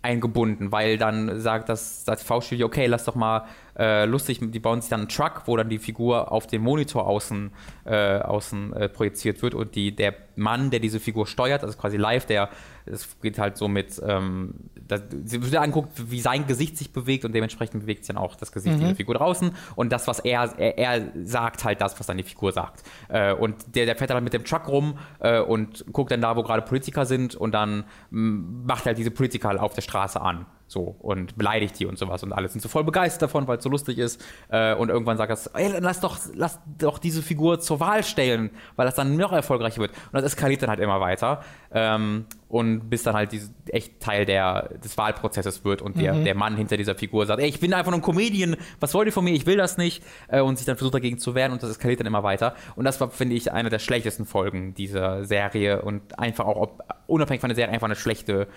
Speaker 2: eingebunden, weil dann sagt das, das TV-Studio, okay, lass doch mal äh, lustig, die bauen sich dann einen Truck, wo dann die Figur auf den Monitor außen, äh, außen äh, projiziert wird und die, der Mann, der diese Figur steuert, also quasi live, der es geht halt so mit, ähm, das, sie wird anguckt, wie sein Gesicht sich bewegt und dementsprechend bewegt sich dann auch das Gesicht mhm. dieser Figur draußen und das, was er, er, er, sagt, halt das, was dann die Figur sagt. Äh, und der, der fährt dann mit dem Truck rum äh, und guckt dann da, wo gerade Politiker sind und dann macht halt diese Politiker auf der Straße an. So, und beleidigt die und sowas und alle sind so voll begeistert davon, weil es so lustig ist. Äh, und irgendwann sagt er, ey, lass doch, lass doch diese Figur zur Wahl stellen, weil das dann noch erfolgreicher wird. Und das eskaliert dann halt immer weiter. Ähm, und bis dann halt diese, echt Teil der, des Wahlprozesses wird und der, mhm. der Mann hinter dieser Figur sagt, ey, ich bin einfach nur ein Comedian, was wollt ihr von mir, ich will das nicht. Äh, und sich dann versucht dagegen zu wehren und das eskaliert dann immer weiter. Und das war, finde ich, eine der schlechtesten Folgen dieser Serie und einfach auch, ob, unabhängig von der Serie, einfach eine schlechte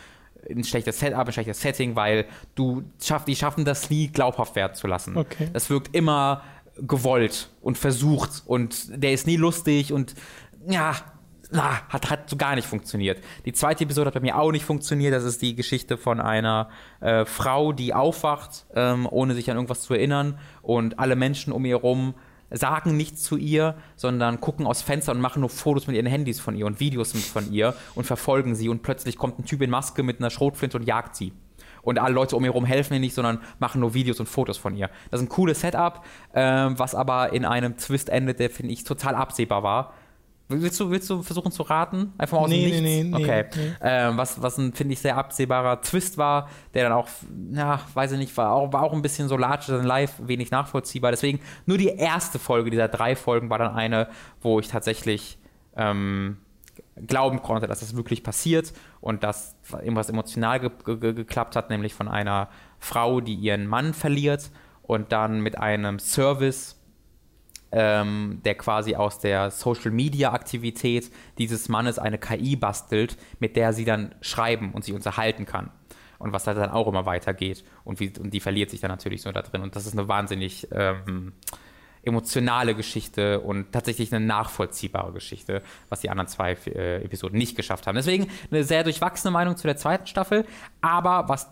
Speaker 2: ein schlechtes Setup, ein schlechtes Setting, weil du schaff, die schaffen das nie glaubhaft werden zu lassen.
Speaker 1: Okay.
Speaker 2: Das wirkt immer gewollt und versucht und der ist nie lustig und ja, na, hat, hat so gar nicht funktioniert. Die zweite Episode hat bei mir auch nicht funktioniert. Das ist die Geschichte von einer äh, Frau, die aufwacht, ähm, ohne sich an irgendwas zu erinnern und alle Menschen um ihr herum sagen nichts zu ihr, sondern gucken aus Fenster und machen nur Fotos mit ihren Handys von ihr und Videos von ihr und verfolgen sie und plötzlich kommt ein Typ in Maske mit einer Schrotflinte und jagt sie. Und alle Leute um ihr herum helfen ihr nicht, sondern machen nur Videos und Fotos von ihr. Das ist ein cooles Setup, ähm, was aber in einem Twist endet, der, finde ich, total absehbar war. Willst du, willst du versuchen zu raten? Einfach mal aus
Speaker 1: Nee,
Speaker 2: dem
Speaker 1: nee,
Speaker 2: Nichts?
Speaker 1: nee, nee,
Speaker 2: okay.
Speaker 1: nee.
Speaker 2: Ähm, was, was ein, finde ich, sehr absehbarer Twist war, der dann auch, ja, weiß ich nicht, war auch, war auch ein bisschen so larger than life, wenig nachvollziehbar. Deswegen nur die erste Folge dieser drei Folgen war dann eine, wo ich tatsächlich ähm, glauben konnte, dass das wirklich passiert und dass irgendwas emotional ge ge geklappt hat, nämlich von einer Frau, die ihren Mann verliert und dann mit einem Service ähm, der quasi aus der Social Media Aktivität dieses Mannes eine KI bastelt, mit der sie dann schreiben und sich unterhalten kann. Und was da dann auch immer weitergeht. Und, wie, und die verliert sich dann natürlich so da drin. Und das ist eine wahnsinnig ähm, emotionale Geschichte und tatsächlich eine nachvollziehbare Geschichte, was die anderen zwei äh, Episoden nicht geschafft haben. Deswegen eine sehr durchwachsene Meinung zu der zweiten Staffel. Aber was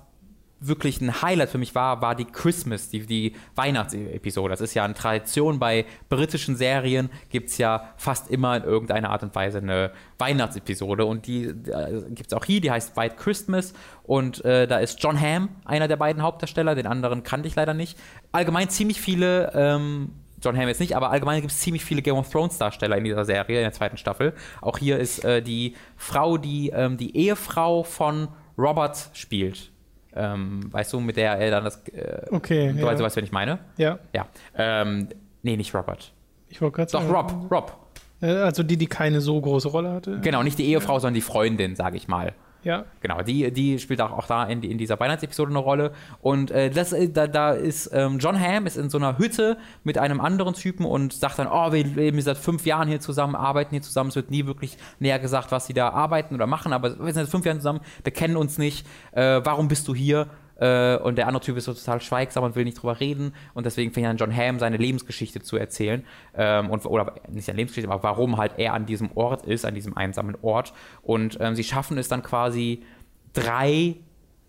Speaker 2: wirklich ein Highlight für mich war, war die Christmas, die, die Weihnachtsepisode. Das ist ja eine Tradition bei britischen Serien, gibt es ja fast immer in irgendeiner Art und Weise eine Weihnachtsepisode und die äh, gibt es auch hier, die heißt White Christmas und äh, da ist John Hamm einer der beiden Hauptdarsteller, den anderen kannte ich leider nicht. Allgemein ziemlich viele ähm, John Hamm jetzt nicht, aber allgemein gibt es ziemlich viele Game of Thrones Darsteller in dieser Serie, in der zweiten Staffel. Auch hier ist äh, die Frau, die ähm, die Ehefrau von Robert spielt. Ähm, weißt du, mit der er dann das. Äh,
Speaker 1: Okay,
Speaker 2: Du
Speaker 1: ja.
Speaker 2: weißt, du wen ich meine?
Speaker 1: Ja,
Speaker 2: Ja. Ähm, nee, nicht Robert.
Speaker 1: ich wollte gerade
Speaker 2: Doch,
Speaker 1: sagen.
Speaker 2: Rob. Rob.
Speaker 1: Äh, Also die, die keine so große Rolle hatte.
Speaker 2: Genau, nicht die Ehefrau, sondern die Freundin, sage ich mal.
Speaker 1: Ja.
Speaker 2: Genau, die, die spielt auch, auch da in, in dieser Weihnachtsepisode eine Rolle. Und äh, das, äh, da, da ist ähm, John Hamm ist in so einer Hütte mit einem anderen Typen und sagt dann, oh, wir leben seit fünf Jahren hier zusammen, arbeiten hier zusammen. Es wird nie wirklich näher gesagt, was sie da arbeiten oder machen, aber wir sind seit fünf Jahren zusammen, wir kennen uns nicht. Äh, warum bist du hier? Äh, und der andere Typ ist so total schweigsam und will nicht drüber reden. Und deswegen fängt dann John Hamm seine Lebensgeschichte zu erzählen. Ähm, und, oder nicht seine Lebensgeschichte, aber warum halt er an diesem Ort ist, an diesem einsamen Ort. Und ähm, sie schaffen es dann quasi, drei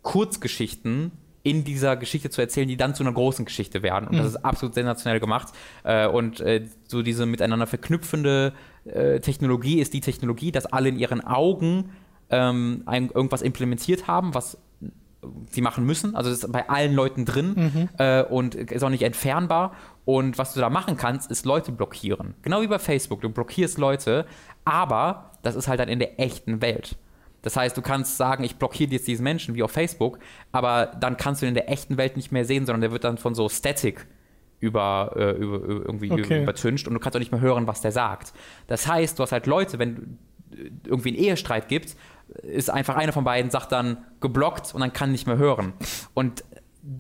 Speaker 2: Kurzgeschichten in dieser Geschichte zu erzählen, die dann zu einer großen Geschichte werden. Und das ist absolut sensationell gemacht. Äh, und äh, so diese miteinander verknüpfende äh, Technologie ist die Technologie, dass alle in ihren Augen ähm, ein, irgendwas implementiert haben, was sie machen müssen. Also das ist bei allen Leuten drin äh, und ist auch nicht entfernbar. Und was du da machen kannst, ist Leute blockieren. Genau wie bei Facebook. Du blockierst Leute, aber das ist halt dann in der echten Welt. Das heißt, du kannst sagen, ich blockiere jetzt diesen Menschen wie auf Facebook, aber dann kannst du ihn in der echten Welt nicht mehr sehen, sondern der wird dann von so Static über, äh, über, irgendwie
Speaker 1: Okay.
Speaker 2: übertüncht und du kannst auch nicht mehr hören, was der sagt. Das heißt, du hast halt Leute, wenn du äh, irgendwie einen Ehestreit gibt, ist einfach einer von beiden, sagt dann geblockt und dann kann nicht mehr hören. Und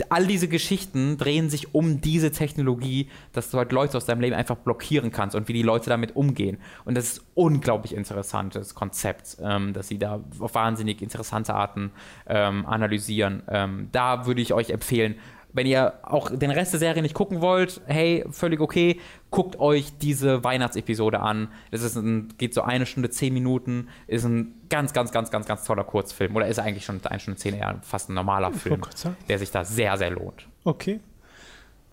Speaker 2: all diese Geschichten drehen sich um diese Technologie, dass du halt Leute aus deinem Leben einfach blockieren kannst und wie die Leute damit umgehen. Und das ist unglaublich interessantes Konzept, ähm, dass sie da auf wahnsinnig interessante Arten ähm, analysieren. Ähm, da würde ich euch empfehlen, wenn ihr auch den Rest der Serie nicht gucken wollt, hey, völlig okay, guckt euch diese Weihnachtsepisode an. Das ist ein, geht so eine Stunde, zehn Minuten, ist ein ganz, ganz, ganz, ganz, ganz toller Kurzfilm. Oder ist eigentlich schon eine Stunde, zehn, eher fast ein normaler Film, der sich da sehr, sehr lohnt.
Speaker 1: Okay.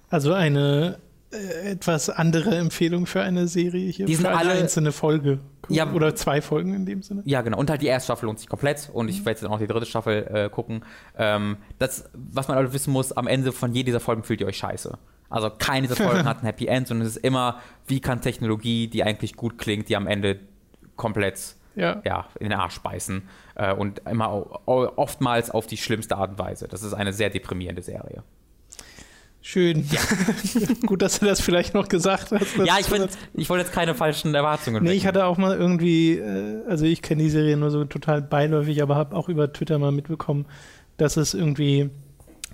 Speaker 1: Also eine etwas andere Empfehlung für eine Serie hier.
Speaker 2: Die sind
Speaker 1: für eine
Speaker 2: alle-
Speaker 1: einzelne Folge.
Speaker 2: Ja.
Speaker 1: Oder zwei Folgen in dem Sinne.
Speaker 2: Ja, genau. Und halt die erste Staffel lohnt sich komplett. Und ich werde jetzt auch die dritte Staffel äh, gucken. Ähm, das, was man halt wissen muss, am Ende von jeder dieser Folgen fühlt ihr euch scheiße. Also keine dieser Folgen *laughs* hat ein Happy End, sondern es ist immer, wie kann Technologie, die eigentlich gut klingt, die am Ende komplett
Speaker 1: Ja.
Speaker 2: ja, in den Arsch beißen. Äh, und immer oftmals auf die schlimmste Art und Weise. Das ist eine sehr deprimierende Serie.
Speaker 1: Schön. *laughs* Gut, dass du das vielleicht noch gesagt hast.
Speaker 2: Ja, ich, bin, ich wollte jetzt keine falschen Erwartungen
Speaker 1: Nee, ich
Speaker 2: wecken.
Speaker 1: hatte auch mal irgendwie, äh, also ich kenne die Serie nur so total beiläufig, aber habe auch über Twitter mal mitbekommen, dass es irgendwie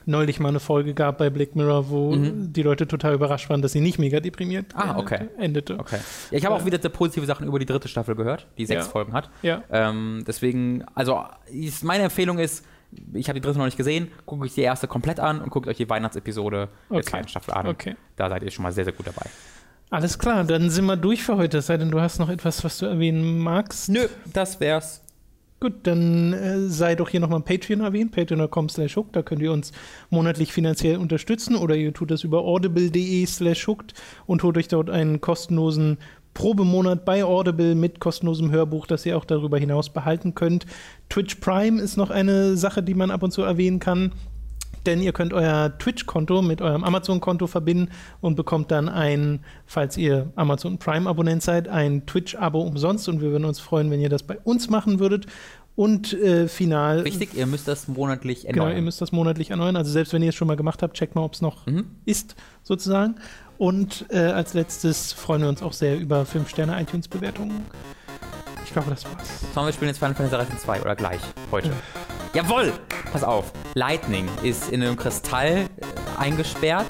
Speaker 1: neulich mal eine Folge gab bei Black Mirror, wo
Speaker 2: Mhm.
Speaker 1: die Leute total überrascht waren, dass sie nicht mega deprimiert
Speaker 2: Ah,
Speaker 1: endete-
Speaker 2: okay.
Speaker 1: endete.
Speaker 2: Okay. Ja, ich habe auch wieder sehr positive Sachen über die dritte Staffel gehört, die sechs
Speaker 1: Ja.
Speaker 2: Folgen hat.
Speaker 1: Ja.
Speaker 2: Ähm, deswegen, also meine Empfehlung ist, ich habe die dritte noch nicht gesehen, guckt euch die erste komplett an und guckt euch die Weihnachtsepisode okay. der zweiten Staffel an. Okay. Da seid ihr schon mal sehr, sehr gut dabei.
Speaker 1: Alles klar, dann sind wir durch für heute. Es sei denn, du hast noch etwas, was du erwähnen magst.
Speaker 2: Nö, das wär's.
Speaker 1: Gut, dann äh, sei doch hier nochmal Patreon erwähnt, patreon.com slash hooked, da könnt ihr uns monatlich finanziell unterstützen oder ihr tut das über audible.de slash hooked und holt euch dort einen kostenlosen Probemonat bei Audible mit kostenlosem Hörbuch, das ihr auch darüber hinaus behalten könnt. Twitch Prime ist noch eine Sache, die man ab und zu erwähnen kann denn ihr könnt euer Twitch-Konto mit eurem Amazon-Konto verbinden und bekommt dann ein, falls ihr Amazon Prime-Abonnent seid, ein Twitch-Abo umsonst und wir würden uns freuen, wenn ihr das bei uns machen würdet. Und äh, final.
Speaker 2: Richtig, ihr müsst das monatlich
Speaker 1: erneuern. Genau, ihr müsst das monatlich erneuern. Also selbst wenn ihr es schon mal gemacht habt, checkt mal, ob es noch mhm. ist, sozusagen. Und äh, als letztes freuen wir uns auch sehr über 5-Sterne-iTunes-Bewertungen. Ich glaube, das war's.
Speaker 2: Sollen wir spielen jetzt Final Fantasy 2 oder gleich? Heute. Äh. Jawoll! Pass auf. Lightning ist in einem Kristall äh, eingesperrt,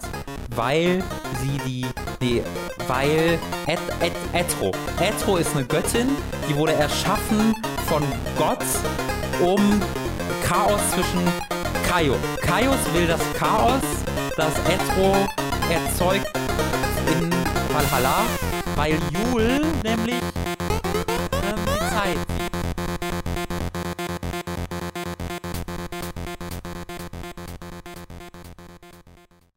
Speaker 2: weil sie die. die weil. Et, et, Etro. Etro ist eine Göttin, die wurde erschaffen von Gott, um Chaos zwischen Kaios. Kaios will das Chaos, das Etro erzeugt in Valhalla, weil Jul nämlich